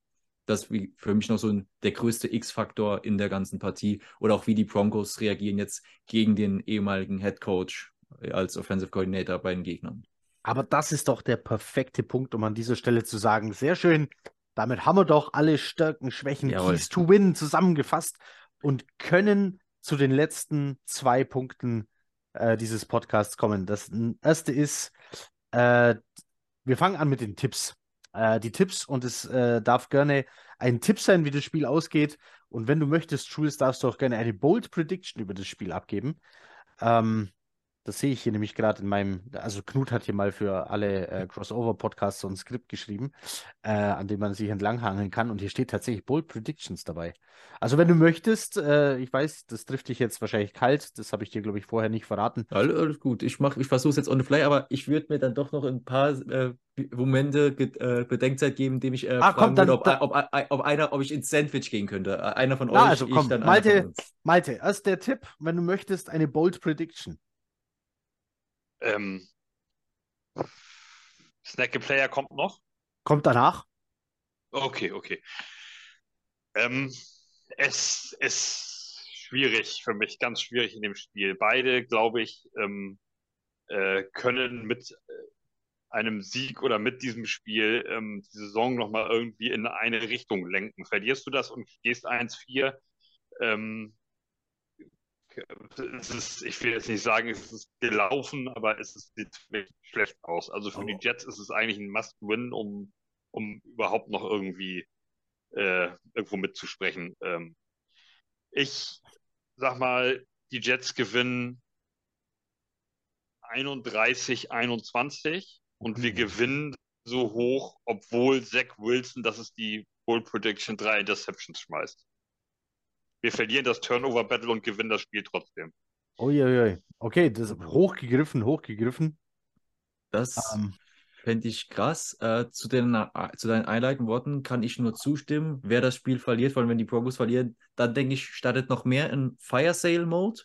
Das ist für mich noch so ein, der größte X-Faktor in der ganzen Partie. Oder auch wie die Broncos reagieren jetzt gegen den ehemaligen Head Coach äh, als Offensive Coordinator bei den Gegnern. Aber das ist doch der perfekte Punkt, um an dieser Stelle zu sagen, sehr schön, damit haben wir doch alle Stärken, Schwächen, Jawohl. Keys to Win zusammengefasst und können zu den letzten zwei Punkten äh, dieses Podcasts kommen. Das erste ist, äh, wir fangen an mit den Tipps. Äh, die Tipps und es äh, darf gerne ein Tipp sein, wie das Spiel ausgeht. Und wenn du möchtest, Jules, darfst du auch gerne eine Bold Prediction über das Spiel abgeben. Ähm, das sehe ich hier nämlich gerade in meinem, also Knut hat hier mal für alle äh, Crossover-Podcasts so ein Skript geschrieben, äh, an dem man sich entlanghangeln kann und hier steht tatsächlich Bold Predictions dabei. Also wenn du möchtest, äh, ich weiß, das trifft dich jetzt wahrscheinlich kalt, das habe ich dir, glaube ich, vorher nicht verraten. Alles, gut, ich, ich versuche es jetzt on the fly, aber ich würde mir dann doch noch ein paar äh, Momente äh, Bedenkzeit geben, indem ich äh, ah, fragen komm, dann, würde, ob, dann, ob, ob, ob, einer, ob ich ins Sandwich gehen könnte. Einer von euch, also komm, Malte, Malte, erst der Tipp, wenn du möchtest, eine Bold Prediction. Ähm, Snacky Player kommt noch. Kommt danach. Okay, okay. Ähm, es ist schwierig für mich, ganz schwierig in dem Spiel. Beide, glaube ich, ähm, äh, können mit äh, einem Sieg oder mit diesem Spiel ähm, die Saison nochmal irgendwie in eine Richtung lenken. Verlierst du das und gehst 1-4, ähm, ist, ich will jetzt nicht sagen, es ist gelaufen, aber es sieht wirklich schlecht aus. Also für oh. die Jets ist es eigentlich ein Must-Win, um, um überhaupt noch irgendwie äh, irgendwo mitzusprechen. Ähm, ich sag mal, die Jets gewinnen 31, 21 und mhm. wir gewinnen so hoch, obwohl Zach Wilson, das ist die Bold Prediction, drei Interceptions schmeißt wir verlieren das Turnover-Battle und gewinnen das Spiel trotzdem. Uiuiui. Okay, das ist hochgegriffen, hochgegriffen. Das ähm. fände ich krass. Äh, zu, den, äh, zu deinen einleitenden Worten kann ich nur zustimmen. Wer das Spiel verliert, vor allem wenn die Broncos verlieren, dann denke ich, startet noch mehr in Fire Sale Mode,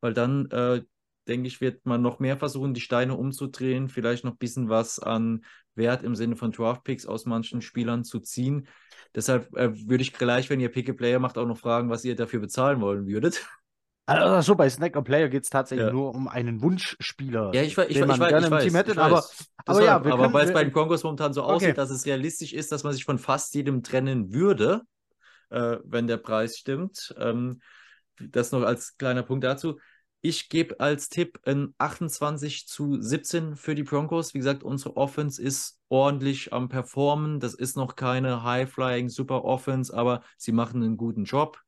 weil dann äh, denke ich, wird man noch mehr versuchen, die Steine umzudrehen, vielleicht noch ein bisschen was an Wert im Sinne von Draftpicks aus manchen Spielern zu ziehen. Deshalb äh, würde ich gleich, wenn ihr Pick-a-Player macht, auch noch fragen, was ihr dafür bezahlen wollen würdet. Also bei Snack und Player geht es tatsächlich ja. nur um einen Wunschspieler, ja, ich, ich, den man ich, gerne im Team hätte. Aber, aber, ja, aber weil es bei den Broncos momentan so okay. aussieht, dass es realistisch ist, dass man sich von fast jedem trennen würde, äh, wenn der Preis stimmt. Ähm, das noch als kleiner Punkt dazu. Ich gebe als Tipp ein 28 zu 17 für die Broncos. Wie gesagt, unsere Offense ist ordentlich am Performen. Das ist noch keine High-Flying Super Offense, aber sie machen einen guten Job.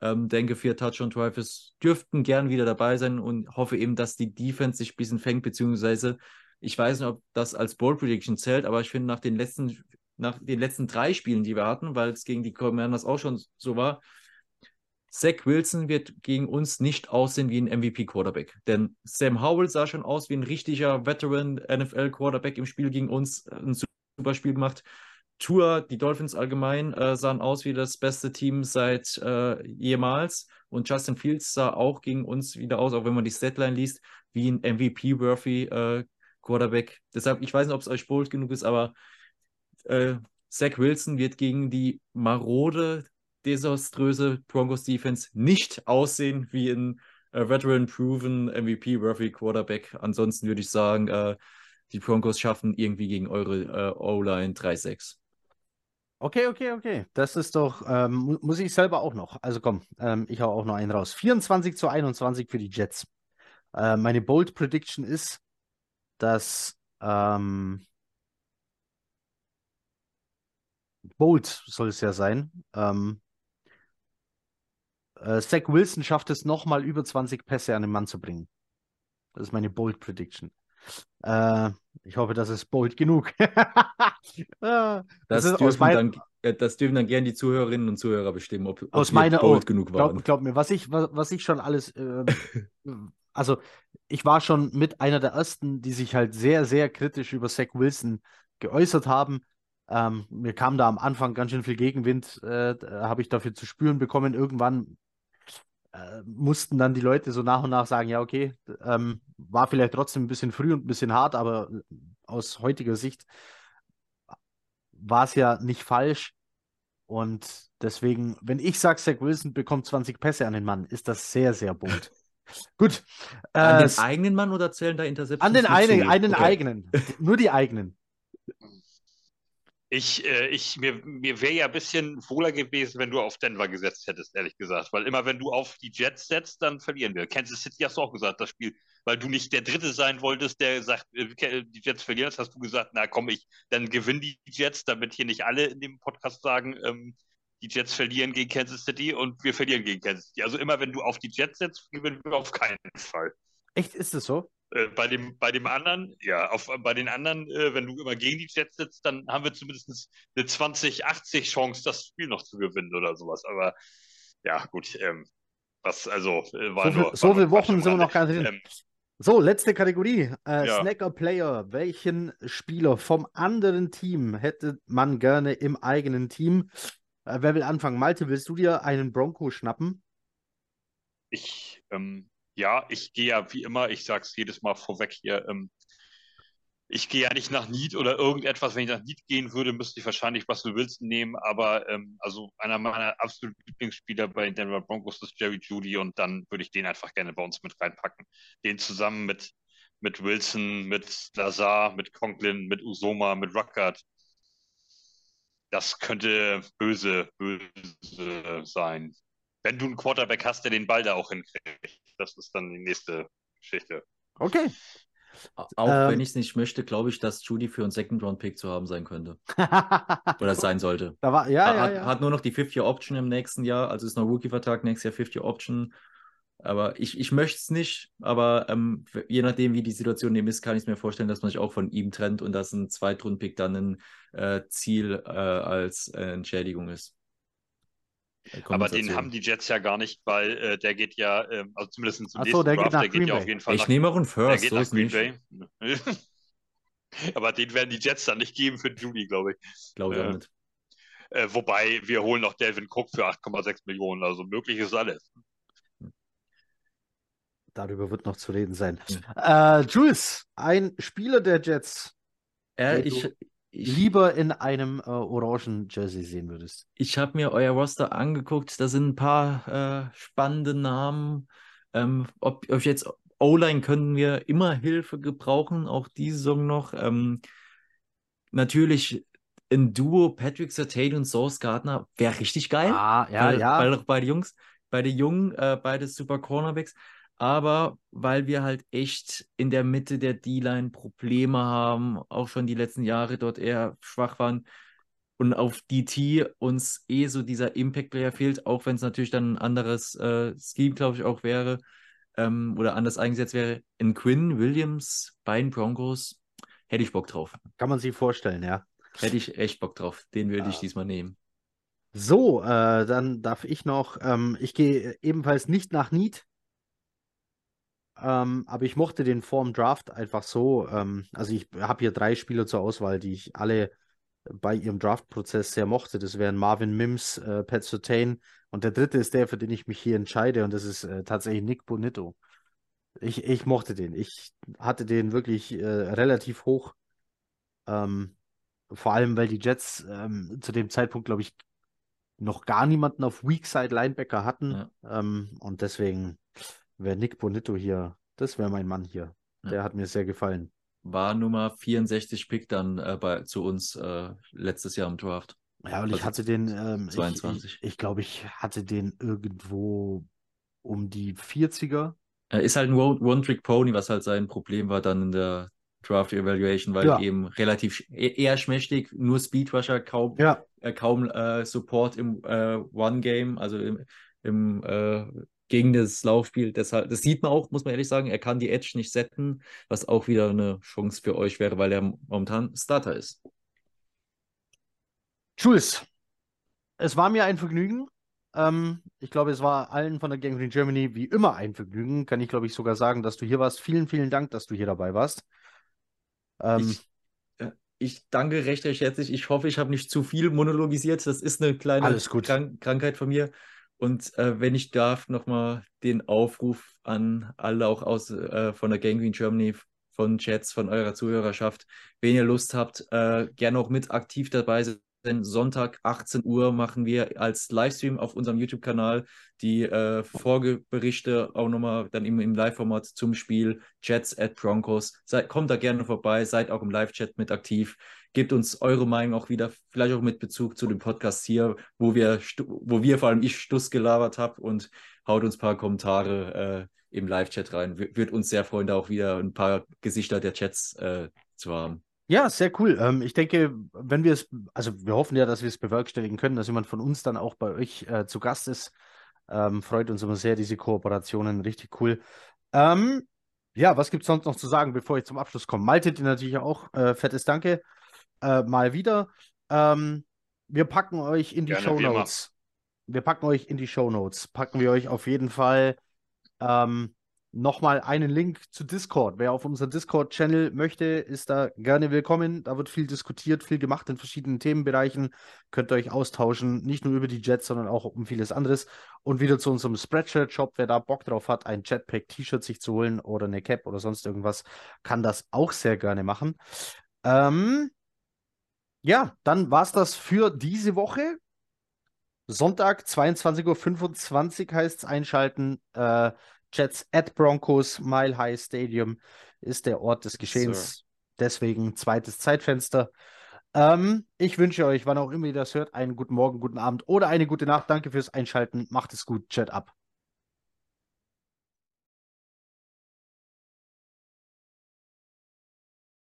Ähm, denke, vier Touchdown-Drives dürften gern wieder dabei sein und hoffe eben, dass die Defense sich ein bisschen fängt, beziehungsweise ich weiß nicht, ob das als Bold Prediction zählt, aber ich finde, nach den letzten, nach den letzten drei Spielen, die wir hatten, weil es gegen die Commanders auch schon so war, Zach Wilson wird gegen uns nicht aussehen wie ein MVP-Quarterback. Denn Sam Howell sah schon aus wie ein richtiger Veteran-NFL-Quarterback im Spiel gegen uns. Ein super Spiel gemacht. Tour, die Dolphins allgemein, äh, sahen aus wie das beste Team seit äh, jemals. Und Justin Fields sah auch gegen uns wieder aus, auch wenn man die Statline liest, wie ein MVP-worthy äh, Quarterback. Deshalb, ich weiß nicht, ob es euch bold genug ist, aber äh, Zach Wilson wird gegen die marode, desaströse Broncos Defense nicht aussehen wie ein äh, Veteran-proven MVP-worthy Quarterback. Ansonsten würde ich sagen, äh, die Broncos schaffen irgendwie gegen eure äh, O-Line 3-6. Okay, okay, okay. Das ist doch, ähm, muss ich selber auch noch. Also komm, ähm, ich hau auch noch einen raus. 24 zu 21 für die Jets. Äh, meine Bold Prediction ist, dass ähm, Bold soll es ja sein. Ähm, äh, Zach Wilson schafft es nochmal über 20 Pässe an den Mann zu bringen. Das ist meine Bold Prediction. Äh, ich hoffe, das ist bold genug. das, das, dürfen mein... dann, äh, das, dürfen dann, gerne die Zuhörerinnen und Zuhörer bestimmen, ob, ob aus meiner, bold oh, genug waren. Glaub, glaub, mir, was ich, was, was ich schon alles, äh, also ich war schon mit einer der ersten, die sich halt sehr, sehr kritisch über Zach Wilson geäußert haben. Ähm, mir kam da am Anfang ganz schön viel Gegenwind, äh, habe ich dafür zu spüren bekommen. Irgendwann äh, mussten dann die Leute so nach und nach sagen, ja, okay, ähm, war vielleicht trotzdem ein bisschen früh und ein bisschen hart, aber aus heutiger Sicht war es ja nicht falsch. Und deswegen, wenn ich sage, Zach Wilson bekommt 20 Pässe an den Mann, ist das sehr, sehr bunt. Gut. An äh, den eigenen Mann oder zählen da Interceptions? An den einen, einen okay. eigenen. Nur die eigenen. Ich, äh, ich, mir, mir wäre ja ein bisschen wohler gewesen, wenn du auf Denver gesetzt hättest, ehrlich gesagt. Weil immer, wenn du auf die Jets setzt, dann verlieren wir. Kansas City hast du auch gesagt, das Spiel. Weil du nicht der Dritte sein wolltest, der sagt, äh, die Jets verlieren. Hast du gesagt, na komm, ich, dann gewinnen die Jets, damit hier nicht alle in dem Podcast sagen, ähm, die Jets verlieren gegen Kansas City und wir verlieren gegen Kansas City. Also immer, wenn du auf die Jets setzt, gewinnen wir auf keinen Fall. Echt, ist es so? Äh, bei, dem, bei dem anderen, ja, auf, bei den anderen, äh, wenn du immer gegen die Jets sitzt, dann haben wir zumindest eine 20-80 Chance, das Spiel noch zu gewinnen oder sowas. Aber ja, gut, ähm, was, also, äh, war so, nur, so viele Wochen sind wir noch gar nicht. Ähm, so, letzte Kategorie. Äh, ja. Snacker Player. Welchen Spieler vom anderen Team hätte man gerne im eigenen Team? Äh, wer will anfangen? Malte, willst du dir einen Bronco schnappen? Ich, ähm, ja, ich gehe ja wie immer, ich sage es jedes Mal vorweg hier, ähm, ich gehe ja nicht nach Need oder irgendetwas. Wenn ich nach Need gehen würde, müsste ich wahrscheinlich Russell Wilson nehmen. Aber ähm, also einer meiner absoluten Lieblingsspieler bei den Denver Broncos ist Jerry Judy und dann würde ich den einfach gerne bei uns mit reinpacken. Den zusammen mit, mit Wilson, mit Lazar, mit Conklin, mit Usoma, mit Ruckert. Das könnte böse, böse sein wenn du einen Quarterback hast, der den Ball da auch hinkriegt. Das ist dann die nächste Geschichte. Okay. Auch ähm, wenn ich es nicht möchte, glaube ich, dass Judy für einen Second-Round-Pick zu haben sein könnte. Oder sein sollte. Da war, ja, hat, ja, hat nur noch die 50-Year-Option im nächsten Jahr, also ist noch Rookie-Vertrag, nächstes Jahr 50-Option. Aber ich, ich möchte es nicht, aber ähm, je nachdem, wie die Situation eben ist, kann ich es mir vorstellen, dass man sich auch von ihm trennt und dass ein Zweitrund-Pick dann ein äh, Ziel äh, als äh, Entschädigung ist. Aber den haben die Jets ja gar nicht, weil äh, der geht ja, äh, also zumindest zum nächsten so, der Draft, geht der geht ja auf jeden Fall. Ich nach, nehme auch einen First, der geht so nach Green Bay. Aber den werden die Jets dann nicht geben für Judy, glaube ich. Glaube ich äh, nicht. Äh, wobei wir holen noch Delvin Cook für 8,6 Millionen, also möglich ist alles. Darüber wird noch zu reden sein. Ja. Äh, Jules, ein Spieler der Jets. Äh, ich, ich, lieber in einem äh, orangen Jersey sehen würdest. Ich habe mir euer Roster angeguckt, da sind ein paar äh, spannende Namen. Ähm, ob, ob jetzt O-Line können wir immer Hilfe gebrauchen, auch diese Saison noch. Ähm, natürlich ein Duo Patrick Sertain und Source Gardner wäre richtig geil. Ah, ja, weil, ja. Weil auch beide Jungs, beide Jungen, äh, beide super Cornerbacks aber weil wir halt echt in der Mitte der D-Line Probleme haben, auch schon die letzten Jahre dort eher schwach waren, und auf DT uns eh so dieser Impact-Player fehlt, auch wenn es natürlich dann ein anderes äh, Scheme, glaube ich, auch wäre ähm, oder anders eingesetzt wäre. In Quinn, Williams, beiden Broncos, hätte ich Bock drauf. Kann man sich vorstellen, ja. Hätte ich echt Bock drauf. Den würde ja. ich ah. diesmal nehmen. So, äh, dann darf ich noch, ähm, ich gehe ebenfalls nicht nach Need, ähm, aber ich mochte den Form Draft einfach so. Ähm, also ich habe hier drei Spieler zur Auswahl, die ich alle bei ihrem Draft-Prozess sehr mochte. Das wären Marvin Mims, äh, Pat Sotain und der dritte ist der, für den ich mich hier entscheide und das ist äh, tatsächlich Nick Bonito. Ich, ich mochte den. Ich hatte den wirklich äh, relativ hoch. Ähm, vor allem, weil die Jets ähm, zu dem Zeitpunkt, glaube ich, noch gar niemanden auf Weakside Linebacker hatten. Ja. Ähm, und deswegen wäre Nick Bonito hier, das wäre mein Mann hier. Ja. Der hat mir sehr gefallen. War Nummer 64 Pick dann äh, bei, zu uns äh, letztes Jahr im Draft. Ja, und ich also hatte den, ähm, 22. Ich, ich, ich glaube, ich hatte den irgendwo um die 40er. Er ist halt ein One-Trick-Pony, was halt sein Problem war dann in der Draft Evaluation, weil ja. eben relativ e-, eher schmächtig, nur Speedrusher, kaum, ja. äh, kaum äh, Support im äh, One-Game, also im, im äh, gegen das Laufspiel. Deshalb, das sieht man auch, muss man ehrlich sagen, er kann die Edge nicht setzen, was auch wieder eine Chance für euch wäre, weil er momentan Starter ist. Jules, es war mir ein Vergnügen. Ähm, ich glaube, es war allen von der Gang Green Germany wie immer ein Vergnügen. Kann ich, glaube ich, sogar sagen, dass du hier warst. Vielen, vielen Dank, dass du hier dabei warst. Ähm, ich, äh, ich, danke recht, recht herzlich. Ich hoffe, ich habe nicht zu viel monologisiert. Das ist eine kleine Krank Krankheit von mir. Und äh, wenn ich darf, nochmal den Aufruf an alle auch aus äh, von der Gang Green Germany, von Chats, von eurer Zuhörerschaft, wenn ihr Lust habt, äh, gerne auch mit aktiv dabei Sonntag 18 Uhr machen wir als Livestream auf unserem YouTube-Kanal die äh, Folgeberichte auch nochmal dann im, im Live-Format zum Spiel Jets at Broncos. Seid, kommt da gerne vorbei, seid auch im Live-Chat mit aktiv. Gebt uns eure Meinung auch wieder, vielleicht auch mit Bezug zu dem Podcast hier, wo wir, wo wir vor allem ich Stuss gelabert habe und haut uns ein paar Kommentare äh, im Live-Chat rein. W wird uns sehr freuen, da auch wieder ein paar Gesichter der Chats äh, zu haben. Ja, sehr cool. Ähm, ich denke, wenn wir es, also wir hoffen ja, dass wir es bewerkstelligen können, dass jemand von uns dann auch bei euch äh, zu Gast ist. Ähm, freut uns immer sehr, diese Kooperationen, richtig cool. Ähm, ja, was gibt es sonst noch zu sagen, bevor ich zum Abschluss komme? Malte dir natürlich auch äh, fettes Danke äh, mal wieder. Ähm, wir packen euch in die Gerne, Show Notes. Wir packen euch in die Show Notes. Packen wir euch auf jeden Fall ähm, nochmal einen Link zu Discord. Wer auf unseren Discord-Channel möchte, ist da gerne willkommen. Da wird viel diskutiert, viel gemacht in verschiedenen Themenbereichen. Könnt ihr euch austauschen, nicht nur über die Jets, sondern auch um vieles anderes. Und wieder zu unserem Spreadshirt-Shop. Wer da Bock drauf hat, ein Jetpack-T-Shirt sich zu holen oder eine Cap oder sonst irgendwas, kann das auch sehr gerne machen. Ähm, ja, dann war es das für diese Woche. Sonntag, 22.25 Uhr heißt es einschalten. Äh, Jets at Broncos, Mile High Stadium ist der Ort des Geschehens. Sir. Deswegen zweites Zeitfenster. Ähm, ich wünsche euch, wann auch immer ihr das hört, einen guten Morgen, guten Abend oder eine gute Nacht. Danke fürs Einschalten. Macht es gut. Chat ab.